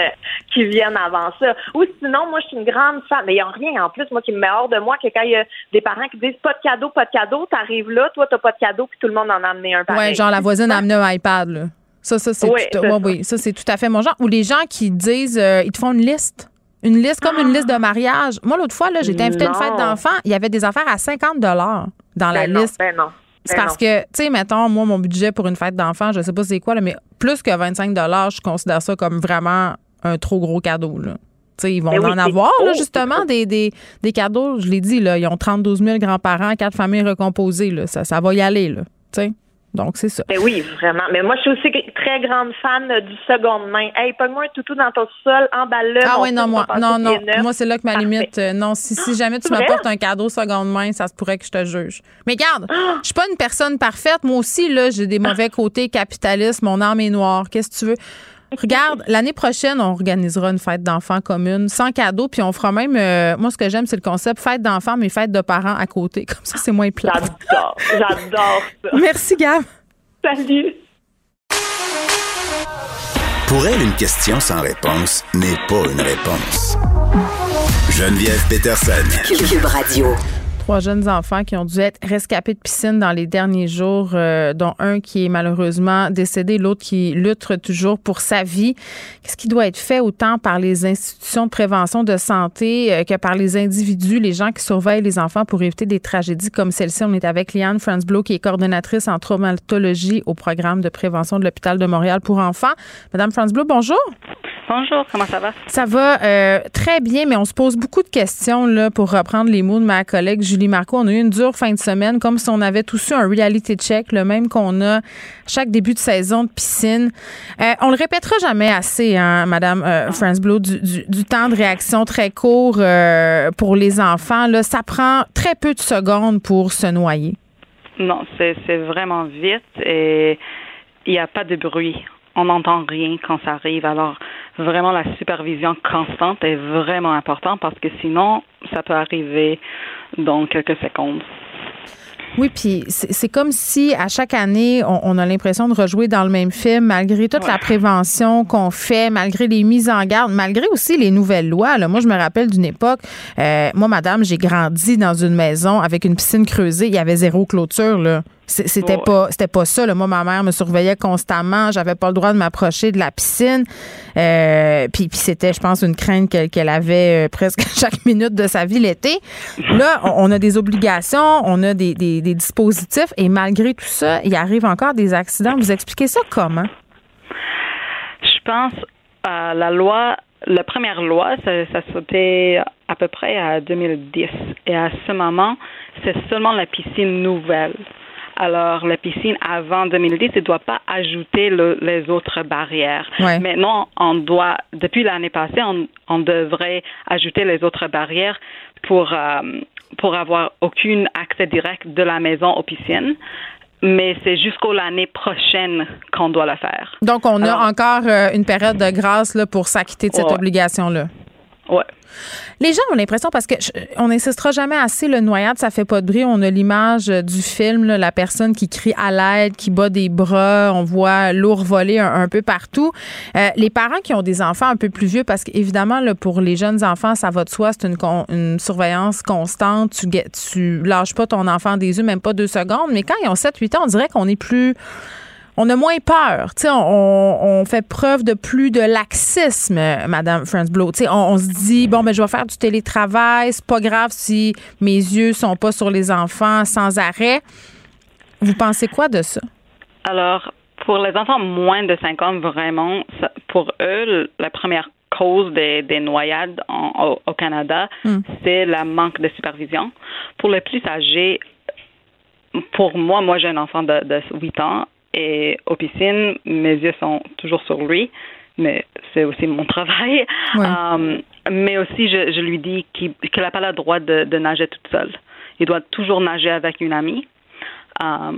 qui viennent avant ça. Ou sinon, moi, je suis une grande fan. Mais il n'y a rien en plus, moi, qui me met hors de moi que quand il y a des parents qui disent pas de cadeau, pas de cadeau, t'arrives là, toi, t'as pas de cadeau, puis tout le monde en a amené un pareil. Ouais, genre la voisine a amené un iPad, là. Ça, ça, c'est tout, oui, ça, c'est tout à fait mon genre. Ou les gens qui disent, euh, ils te font une liste. Une liste comme une liste de mariage. Moi, l'autre fois, là, j'étais invitée à une fête d'enfants. Il y avait des affaires à 50 dans la ben liste. Ben non. C'est parce que, tu sais, mettons, moi, mon budget pour une fête d'enfant, je sais pas c'est quoi, là, mais plus que 25 je considère ça comme vraiment un trop gros cadeau. Là. sais, ils vont ben en avoir, là, justement, des, des, des, cadeaux. Je l'ai dit, là, ils ont 32 000 grands-parents, quatre familles recomposées. Là. Ça, ça va y aller. Là, sais. Donc, c'est ça. Mais ben oui, vraiment. Mais moi, je suis aussi très grande fan du seconde main. Hey, pogne-moi un toutou dans ton sol, emballe-le. Ah oui, non, moi, non, non. Moi, c'est là que ma limite. Euh, non, si, si jamais tu m'apportes un cadeau seconde main, ça se pourrait que je te juge. Mais regarde, ah! je suis pas une personne parfaite. Moi aussi, là, j'ai des mauvais côtés capitalistes. Mon âme est noire. Qu'est-ce que tu veux? Regarde, l'année prochaine, on organisera une fête d'enfants commune, sans cadeau, puis on fera même. Euh, moi, ce que j'aime, c'est le concept fête d'enfants, mais fête de parents à côté. *laughs* Comme ça, c'est moins plat. J'adore, j'adore ça. Merci, Gab. Salut. Pour elle, une question sans réponse n'est pas une réponse. Geneviève Peterson. Cube Radio trois jeunes enfants qui ont dû être rescapés de piscine dans les derniers jours, euh, dont un qui est malheureusement décédé, l'autre qui lutte toujours pour sa vie. Qu'est-ce qui doit être fait autant par les institutions de prévention de santé euh, que par les individus, les gens qui surveillent les enfants pour éviter des tragédies comme celle-ci? On est avec Liane Franzblow, qui est coordonnatrice en traumatologie au programme de prévention de l'hôpital de Montréal pour enfants. Madame Franzblow, bonjour. Bonjour, comment ça va? Ça va euh, très bien, mais on se pose beaucoup de questions là, pour reprendre les mots de ma collègue Julie Marco. On a eu une dure fin de semaine, comme si on avait tous eu un reality check, le même qu'on a chaque début de saison de piscine. Euh, on le répétera jamais assez, hein, Madame euh, Blue, du, du, temps de réaction très court euh, pour les enfants. Là, ça prend très peu de secondes pour se noyer. Non, c'est vraiment vite et il n'y a pas de bruit on n'entend rien quand ça arrive. Alors, vraiment, la supervision constante est vraiment importante parce que sinon, ça peut arriver dans quelques secondes. Oui, puis c'est comme si à chaque année, on, a l'impression de rejouer dans le même film, malgré toute la prévention qu'on fait, malgré les mises en garde, malgré aussi les nouvelles lois. Là. Moi, je me rappelle d'une époque, euh, moi, madame, j'ai grandi dans une maison avec une piscine creusée, il y avait zéro clôture. Là. C'était pas c'était pas ça. Moi, ma mère me surveillait constamment. J'avais pas le droit de m'approcher de la piscine. Euh, puis, puis c'était, je pense, une crainte qu'elle avait euh, presque *laughs* chaque minute de sa vie l'été. Là, on, a des obligations, on a des, des, dispositifs, et malgré tout ça, il arrive encore des accidents. Vous expliquez ça comment? Je pense à la loi la première loi, ça, ça sautait à peu près à 2010. Et à ce moment, c'est seulement la piscine nouvelle alors, la piscine avant 2010 ne doit pas ajouter les autres barrières. Maintenant, on doit, depuis l'année passée, on, devrait ajouter les autres barrières pour, euh, pour avoir aucun accès direct de la maison aux piscines mais c'est jusqu'au l'année prochaine qu'on doit le faire. Donc, on a encore euh, une période de grâce là, pour s'acquitter de cette obligation-là. Oui. Les gens ont l'impression, parce que on n'insistera jamais assez, le noyade, ça fait pas de bruit. On a l'image euh, du film, la personne qui crie à l'aide, qui bat des bras, on voit lourd voler un, peu partout. Euh, les parents qui ont des enfants un peu plus vieux, parce qu'évidemment, pour les jeunes enfants, ça va de soi, c'est une, une, surveillance constante. Tu, tu lâches pas ton enfant des yeux, même pas deux secondes. Mais quand ils ont 7-8 ans, on dirait qu'on est plus on a moins peur. On, on, fait preuve de plus de laxisme, Madame Fransblow. Tu on, on se dit bon, ben je vais faire du télétravail. C'est pas grave si mes yeux sont pas sur les enfants sans arrêt. Vous pensez quoi de ça? Alors, pour les enfants moins de 5 ans, vraiment, pour eux, la première cause des, noyades au, Canada, hmm. c'est le manque de supervision. Pour les plus âgés, pour moi, moi j'ai un enfant de, de 8 ans et aux piscines, mes yeux sont toujours sur lui, mais c'est aussi mon *laughs* travail. Euh, mais aussi, je, lui dis qu'il n'a pas le droit de, nager toute seule. Il doit toujours nager avec une amie. Euh,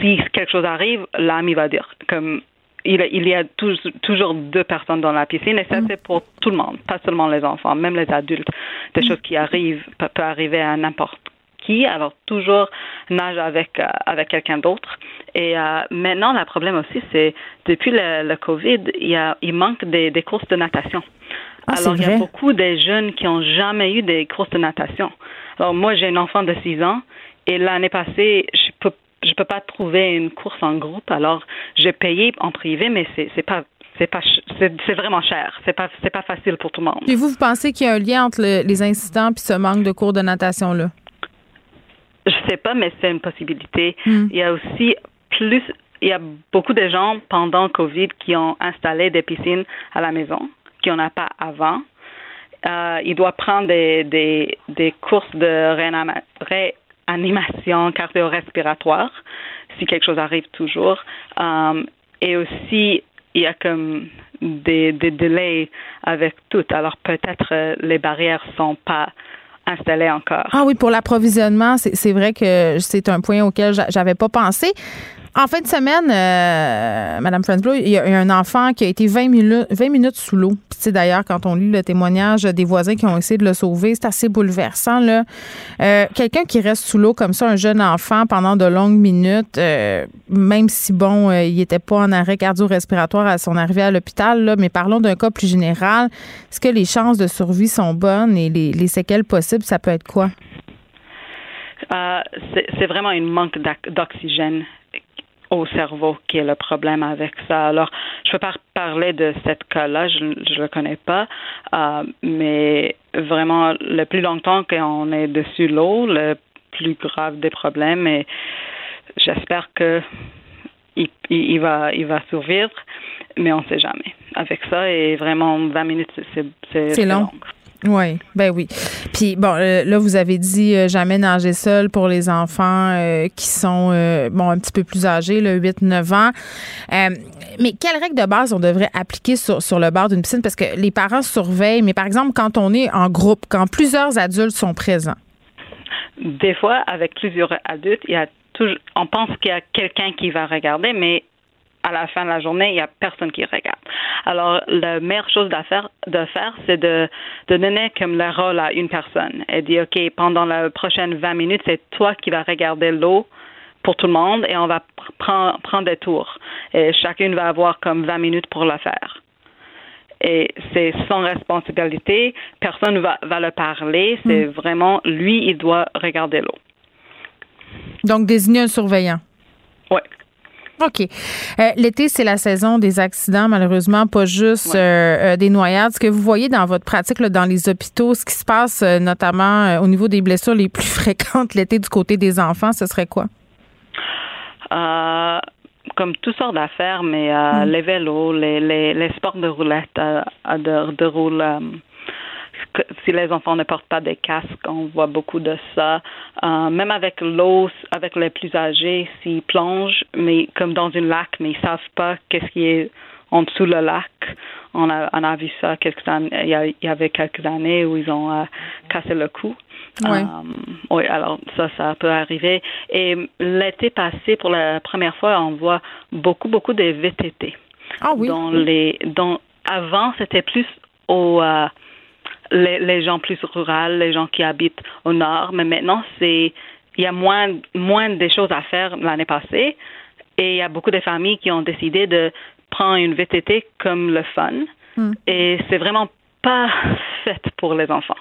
si quelque chose arrive, l'ami va dire comme il, il y a toujours deux personnes dans la piscine et ça mm. c'est pour tout le monde, pas seulement les enfants, même les adultes. Des mm. choses qui arrivent peuvent arriver à n'importe qui, alors toujours nage avec euh, avec quelqu'un d'autre. Et euh, maintenant, le problème aussi, c'est depuis le, le, Covid, il, y a, il manque des, des courses de natation. Ah, alors, il y a beaucoup de jeunes qui n'ont jamais eu des courses de natation. Alors, moi, j'ai un enfant de 6 ans et l'année passée, je peux je peux pas trouver une course en groupe. Alors, j'ai payé en privé, mais c'est c'est pas c'est pas c'est vraiment cher. C'est pas c'est pas facile pour tout le monde. Et vous, vous pensez qu'il y a un lien entre les incidents puis ce manque de cours de natation là Je sais pas, mais c'est une possibilité. Hmm. Il y a aussi plus il y a beaucoup de gens pendant Covid qui ont installé des piscines à la maison, qui n'en a pas avant. Euh, il doit prendre des, des, des courses de réanimation cardio-respiratoire si quelque chose arrive toujours. Euh, et aussi, il y a comme des, des délais avec tout. Alors peut-être euh, les barrières sont pas installées encore. Ah oui, pour l'approvisionnement, c'est vrai que c'est un point auquel j'avais pas pensé. En fin de semaine, euh, Madame Frensblow, il y a un enfant qui a été 20 minutes, 20 minutes sous l'eau. Puis, d'ailleurs, quand on lit le témoignage des voisins qui ont essayé de le sauver, c'est assez bouleversant. Là. Euh, quelqu'un qui reste sous l'eau comme ça, un jeune enfant, pendant de longues minutes, euh, même si, bon, il n'était pas en arrêt cardio-respiratoire à son arrivée à l'hôpital, mais parlons d'un cas plus général. Est-ce que les chances de survie sont bonnes et les, les séquelles possibles, ça peut être quoi? c'est vraiment un manque d'oxygène au cerveau qui est le problème avec ça. Alors, je ne peux pas parler de cette cas-là, je ne le connais pas, euh, mais vraiment, le plus longtemps qu'on est dessus l'eau, le plus grave des problèmes et j'espère que il, il, va, il va survivre, mais on ne sait jamais. Avec ça, et vraiment, 20 minutes, c'est long. long. Oui, ben oui. Puis bon, euh, là vous avez dit euh, jamais nager seul pour les enfants euh, qui sont bon un petit peu plus âgés, le 8-9 ans. mais quelles règles de base on devrait appliquer sur, sur le bord d'une piscine? Parce que les parents surveillent, mais par exemple quand on est en groupe, quand plusieurs adultes sont présents. Des fois, avec plusieurs adultes, il y a toujours, on pense qu'il y a quelqu'un qui va regarder, mais à la fin de la journée, il n'y a personne qui regarde. Alors, la meilleure chose à faire, de faire, c'est de, de donner comme le rôle à une personne et dire, OK, pendant les prochaines 20 minutes, c'est toi qui vas regarder l'eau pour tout le monde et on va prendre, prendre des tours. Et chacune va avoir comme 20 minutes pour le faire. Et c'est son responsabilité. Personne ne va, va le parler. C'est hmm. vraiment lui, il doit regarder l'eau. Donc, désigner un surveillant. Oui. OK. Euh, l'été, c'est la saison des accidents, malheureusement, pas juste euh, euh, des noyades. Ce que vous voyez dans votre pratique dans les hôpitaux, ce qui se passe notamment au niveau des blessures les plus *laughs* fréquentes l'été du côté des enfants, ce serait quoi? comme toutes sortes d'affaires, mais mm. les vélos, les, les, les, sports de roulette, de, de roule si les enfants ne portent pas des casques, on voit beaucoup de ça. Euh, même avec l'eau, avec les plus âgés, s'ils plongent, mais comme dans une lac, mais ils savent pas qu'est-ce qui est en dessous le lac. On a, on a vu ça quelques années, il y, avait quelques années où ils ont euh, cassé le cou. Euh, oui, alors ça, ça peut arriver. Et l'été passé, pour la première fois, on voit beaucoup, beaucoup de VTT. Ah oui. Dans les, dans, avant, c'était plus au, les, les, gens plus ruraux, les gens qui habitent au nord. Mais maintenant, c'est il y a moins moins de choses à faire l'année passée et il y a beaucoup de familles qui ont décidé de prendre une VTT comme le fun. Hmm. Et c'est vraiment pas *laughs* fait pour les enfants.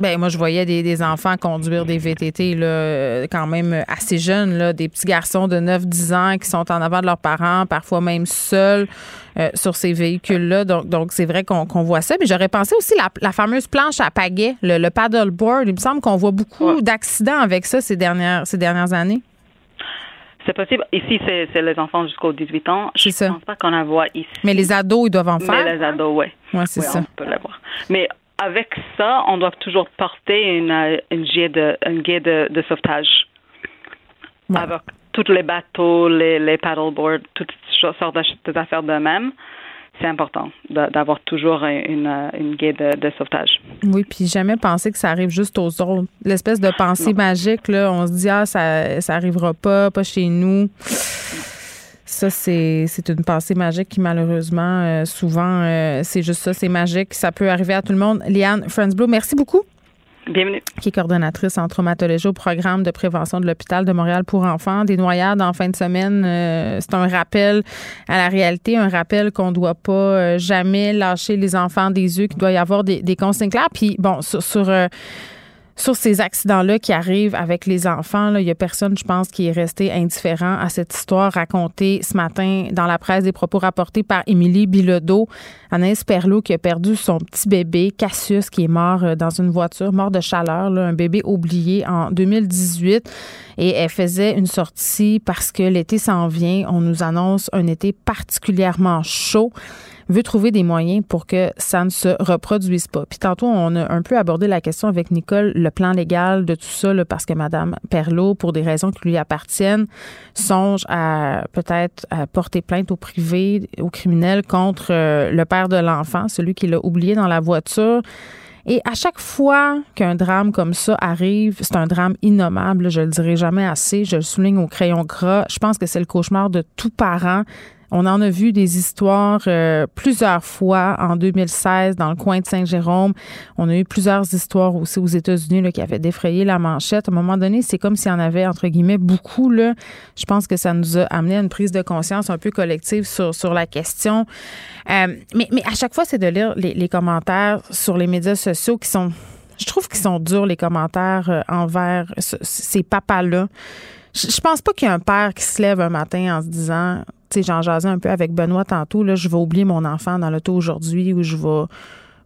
Ben moi je voyais des, des, enfants conduire des VTT là quand même assez jeunes là, des petits garçons de 9-10 ans qui sont en avant de leurs parents, parfois même seuls euh, sur ces véhicules là. Donc donc c'est vrai qu'on voit ça, mais j'aurais pensé aussi la, la fameuse planche à pagaie, le, le paddleboard, il me semble qu'on voit beaucoup d'accidents avec ça ces dernières ces dernières années. C'est possible. Ici, c'est les enfants jusqu'aux 18 ans. Je ne pense pas qu'on la voit ici. Mais les ados, ils doivent en faire. Mais les ados, oui. Oui, c'est ça. On peut l'avoir. Mais avec ça, on doit toujours porter une, euh, une guide, de, une guide de, sauvetage. Avec tous les bateaux, les, les paddleboards, toutes sortes d'affaires de même c'est important d'avoir toujours une, une guide de, sauvetage. Oui, puis jamais penser que ça arrive juste aux autres. L'espèce de pensée magique, là, on se dit, ah, ça, ça arrivera pas, pas chez nous. Ça, c'est une pensée magique qui, malheureusement, euh, souvent, euh, c'est juste ça, c'est magique. Ça peut arriver à tout le monde. Liane Friendsblue, merci beaucoup. Bienvenue. Qui est coordonnatrice en traumatologie au programme de prévention de l'hôpital de Montréal pour enfants. Des noyades en fin de semaine, euh, c'est un rappel à la réalité, un rappel qu'on ne doit pas euh, jamais lâcher les enfants des yeux, qu'il doit y avoir des, des consignes claires. Puis bon, sur, sur euh, sur ces accidents-là qui arrivent avec les enfants, il n'y a personne, je pense, qui est resté indifférent à cette histoire racontée ce matin dans la presse, des propos rapportés par Émilie Bilodeau, Anaïs Perlot qui a perdu son petit bébé, Cassius, qui est mort euh, dans une voiture, mort de chaleur, un bébé oublié en 2018. Et elle faisait une sortie parce que l'été s'en vient. On nous annonce un été particulièrement chaud veut trouver des moyens pour que ça ne se reproduise pas. Puis tantôt, on a un peu abordé la question avec Nicole, le plan légal de tout ça, parce que Mme Perlot, pour des raisons qui lui appartiennent, songe à peut-être porter plainte au privé, au criminel contre euh, le père de l'enfant, celui qui l'a oublié dans la voiture. Et à chaque fois qu'un drame comme ça arrive, c'est un drame innommable, je le dirai jamais assez, je le souligne au crayon gras. Je pense que c'est le cauchemar de tout parent on en a vu des histoires euh, plusieurs fois en 2016 dans le coin de Saint-Jérôme. On a eu plusieurs histoires aussi aux États-Unis qui avaient défrayé la manchette. À un moment donné, c'est comme s'il y en avait, entre guillemets, beaucoup. Là. Je pense que ça nous a amené à une prise de conscience un peu collective sur, sur la question. Euh, mais, mais à chaque fois, c'est de lire les, commentaires sur les médias sociaux qui sont... Je trouve qu'ils sont durs, les commentaires euh, envers ces papas-là. Je pense pas qu'il y a un père qui se lève un matin en se disant j'en jasais un peu avec Benoît tantôt, là, je vais oublier mon enfant dans l'auto aujourd'hui ou je vais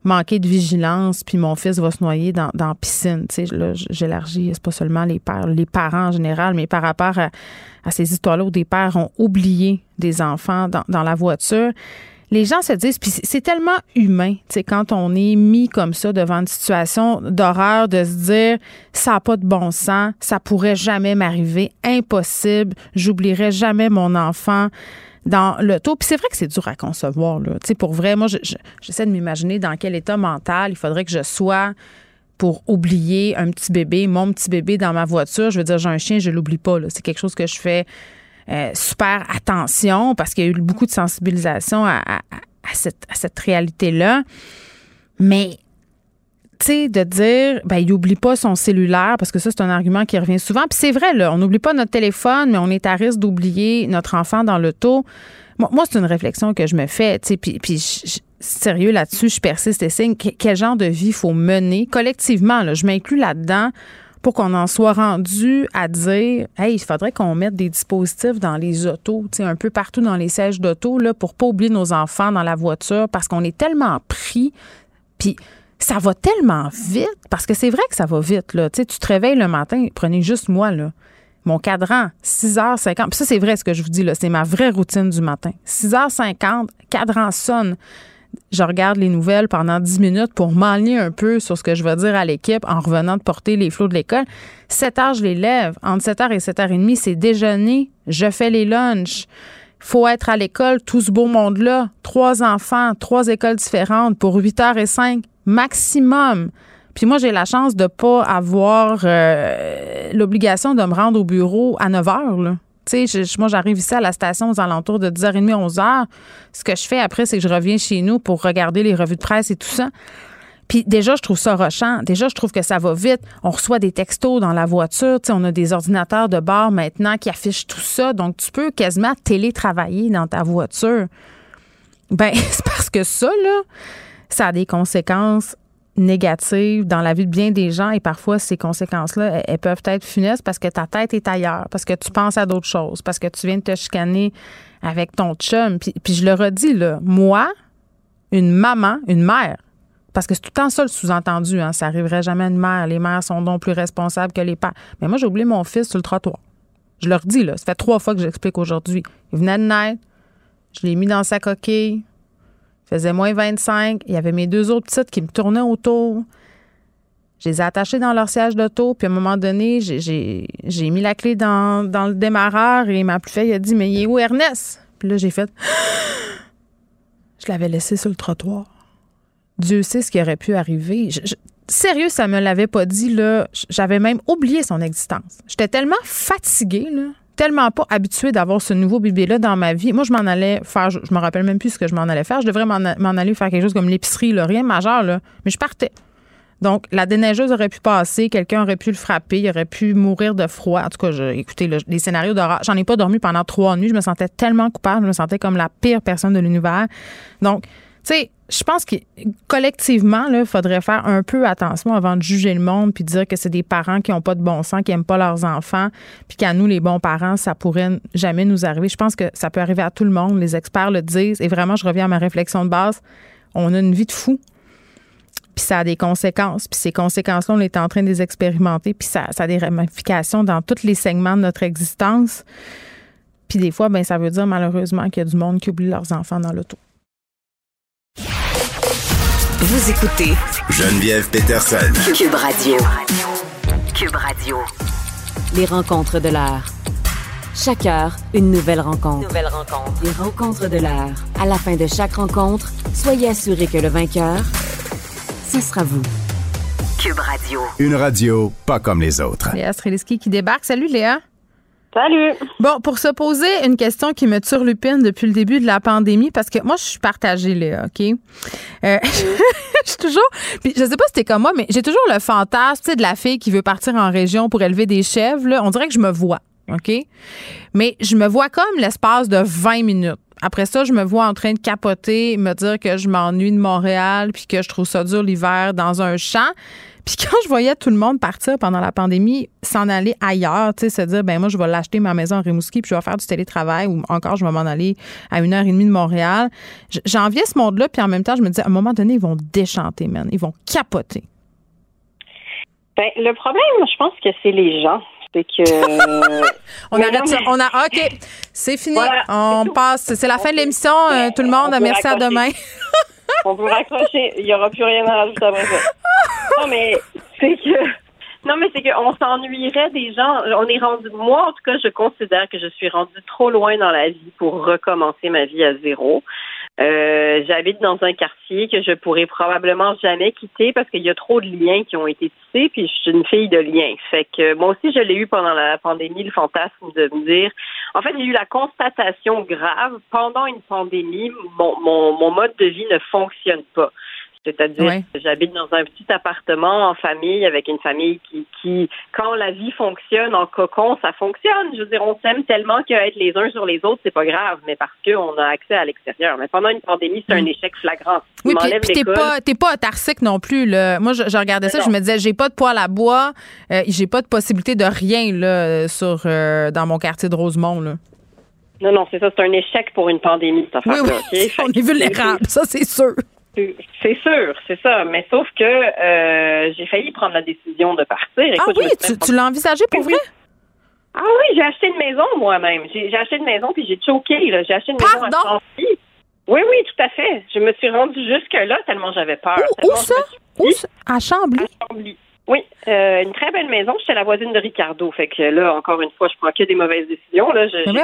manquer de vigilance, puis mon fils va se noyer dans, la piscine. Tu sais, là, j'élargis, c'est pas seulement les pères, les parents en général, mais par rapport à, ces histoires-là où des pères ont oublié des enfants dans la voiture les gens se disent, puis c'est tellement humain, tu sais, quand on est mis comme ça devant une situation d'horreur, de se dire, ça n'a pas de bon sens, ça pourrait jamais m'arriver, impossible, j'oublierai jamais mon enfant dans le taux. Puis c'est vrai que c'est dur à concevoir, là. Tu sais, pour vrai, moi, j'essaie de m'imaginer dans quel état mental il faudrait que je sois pour oublier un petit bébé, mon petit bébé dans ma voiture. Je veux dire, j'ai un chien, je l'oublie pas. C'est quelque chose que je fais euh, super attention parce qu'il y a eu beaucoup de sensibilisation à, cette, cette réalité-là. Mais tu sais, de dire, ben, il n'oublie pas son cellulaire, parce que ça, c'est un argument qui revient souvent. Puis c'est vrai, là, on n'oublie pas notre téléphone, mais on est à risque d'oublier notre enfant dans l'auto. Moi, c'est une réflexion que je me fais, tu sais, puis, puis sérieux là-dessus, je persiste et signe. Quel genre de vie faut mener collectivement, là, je m'inclus là-dedans pour qu'on en soit rendu à dire hey, il faudrait qu'on mette des dispositifs dans les autos, un peu partout dans les sièges d'auto là pour pas oublier nos enfants dans la voiture parce qu'on est tellement pris puis ça va tellement vite parce que c'est vrai que ça va vite là, tu te réveilles le matin, prenez juste moi là. Mon cadran, 6h50. Puis ça, c'est vrai ce que je vous dis. C'est ma vraie routine du matin. 6h50, cadran sonne je regarde les nouvelles pendant 10 minutes pour m'enligner un peu sur ce que je vais dire à l'équipe en revenant de porter les flots de l'école. 7 heures, je les lève. Entre 7 heures et 7 heures et demie, c'est déjeuner. Je fais les lunchs. Faut être à l'école, tout ce beau monde-là. Trois enfants, trois écoles différentes pour 8 heures et 5 maximum. Puis moi, j'ai la chance de pas avoir euh, l'obligation de me rendre au bureau à 9 heures. Moi, j'arrive ici à la station aux alentours de 10h30, 11h. Ce que je fais après, c'est que je reviens chez nous pour regarder les revues de presse et tout ça. Puis déjà, je trouve ça rochant. Déjà, je trouve que ça va vite. On reçoit des textos dans la voiture. On a des ordinateurs de bord maintenant qui affichent tout ça. Donc, tu peux quasiment télétravailler dans ta voiture. Ben, *laughs* c'est parce que ça, là, ça a des conséquences négatives dans la vie de bien des gens et parfois ces conséquences-là, elles, peuvent être funestes parce que ta tête est ailleurs, parce que tu penses à d'autres choses, parce que tu viens de te chicaner avec ton chum. Puis, puis je le redis, là, moi, une maman, une mère, parce que c'est tout le temps ça le sous-entendu, hein, ça arriverait jamais à une mère. Les mères sont donc plus responsables que les pères. Mais moi, j'ai oublié mon fils sur le trottoir. Je leur dis, là, ça fait trois fois que j'explique aujourd'hui. Il venait de naître, je l'ai mis dans sa coquille, il faisait moins 25, il y avait mes deux autres petites qui me tournaient autour. Je les ai attachés dans leur siège d'auto, puis à un moment donné, j'ai mis la clé dans, le démarreur et ma plus faible a dit Mais il est où Ernest? Puis là, j'ai fait *gasps* Je l'avais laissé sur le trottoir. Dieu sait ce qui aurait pu arriver. sérieux, ça me l'avait pas dit, là. J'avais même oublié son existence. J'étais tellement fatiguée, tellement pas habituée d'avoir ce nouveau bébé-là dans ma vie. Moi, je m'en allais faire, je, me rappelle même plus ce que je m'en allais faire. Je devrais m'en aller faire quelque chose comme l'épicerie, là, rien majeur, là. Mais je partais. Donc, la déneigeuse aurait pu passer, quelqu'un aurait pu le frapper, il aurait pu mourir de froid. En tout cas, je, écoutez, les scénarios d'horreur, j'en ai pas dormi pendant trois nuits. Je me sentais tellement coupable, je me sentais comme la pire personne de l'univers. Donc, tu sais, je pense que collectivement, il faudrait faire un peu attention avant de juger le monde puis dire que c'est des parents qui n'ont pas de bon sens, qui n'aiment pas leurs enfants, puis qu'à nous, les bons parents, ça pourrait jamais nous arriver. Je pense que ça peut arriver à tout le monde. Les experts le disent. Et vraiment, je reviens à ma réflexion de base. On a une vie de fou. Puis ça a des conséquences. Puis ces conséquences-là, on est en train de les expérimenter. Puis ça, a des ramifications dans tous les segments de notre existence. Puis des fois, ben ça veut dire malheureusement qu'il y a du monde qui oublie leurs enfants dans l'auto. Vous écoutez Geneviève Peterson. Cube Radio. Cube Radio. Les rencontres de l'heure. Chaque heure, une nouvelle rencontre. Nouvelle rencontre. Les rencontres de l'heure. À la fin de chaque rencontre, soyez assurés que le vainqueur, ce sera vous. Cube Radio. Une radio pas comme les autres. Léa Streliski qui débarque. Salut Léa. Salut. Bon, pour se poser une question qui me turlupine depuis le début de la pandémie, parce que moi, je suis partagée, là, OK? Euh, *laughs* je suis toujours. Puis je sais pas si t'es comme moi, mais j'ai toujours le fantasme, de la fille qui veut partir en région pour élever des chèvres. On dirait que je me vois, OK? Mais je me vois comme l'espace de 20 minutes. Après ça, je me vois en train de capoter, me dire que je m'ennuie de Montréal, puis que je trouve ça dur l'hiver dans un champ. Puis quand je voyais tout le monde partir pendant la pandémie, s'en aller ailleurs, tu sais, se dire, ben moi, je vais l'acheter ma maison en Rimouski, puis je vais faire du télétravail, ou encore, je vais m'en aller à une heure et demie de Montréal. J'enviais ce monde-là, puis en même temps, je me disais, à un moment donné, ils vont déchanter, man. Ils vont capoter. Ben, le problème, je pense que c'est les gens. C'est que. *laughs* on arrête ça. On a. OK. C'est fini. on passe. C'est la fin de l'émission. Euh, tout le monde. Merci à demain. *laughs* *laughs* on peut raccrocher. Il n'y aura plus rien à rajouter après ça. Non, mais c'est que. Non, mais c'est qu'on s'ennuierait des gens. On est rendu. Moi, en tout cas, je considère que je suis rendue trop loin dans la vie pour recommencer ma vie à zéro. Euh, j'habite dans un quartier que je pourrais probablement jamais quitter parce qu'il y a trop de liens qui ont été tissés, puis je suis une fille de liens. Fait que moi aussi, je l'ai eu pendant la pandémie, le fantasme de me dire. En fait, j'ai eu la constatation grave pendant une pandémie, mon, mon, mon mode de vie ne fonctionne pas. C'est-à-dire que j'habite dans un petit appartement en famille avec une famille qui, qui, quand la vie fonctionne en cocon, ça fonctionne. Je veux dire, on s'aime tellement qu'être les uns sur les autres, c'est pas grave, mais parce qu'on a accès à l'extérieur. Mais pendant une pandémie, c'est un mm. échec flagrant. Oui, puis t'es pas, t'es pas autarcique non plus. Là. Moi, je, regardais ça, je me disais, j'ai pas de poêle à bois, euh, j'ai pas de possibilité de rien là, sur, euh, dans mon quartier de Rosemont. Là. Non, non, c'est ça, c'est un échec pour une pandémie, cette affaire-là. Oui, *laughs* on est vulnérable, ça, c'est sûr. C'est sûr, c'est ça. Mais sauf que euh, j'ai failli prendre la décision de partir. ah oui, tu, l'as envisagé pour vrai? Ah oui, j'ai acheté une maison moi-même. J'ai acheté une maison puis j'ai choqué. J'ai acheté une maison à Chambly. Oui, oui, tout à fait. Je me suis rendue jusque-là tellement j'avais peur. Où, ça? Où À Chambly? À Chambly. Oui, euh, une très belle maison. J'étais la voisine de Ricardo. Fait que là, encore une fois, je prends que des mauvaises décisions. Là, je, mais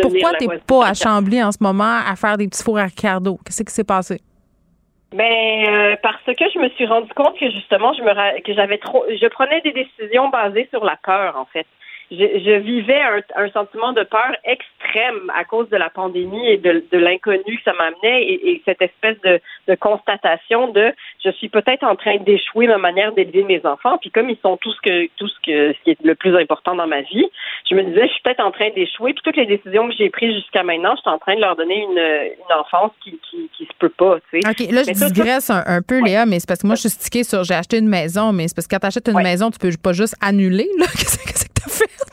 Pourquoi t'es pas à Chambly en ce moment à faire des petits fours à Ricardo? Qu'est-ce qui s'est passé? Ben euh, parce que je me suis rendu compte que justement je me que j'avais trop je prenais des décisions basées sur la peur en fait je, vivais un, sentiment de peur extrême à cause de la pandémie et de, l'inconnu que ça m'amenait et, et, cette espèce de, constatation de je suis peut-être en train d'échouer ma manière d'élever mes enfants. Puis comme ils sont tout ce que tout ce que ce qui est le plus important dans ma vie je me disais je suis peut-être en train d'échouer. Puis toutes les décisions que j'ai prises jusqu'à maintenant je suis en train de leur donner une, une enfance qui, qui, qui se peut pas tu sais. Ok là je digresse un, peu Léa mais c'est parce que moi je suis stickée sur j'ai acheté une maison mais c'est parce que quand tu achètes une maison tu peux pas juste annuler là. *laughs* Qu'est-ce que t'as fait?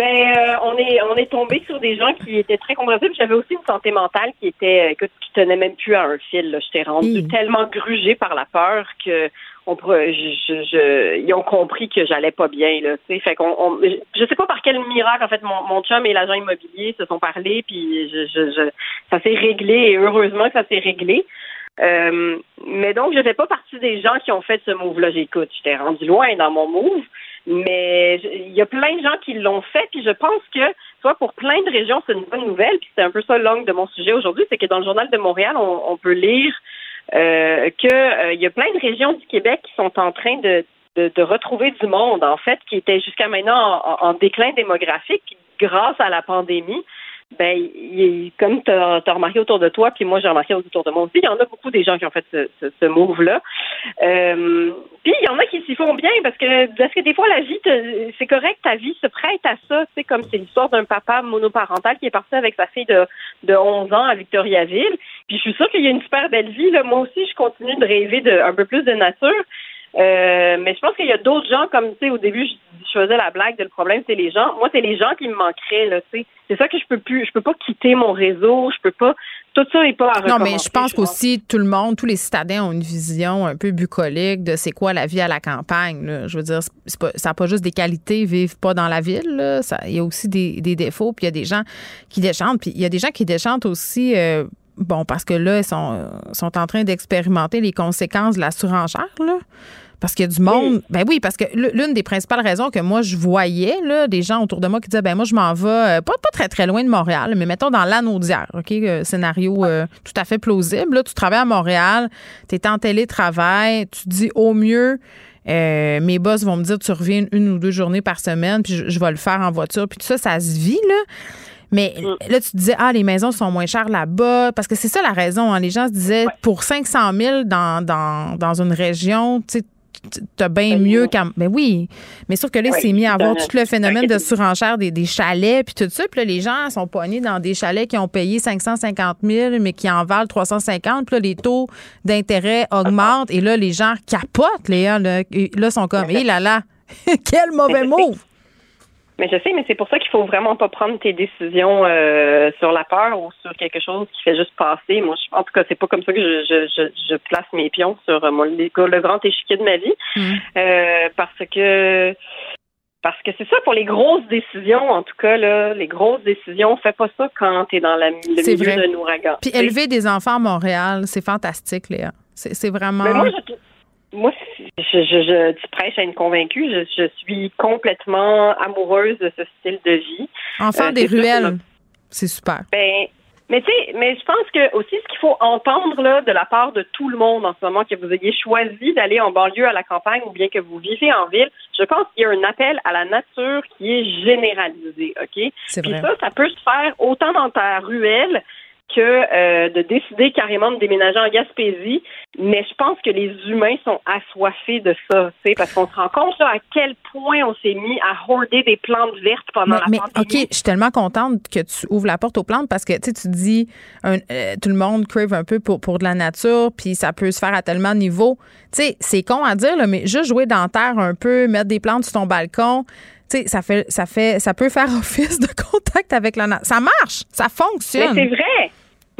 Ben, euh, on est on est tombé sur des gens qui étaient très compréhensifs. J'avais aussi une santé mentale qui était, euh, écoute, qui tenait même plus à un fil. J'étais rendue tellement grugée par la peur que on je, je, ils ont compris que j'allais pas bien là. Tu sais, fait qu'on, on, je sais pas par quel miracle en fait mon, mon chum et l'agent immobilier se sont parlé, puis je, je, ça s'est réglé et heureusement que ça s'est réglé. Euh, mais donc, je fais pas partie des gens qui ont fait ce move-là. J'écoute, j'étais rendu loin dans mon move, mais il y a plein de gens qui l'ont fait, puis je pense que, soit pour plein de régions, c'est une bonne nouvelle, puis c'est un peu ça l'angle de mon sujet aujourd'hui, c'est que dans le Journal de Montréal, on, peut lire euh, qu'il euh, y a plein de régions du Québec qui sont en train de, de, retrouver du monde, en fait, qui était jusqu'à maintenant en déclin démographique grâce à la pandémie ben, il, comme tu as, remarqué autour de toi, puis moi j'ai remarqué autour de moi aussi, il y en a beaucoup des gens qui ont fait ce, ce, move-là. Euh, puis il y en a qui s'y font bien parce que parce que des fois la vie, c'est correct, ta vie se prête à ça. C'est comme c'est l'histoire d'un papa monoparental qui est parti avec sa fille de, de 11 ans à Victoriaville. Puis je suis sûre qu'il y a une super belle vie. Là. Moi aussi, je continue de rêver de un peu plus de nature. Euh, mais je pense qu'il y a d'autres gens, comme tu sais, au début, je, faisais la blague de le problème, c'est les gens. Moi, c'est les gens qui me manqueraient, là, tu sais. C'est ça que je peux plus, je peux pas quitter mon réseau, je peux pas. Tout ça n'est pas à Non, mais je pense qu'aussi tout le monde, tous les citadins ont une vision un peu bucolique de c'est quoi la vie à la campagne. Là. Je veux dire, pas, ça n'a pas juste des qualités, vivent pas dans la ville. Là. Ça, il y a aussi des, des défauts, puis il y a des gens qui déchantent, puis il y a des gens qui déchantent aussi. Euh, bon, parce que là, ils sont, sont en train d'expérimenter les conséquences de la surenchère, là. Parce qu'il y a du monde. Ben oui, parce que l'une des principales raisons que moi je voyais, là, des gens autour de moi qui disaient ben moi je m'en vais euh, pas, pas très très loin de Montréal, mais mettons dans l'anneau d'hier, OK? Euh, scénario euh, tout à fait plausible. Là, tu travailles à Montréal, tu es en télétravail, tu dis au mieux. mes boss vont me dire tu reviens une ou deux journées par semaine, puis je, vais le faire en voiture, puis tout ça, ça se vit, là. Mais là, tu te disais, ah, les maisons sont moins chères là-bas. Parce que c'est ça la raison. Hein. Les gens se disaient, pour 500 000 dans, dans, dans une région, tu sais, t'as bien mieux qu'à. Ben oui. Mais sauf que là, c'est mis à avoir tout le phénomène de surenchère des, des chalets, puis tout ça. Puis là, les gens sont poignés dans des chalets qui ont payé 550 000, mais qui en valent 350. Puis là, les taux d'intérêt augmentent. Et là, les gens capotent, Léa. Là, là sont comme, *laughs* hé là là, *laughs* quel mauvais mot! Mais je sais, mais c'est pour ça qu'il faut vraiment pas prendre tes décisions euh, sur la peur ou sur quelque chose qui fait juste passer. Moi, je, en tout cas, c'est pas comme ça que je, je, je, place mes pions sur euh, mon, le, grand échiquier de ma vie, mm. euh, parce que parce que c'est ça pour les grosses décisions, en tout cas là, les grosses décisions, fais pas ça quand tu es dans la, le milieu d'un ouragan. Puis élever des enfants à Montréal, c'est fantastique, Léa. C'est vraiment. moi, je, moi, je, je, tu prêches à une convaincue. Je, je, suis complètement amoureuse de ce style de vie. Enfant euh, des ruelles, c'est super. Ben, mais tu sais, mais je pense que aussi ce qu'il faut entendre là de la part de tout le monde en ce moment, que vous ayez choisi d'aller en banlieue à la campagne ou bien que vous vivez en ville, je pense qu'il y a un appel à la nature qui est généralisé, ok? C'est vrai. ça, ça peut se faire autant dans ta ruelle que euh, de décider carrément de déménager en Gaspésie. Mais je pense que les humains sont assoiffés de ça, parce qu'on se rend compte à quel point on s'est mis à hoarder des plantes vertes pendant la mais, OK, je suis tellement contente que tu ouvres la porte aux plantes parce que tu dis euh, tout le monde crave un peu pour, pour de la nature, puis ça peut se faire à tellement de niveaux. Tu sais, c'est con à dire, là, mais juste jouer dans terre un peu, mettre des plantes sur ton balcon, tu sais, ça fait, ça fait, ça peut faire *laughs* office de contact avec la nature. Ça marche, ça fonctionne. Mais c'est vrai.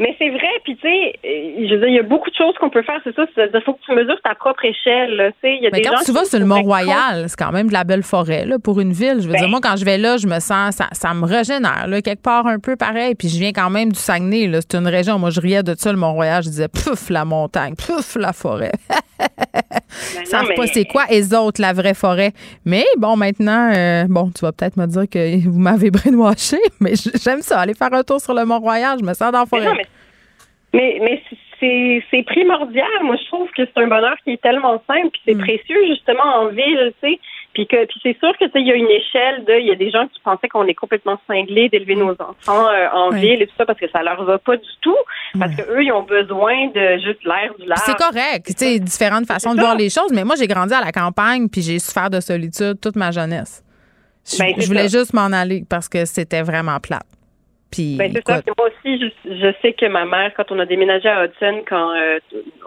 Mais c'est vrai, puis tu sais, euh, je veux dire, il y a beaucoup de choses qu'on peut faire, c'est ça. Il faut que tu mesures ta propre échelle. Tu sais, il y a Mais des quand tu vas sur le Mont-Royal, c'est quand même de la belle forêt là, pour une ville. Je veux dire, ben moi, quand je vais là, je me sens, ça, ça me régénère, là, quelque part un peu pareil. Puis je viens quand même du Saguenay. Là, c'est une région. Moi, je riais de ça, le Mont-Royal. Je disais, pouf, la montagne, pouf, la forêt. *laughs* ben savent pas c'est quoi, les autres, la vraie forêt. Mais bon, maintenant, euh, bon, tu vas peut-être me dire que *laughs* vous m'avez brainwashé, mais j'aime ça, aller faire un tour sur le Mont-Royal. Je me sens dans la forêt. Mais, mais c'est, c'est primordial. Moi, je trouve que c'est un bonheur qui est tellement simple, puis c'est mm. précieux justement en ville, tu sais. Puis que puis c'est sûr que il y a une échelle de il y a des gens qui pensaient qu'on est complètement cinglés d'élever nos enfants euh, en ville et tout ça parce que ça leur va pas du tout parce que eux ils ont besoin de juste l'air du large. C'est correct, tu sais différentes façons de voir les choses mais moi j'ai grandi à la campagne puis j'ai souffert de solitude toute ma jeunesse. Je, ben, je voulais juste m'en aller parce que c'était vraiment plate ben, c'est ça. Moi aussi, je, sais que ma mère, quand on a déménagé à Hudson, quand euh,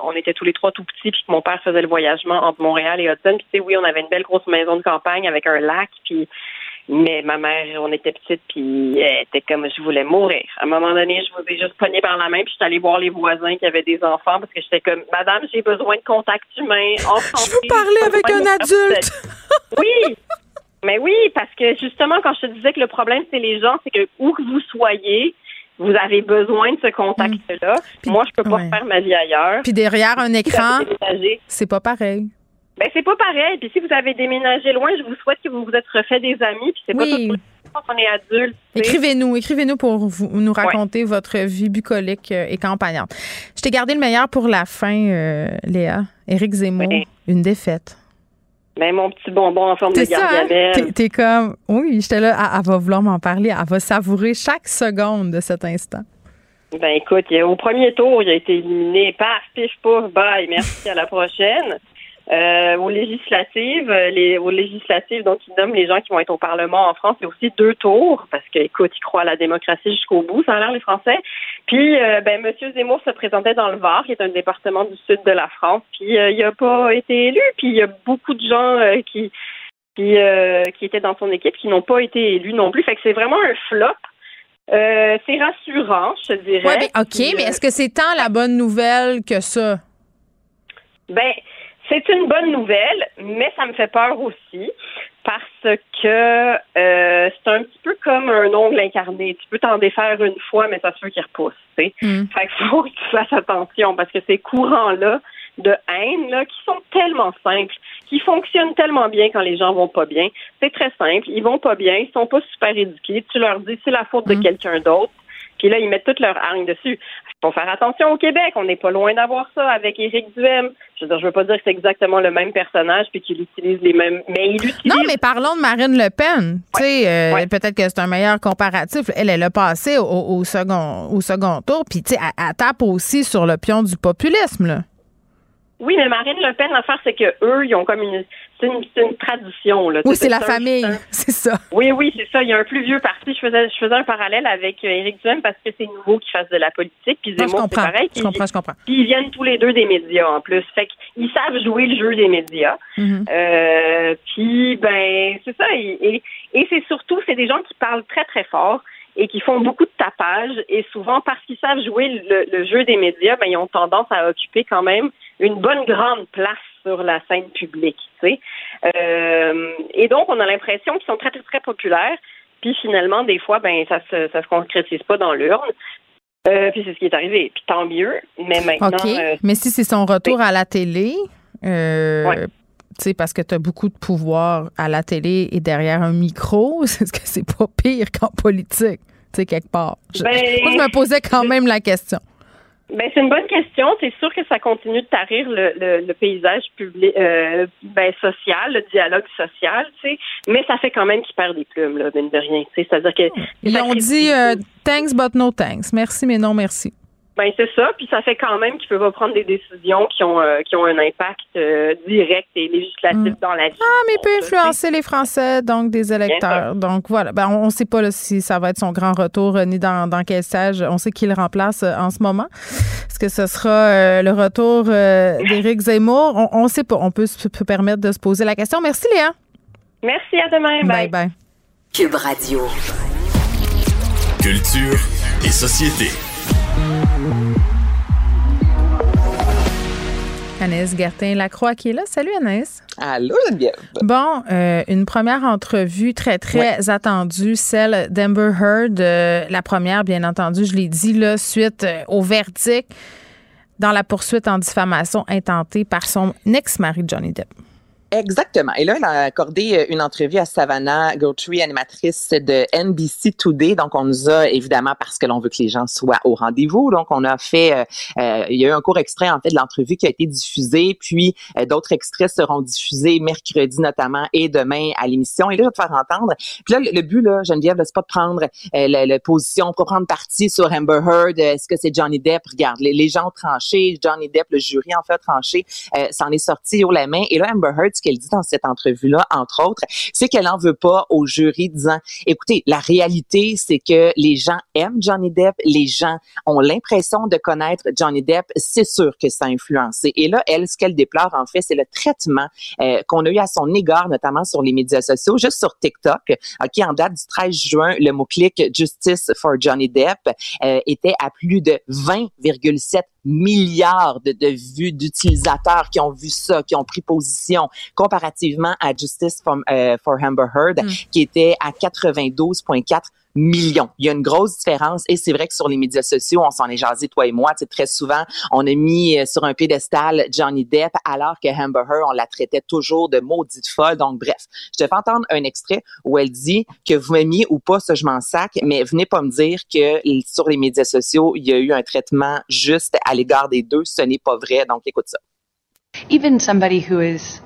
on était tous les trois tout petits, puis que mon père faisait le voyagement entre Montréal et Hudson, puis tu sais, oui, on avait une belle grosse maison de campagne avec un lac, puis Mais ma mère, on était petite, puis elle était comme je voulais mourir. À un moment donné, je vous ai juste pogné par la main, puis je suis allée voir les voisins qui avaient des enfants parce que j'étais comme Madame, j'ai besoin de contact humain. je veux parler avec un adulte? oui. Mais oui, parce que justement, quand je te disais que le problème, c'est les gens, c'est que où que vous soyez, vous avez besoin de ce contact-là. Mm. Moi, je peux pas faire ma vie ailleurs. Puis derrière un écran, c'est pas pareil. Ben c'est pas pareil. Puis si vous avez déménagé loin, je vous souhaite que vous vous êtes refait des amis. Puis c'est pas tout quand on est adulte. Écrivez-nous, écrivez-nous pour vous, nous raconter votre vie bucolique euh, et campagnante. Je t'ai gardé le meilleur pour la fin, euh, Léa. Éric Zemmour, une défaite. Ben, mon petit bonbon en forme de gargamel. T'es comme, oui, j'étais là, elle, elle va vouloir m'en parler, elle va savourer chaque seconde de cet instant. Ben écoute, au premier tour, il a été éliminé. Paf, pif, pouf, bye, merci, à la prochaine. Euh, aux législatives, euh, les, aux législatives, donc ils nomment les gens qui vont être au Parlement en France. Il y a aussi deux tours parce que, écoute, ils croient à la démocratie jusqu'au bout, ça a l'air les Français. Puis, euh, ben, Monsieur Zemmour se présentait dans le Var, qui est un département du sud de la France. Puis, il n'a pas été élu. Puis, il y a beaucoup de gens qui qui, qui étaient dans son équipe qui n'ont pas été élus non plus. Fait que c'est vraiment un flop. c'est rassurant, je dirais. Ouais, mais, OK, mais est-ce que c'est tant la bonne nouvelle que ça? Ben, c'est une bonne nouvelle, mais ça me fait peur aussi parce que euh, c'est un petit peu comme un ongle incarné. Tu peux t'en défaire une fois, mais ça se fait qu'il repousse. Tu sais. Mm. Fait qu'il faut *laughs* que tu fasses attention parce que ces courants-là de haine là, qui sont tellement simples, qui fonctionnent tellement bien quand les gens vont pas bien. C'est très simple. Ils vont pas bien, ils sont pas super éduqués. Tu leur dis c'est la faute de mm. quelqu'un d'autre. Puis là, ils mettent toute leur hargne dessus. Il faut faire attention au Québec. On n'est pas loin d'avoir ça avec Éric Duhem. Je veux dire, je veux pas dire que c'est exactement le même personnage puis qu'il utilise les mêmes. Mais il utilise. Non, mais parlons de Marine Le Pen. Tu sais, euh, peut-être que c'est un meilleur comparatif. Elle, elle a passé au, second, au second tour. Puis, tu sais, elle, elle, tape aussi sur le pion du populisme, là. Oui, mais Marine Le Pen, l'affaire, c'est que eux, ils ont comme une. C'est une, tradition. Là. Oui, c'est la famille, c'est ça. Oui, oui, c'est ça. Il y a un plus vieux parti. Je faisais, je faisais un parallèle avec euh, Éric Duhem parce que c'est nouveau qu'ils fassent de la politique. Puis Zemmour, c'est pareil. Je comprends, je comprends. Puis ils viennent tous les deux des médias en plus. Fait qu'ils savent jouer le jeu des médias. Mm-hmm. euh, puis, ben, c'est ça. Et, et c'est surtout, c'est des gens qui parlent très, très fort et qui font beaucoup de tapage. Et souvent, parce qu'ils savent jouer le, jeu des médias, ben, ils ont tendance à occuper quand même une bonne grande place sur la scène publique. Tu sais. Euh, et donc, on a l'impression qu'ils sont très, très, très populaires. Puis finalement, des fois, ben, ça se, ça se concrétise pas dans l'urne. Euh, puis c'est ce qui est arrivé. Puis tant mieux. Mais maintenant. Euh, mais si c'est son retour à la télé, tu sais, parce que tu as beaucoup de pouvoir à la télé et derrière un micro, *laughs* est-ce que c'est pas pire qu'en politique, tu sais, quelque part? Ben, moi, je me posais quand même la question. Ben, c'est une bonne question. C'est sûr que ça continue de tarir le, paysage public, euh, ben, social, le dialogue social, tu sais. Mais ça fait quand même qu'il perd des plumes, là, mine de rien. C'est-à-dire que. Ils ont dit euh, thanks but no thanks. Merci, mais non merci. Ben c'est ça, puis ça fait quand même qu'il peut pas prendre des décisions qui ont euh, qui ont un impact euh, direct et législatif mm. dans la vie. Ah, mais il peut influencer les Français, donc des électeurs. Donc voilà, ben on, ne sait pas si ça va être son grand retour euh, ni dans, dans quel stage. On sait qu'il remplace en ce moment. Est-ce que ce sera le retour *laughs* d'Éric Zemmour? On ne sait pas. On peut se permettre de se poser la question. Merci Léa. Merci à demain. Bye bye. Cube Radio. Culture et société. Anaïs Gertin-Lacroix qui est là. Salut Anaïs. Allô Geneviève. Bon, euh, une première entrevue très, très attendue, celle d'Amber Heard. Euh, la première, bien entendu, je l'ai dit, là, suite euh, au verdict dans la poursuite en diffamation intentée par son ex-mari Johnny Depp. Exactement. Et là, elle a accordé euh, une entrevue à Savannah Guthrie, animatrice de NBC Today. Donc, on nous a, évidemment, parce que l'on veut que les gens soient au rendez-vous, donc on a fait, euh, euh, il y a eu un court extrait, en fait, de l'entrevue qui a été diffusée, puis d'autres extraits seront diffusés mercredi notamment et demain à l'émission. Et là, je vais te faire entendre. Puis là, le, but, là, Geneviève, c'est pas de prendre la, position, pas prendre parti sur Amber Heard. Est-ce que c'est Johnny Depp? Regarde, les, gens ont tranché, Johnny Depp, le jury en fait tranché, ça en est sorti haut la main. Et là, Amber Heard, qu'elle dit dans cette entrevue-là, entre autres, c'est qu'elle en veut pas au jury disant, écoutez, la réalité, c'est que les gens aiment Johnny Depp, les gens ont l'impression de connaître Johnny Depp, c'est sûr que ça a influencé. Et là, elle, ce qu'elle déplore, en fait, c'est le traitement euh, qu'on a eu à son égard, notamment sur les médias sociaux, juste sur TikTok, qui en date du 13 juin, le mot-clic Justice for Johnny Depp euh, était à plus de 20,7 milliards de, vues d'utilisateurs qui ont vu ça, qui ont pris position, comparativement à Justice for, euh, for Amber Heard, mm. qui était à 92,4 millions. Il y a une grosse différence et c'est vrai que sur les médias sociaux, on s'en est jasé toi et moi, c'est très souvent on a mis euh, sur un piédestal Johnny Depp alors que Amber on la traitait toujours de maudite folle. Donc bref, je te fais entendre un extrait où elle dit que vous m'aimiez ou pas, ça je m'en sac, mais venez pas me dire que sur les médias sociaux, il y a eu un traitement juste à l'égard des deux, ce n'est pas vrai. Donc écoute ça. Even somebody who is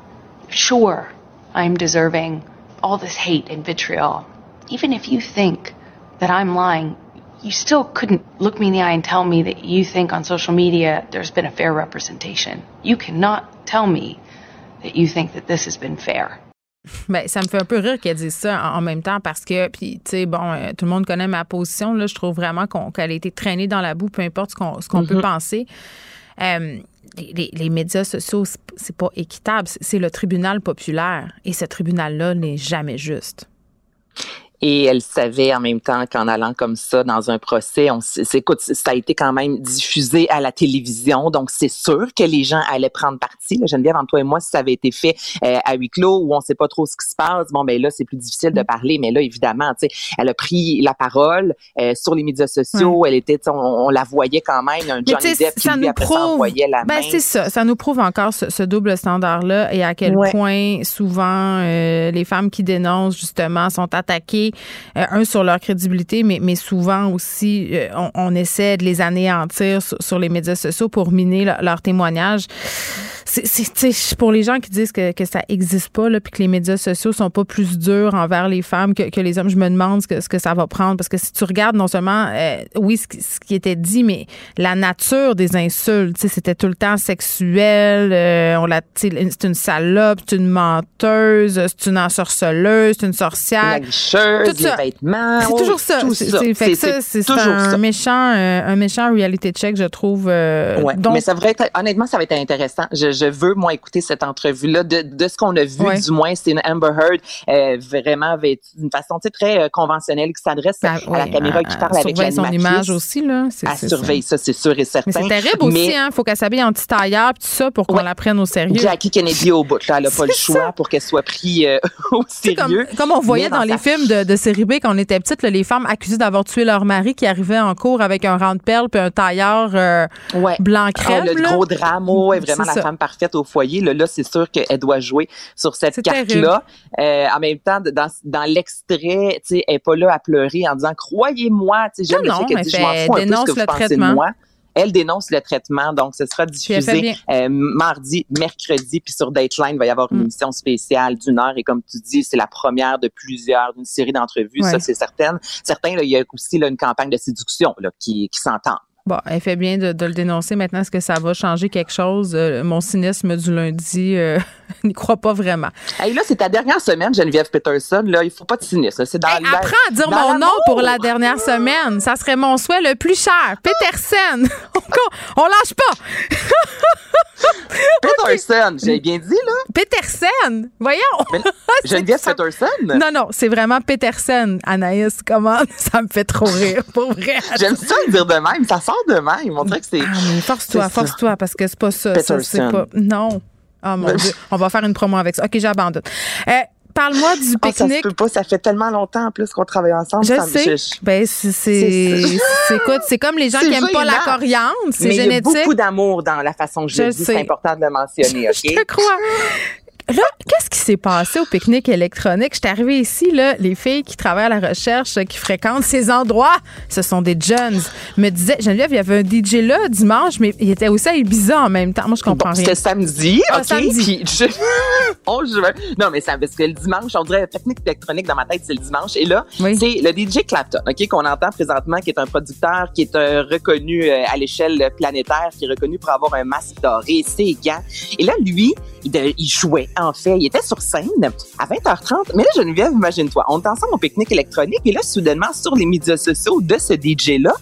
sure I'm deserving all this hate and vitriol, even if you think that I'm lying, you still couldn't look me in the eye and tell me that you think on social media there's been a fair representation. You cannot tell me that you think that this has been fair. Ben, ça me fait un peu rire qu'elle dise ça en, même temps parce que, puis, tu sais, bon, euh, tout le monde connaît ma position. Là, je trouve vraiment qu'elle a été traînée dans la boue, peu importe ce qu'on ce qu'on peut mm-hmm. penser. Euh, les, les, médias sociaux, c'est pas équitable. C'est le tribunal populaire. Et ce tribunal-là n'est jamais juste. Et elle savait en même temps qu'en allant comme ça dans un procès, on, écoute, ça a été quand même diffusé à la télévision, donc c'est sûr que les gens allaient prendre parti. Là, Geneviève, entre toi et moi, si ça avait été fait euh, à huis clos où on sait pas trop ce qui se passe, bon ben là c'est plus difficile de mm. parler, mais là évidemment, tu sais, elle a pris la parole euh, sur les médias sociaux, elle était, on, la voyait quand même, un Johnny Depp qui lui après prouve, la ben, c'est ça, ça nous prouve encore ce, double standard là et à quel point souvent euh, les femmes qui dénoncent justement sont attaquées euh, un, sur leur crédibilité, mais, souvent aussi, euh, on, essaie de les anéantir sur, les médias sociaux pour miner leur témoignage. C'est pour les gens qui disent que, ça existe pas puis que les médias sociaux sont pas plus durs envers les femmes que, les hommes je me demande ce que, ça va prendre. Parce que si tu regardes non seulement euh, oui ce, qui était dit mais la nature des insultes c'était tout le temps sexuel on l'a c'est une salope c'est une menteuse c'est une ensorceleuse c'est une sorcière la les vêtements c'est toujours ça c'est un méchant euh, un méchant reality check je trouve ouais, mais ça devrait être honnêtement ça va être intéressant je, je veux, moi, écouter cette entrevue-là. De, de ce qu'on a vu, du moins, c'est une Amber Heard euh, vraiment d'une façon très euh, conventionnelle qui s'adresse ben, à la caméra, qui parle avec l'animatrice. son image aussi, là. Elle surveille ça, c'est sûr et certain. Mais c'est terrible aussi, hein. Faut qu'elle s'habille en petit tailleur, tout ça, pour qu'on la prenne au sérieux. Jackie Kennedy au bout, là. Elle n'a pas *laughs* le choix pour qu'elle soit prise euh, *laughs* au sérieux. Comme, on voyait dans, les films de, de série B quand on était petite, les femmes accusées d'avoir tué leur mari qui arrivaient en cours avec un rang de perles puis un tailleur blanc crème. Ah, le gros drame, est vraiment la femme parfaite au foyer. Là, là c'est sûr qu'elle doit jouer sur cette carte-là. Euh, en même temps, dans, dans l'extrait, elle n'est pas là à pleurer en disant croyez-moi. J'aime le fait qu'elle dit je m'en fous un peu ce que vous pensez de moi elle dénonce le traitement, donc ce sera diffusé euh, mardi, mercredi, puis sur Dateline, il va y avoir une mm. émission spéciale d'une heure, et comme tu dis, c'est la première de plusieurs, d'une série d'entrevues, ça c'est certain. Certains, il y a aussi là, une campagne de séduction là, qui, qui s'entend. Bon, elle fait bien de, le dénoncer. Maintenant, est-ce que ça va changer quelque chose? Euh, mon cynisme du lundi euh, *laughs* n'y croit pas vraiment. Hey, là, c'est ta dernière semaine, Geneviève Peterson. Là, il faut pas de cynisme. C'est dans apprends à dire mon nom pour la dernière semaine. Ça serait mon souhait le plus cher. Peterson. *laughs* on, lâche pas. *laughs* Peterson, j'ai bien dit, là. Peterson. Voyons. Geneviève Peterson? Non, non, c'est vraiment Peterson. Anaïs, comment? Ça me fait trop rire, pour vrai. J'aime ça le dire de même. Ça sort de même. On dirait que c'est. Ah, force-toi, force-toi, parce que c'est pas ça. ça c'est pas. Non. Oh mon Dieu. On va faire une promo avec ça. OK, j'abandonne. Euh, Parle-moi du pique-nique. Oh, ça se peut pas, ça fait tellement longtemps en plus qu'on travaille ensemble. Je sais. Ben, c'est, c'est comme les gens qui n'aiment pas la coriandre, c'est génétique. Il y a beaucoup d'amour dans la façon que je, je dis, c'est important de le mentionner, *laughs* OK? je te crois. Là, qu'est-ce qui s'est passé au pique-nique électronique? Je suis arrivée ici, là, les filles qui travaillent à la recherche, qui fréquentent ces endroits, ce sont des jeunes, me disaient, Geneviève, il y avait un DJ là dimanche, mais il était aussi à Ibiza en même temps. Moi, je comprends rien. C'était samedi, ah, OK? Samedi. Je... *laughs* oh, je... Non, mais ça, parce que le dimanche, on dirait pique-nique électronique dans ma tête, c'est le dimanche. Et là, c'est le DJ Clapton, OK, qu'on entend présentement, qui est un producteur, qui est un reconnu euh, à l'échelle planétaire, qui est reconnu pour avoir un masque doré, ses gants. Et là, lui, il, jouait, en fait. Il était sur scène à 20h30. Mais là, Geneviève, imagine-toi, on est ensemble au pique-nique électronique et là, soudainement, sur les médias sociaux de ce DJ-là,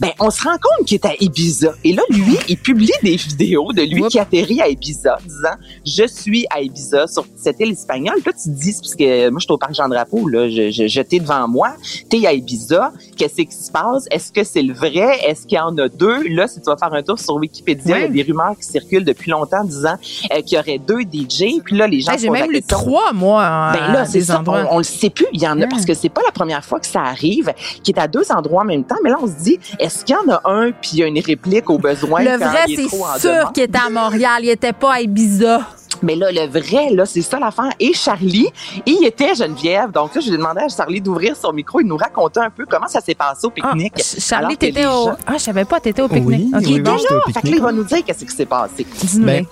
ben on se rend compte qu'il est à Ibiza. Et là, lui, il publie des vidéos de lui qui atterrit à Ibiza, disant je suis à Ibiza sur cette île espagnole. Là, tu te dis, parce que moi, je suis au parc Jean Drapeau, là, je, je, t'es devant moi, t'es à Ibiza, qu'est-ce qui se passe? Est-ce que c'est le vrai? Est-ce qu'il y en a deux? Là, si tu vas faire un tour sur Wikipédia, il y a des rumeurs qui circulent depuis longtemps disant euh, qu'il y aurait deux DJ. Puis là, les gens. J'ai même lu trois, moi. Ben là, c'est ça. On, le sait plus. Il y en a parce que c'est pas la première fois que ça arrive, qui est à deux endroits en même temps. Mais là, on se dit, est-ce qu'il y en a un puis il y a une réplique au besoin Le vrai, c'est sûr qu'il était à Montréal. Il était pas à Ibiza. Mais là, le vrai, là, c'est ça l'affaire. Et Charlie, il était Geneviève. Donc là, je lui ai demandé à Charlie d'ouvrir son micro et de nous raconter un peu comment ça s'est passé au pique-nique. Ah, Charlie, t'étais au... Ah, je savais pas, t'étais au pique-nique. Oui, il était là. Fait que là, il va nous dire qu'est-ce qui s'est passé. Ben,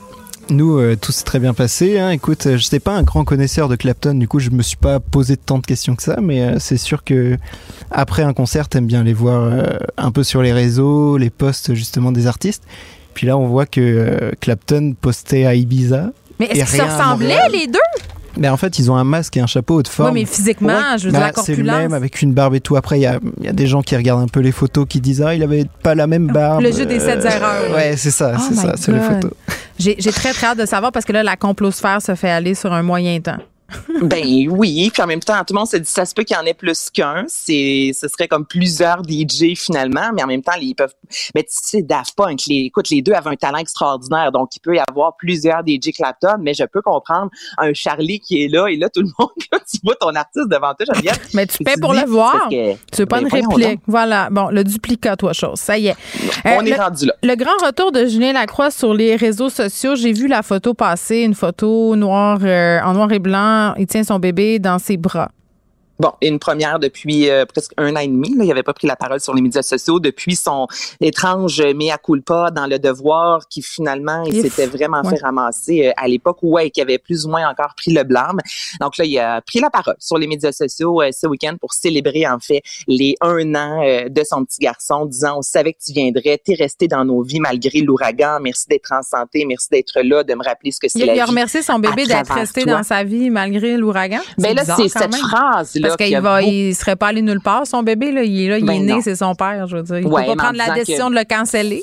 nous, euh, tout s'est très bien passé. Hein. Écoute, euh, je n'étais pas un grand connaisseur de Clapton, du coup, je me suis pas posé tant de questions que ça, mais euh, c'est sûr que après un concert, t'aimes bien les voir un peu sur les réseaux, les posts justement des artistes. Puis là, on voit que Clapton postait à Ibiza. Mais est-ce qu'ils se ressemblaient les deux? Mais en fait, ils ont un masque et un chapeau de forme. Oui, mais physiquement, je veux dire, la C'est le même avec une barbe et tout. Après, il y a, y a, des gens qui regardent un peu les photos qui disent Ah, il avait pas la même barbe. Le jeu des sept erreurs. Ouais, c'est ça, oh c'est ça, c'est les photos. J'ai très, très hâte de savoir parce que là, la complosphère se fait aller sur un moyen temps. Ben oui, puis en même temps, tout le monde se dit ça se peut qu'il y en ait plus qu'un. C'est, ce serait comme plusieurs DJ finalement, mais en même temps, ils peuvent. Mais tu sais, Daft Punk, les, écoute, les deux avaient un talent extraordinaire, donc il peut y avoir plusieurs DJ Clapton, mais je peux comprendre un Charlie qui est là et là tout le monde, *laughs* là, tu vois ton artiste devant toi, j'aime bien. mais tu paies pour le voir. tu veux pas ben, une réplique. Voilà. Bon, le duplicat, toi, chose. Ça y est. On est rendu là. Le grand retour de Julien Lacroix sur les réseaux sociaux. J'ai vu la photo passer, une photo noire euh, en noir et blanc il tient son bébé dans ses bras. Bon, une première depuis euh, presque un an et demi. Là, il n'avait pas pris la parole sur les médias sociaux depuis son étrange mea culpa dans le devoir qui finalement il s'était vraiment fait ramasser euh, à l'époque où ouais, qui avait plus ou moins encore pris le blâme. Donc là, il a pris la parole sur les médias sociaux euh, ce week-end pour célébrer en fait les un an de son petit garçon, disant on savait que tu viendrais, t'es resté dans nos vies malgré l'ouragan. Merci d'être en santé, merci d'être là, de me rappeler ce que c'est. Il, il a remercié son bébé d'être resté dans sa vie malgré l'ouragan. Ben là, c'est cette phrase là parce qu'il il serait pas allé nulle part, son bébé. Là. Il est là, il est ben né, c'est son père, je veux dire. Il ne peut pas prendre la décision de le canceller.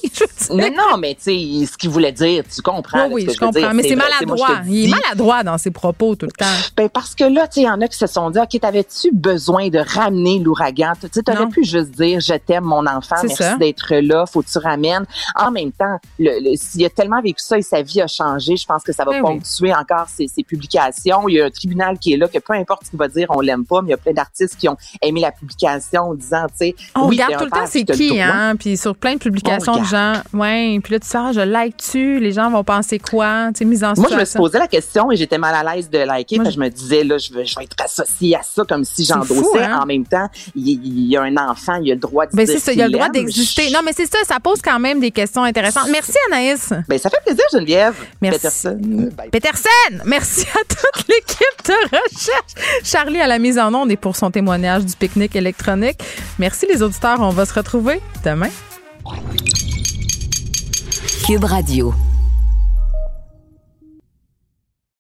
non, non, mais tu sais, ce qu'il voulait dire, tu comprends. Oui, oui, je comprends. Mais c'est maladroit. il est maladroit dans ses propos tout le temps. Ben, parce que là, tu sais, il y en a qui se sont dit, OK, t'avais-tu besoin de ramener l'ouragan? Tu sais, t'aurais pu juste dire, je t'aime, mon enfant, merci d'être là, faut que tu ramènes. En même temps, s'il a tellement vécu ça et sa vie a changé, je pense que ça va ben ponctuer encore ses, publications. Il y a un tribunal qui est là, que peu importe ce qu'il va dire, on l'aime pas, mais a plein d'artistes qui ont aimé la publication en disant, tu sais, on regarde tout le temps c'est qui, hein, puis sur plein de publications de gens, ouais, puis là tu sors, je like-tu, les gens vont penser quoi, tu sais, mise en Moi, je me suis posé la question et j'étais mal à l'aise de liker, parce que je me disais, là, je vais, je vais être associée à ça comme si j'endossais. Hein? En même temps, il, y a un enfant, il a le droit de ben, c'est ça, il a le droit d'exister. Non, mais c'est ça, ça pose quand même des questions intéressantes. Merci, Anaïs. Ben, ça fait plaisir, Geneviève. Merci. Peterson. Peterson! Merci à toute l'équipe de recherche. Charlie à la mise en onde et pour son témoignage du pique-nique électronique. Merci les auditeurs, on va se retrouver demain. Cube Radio.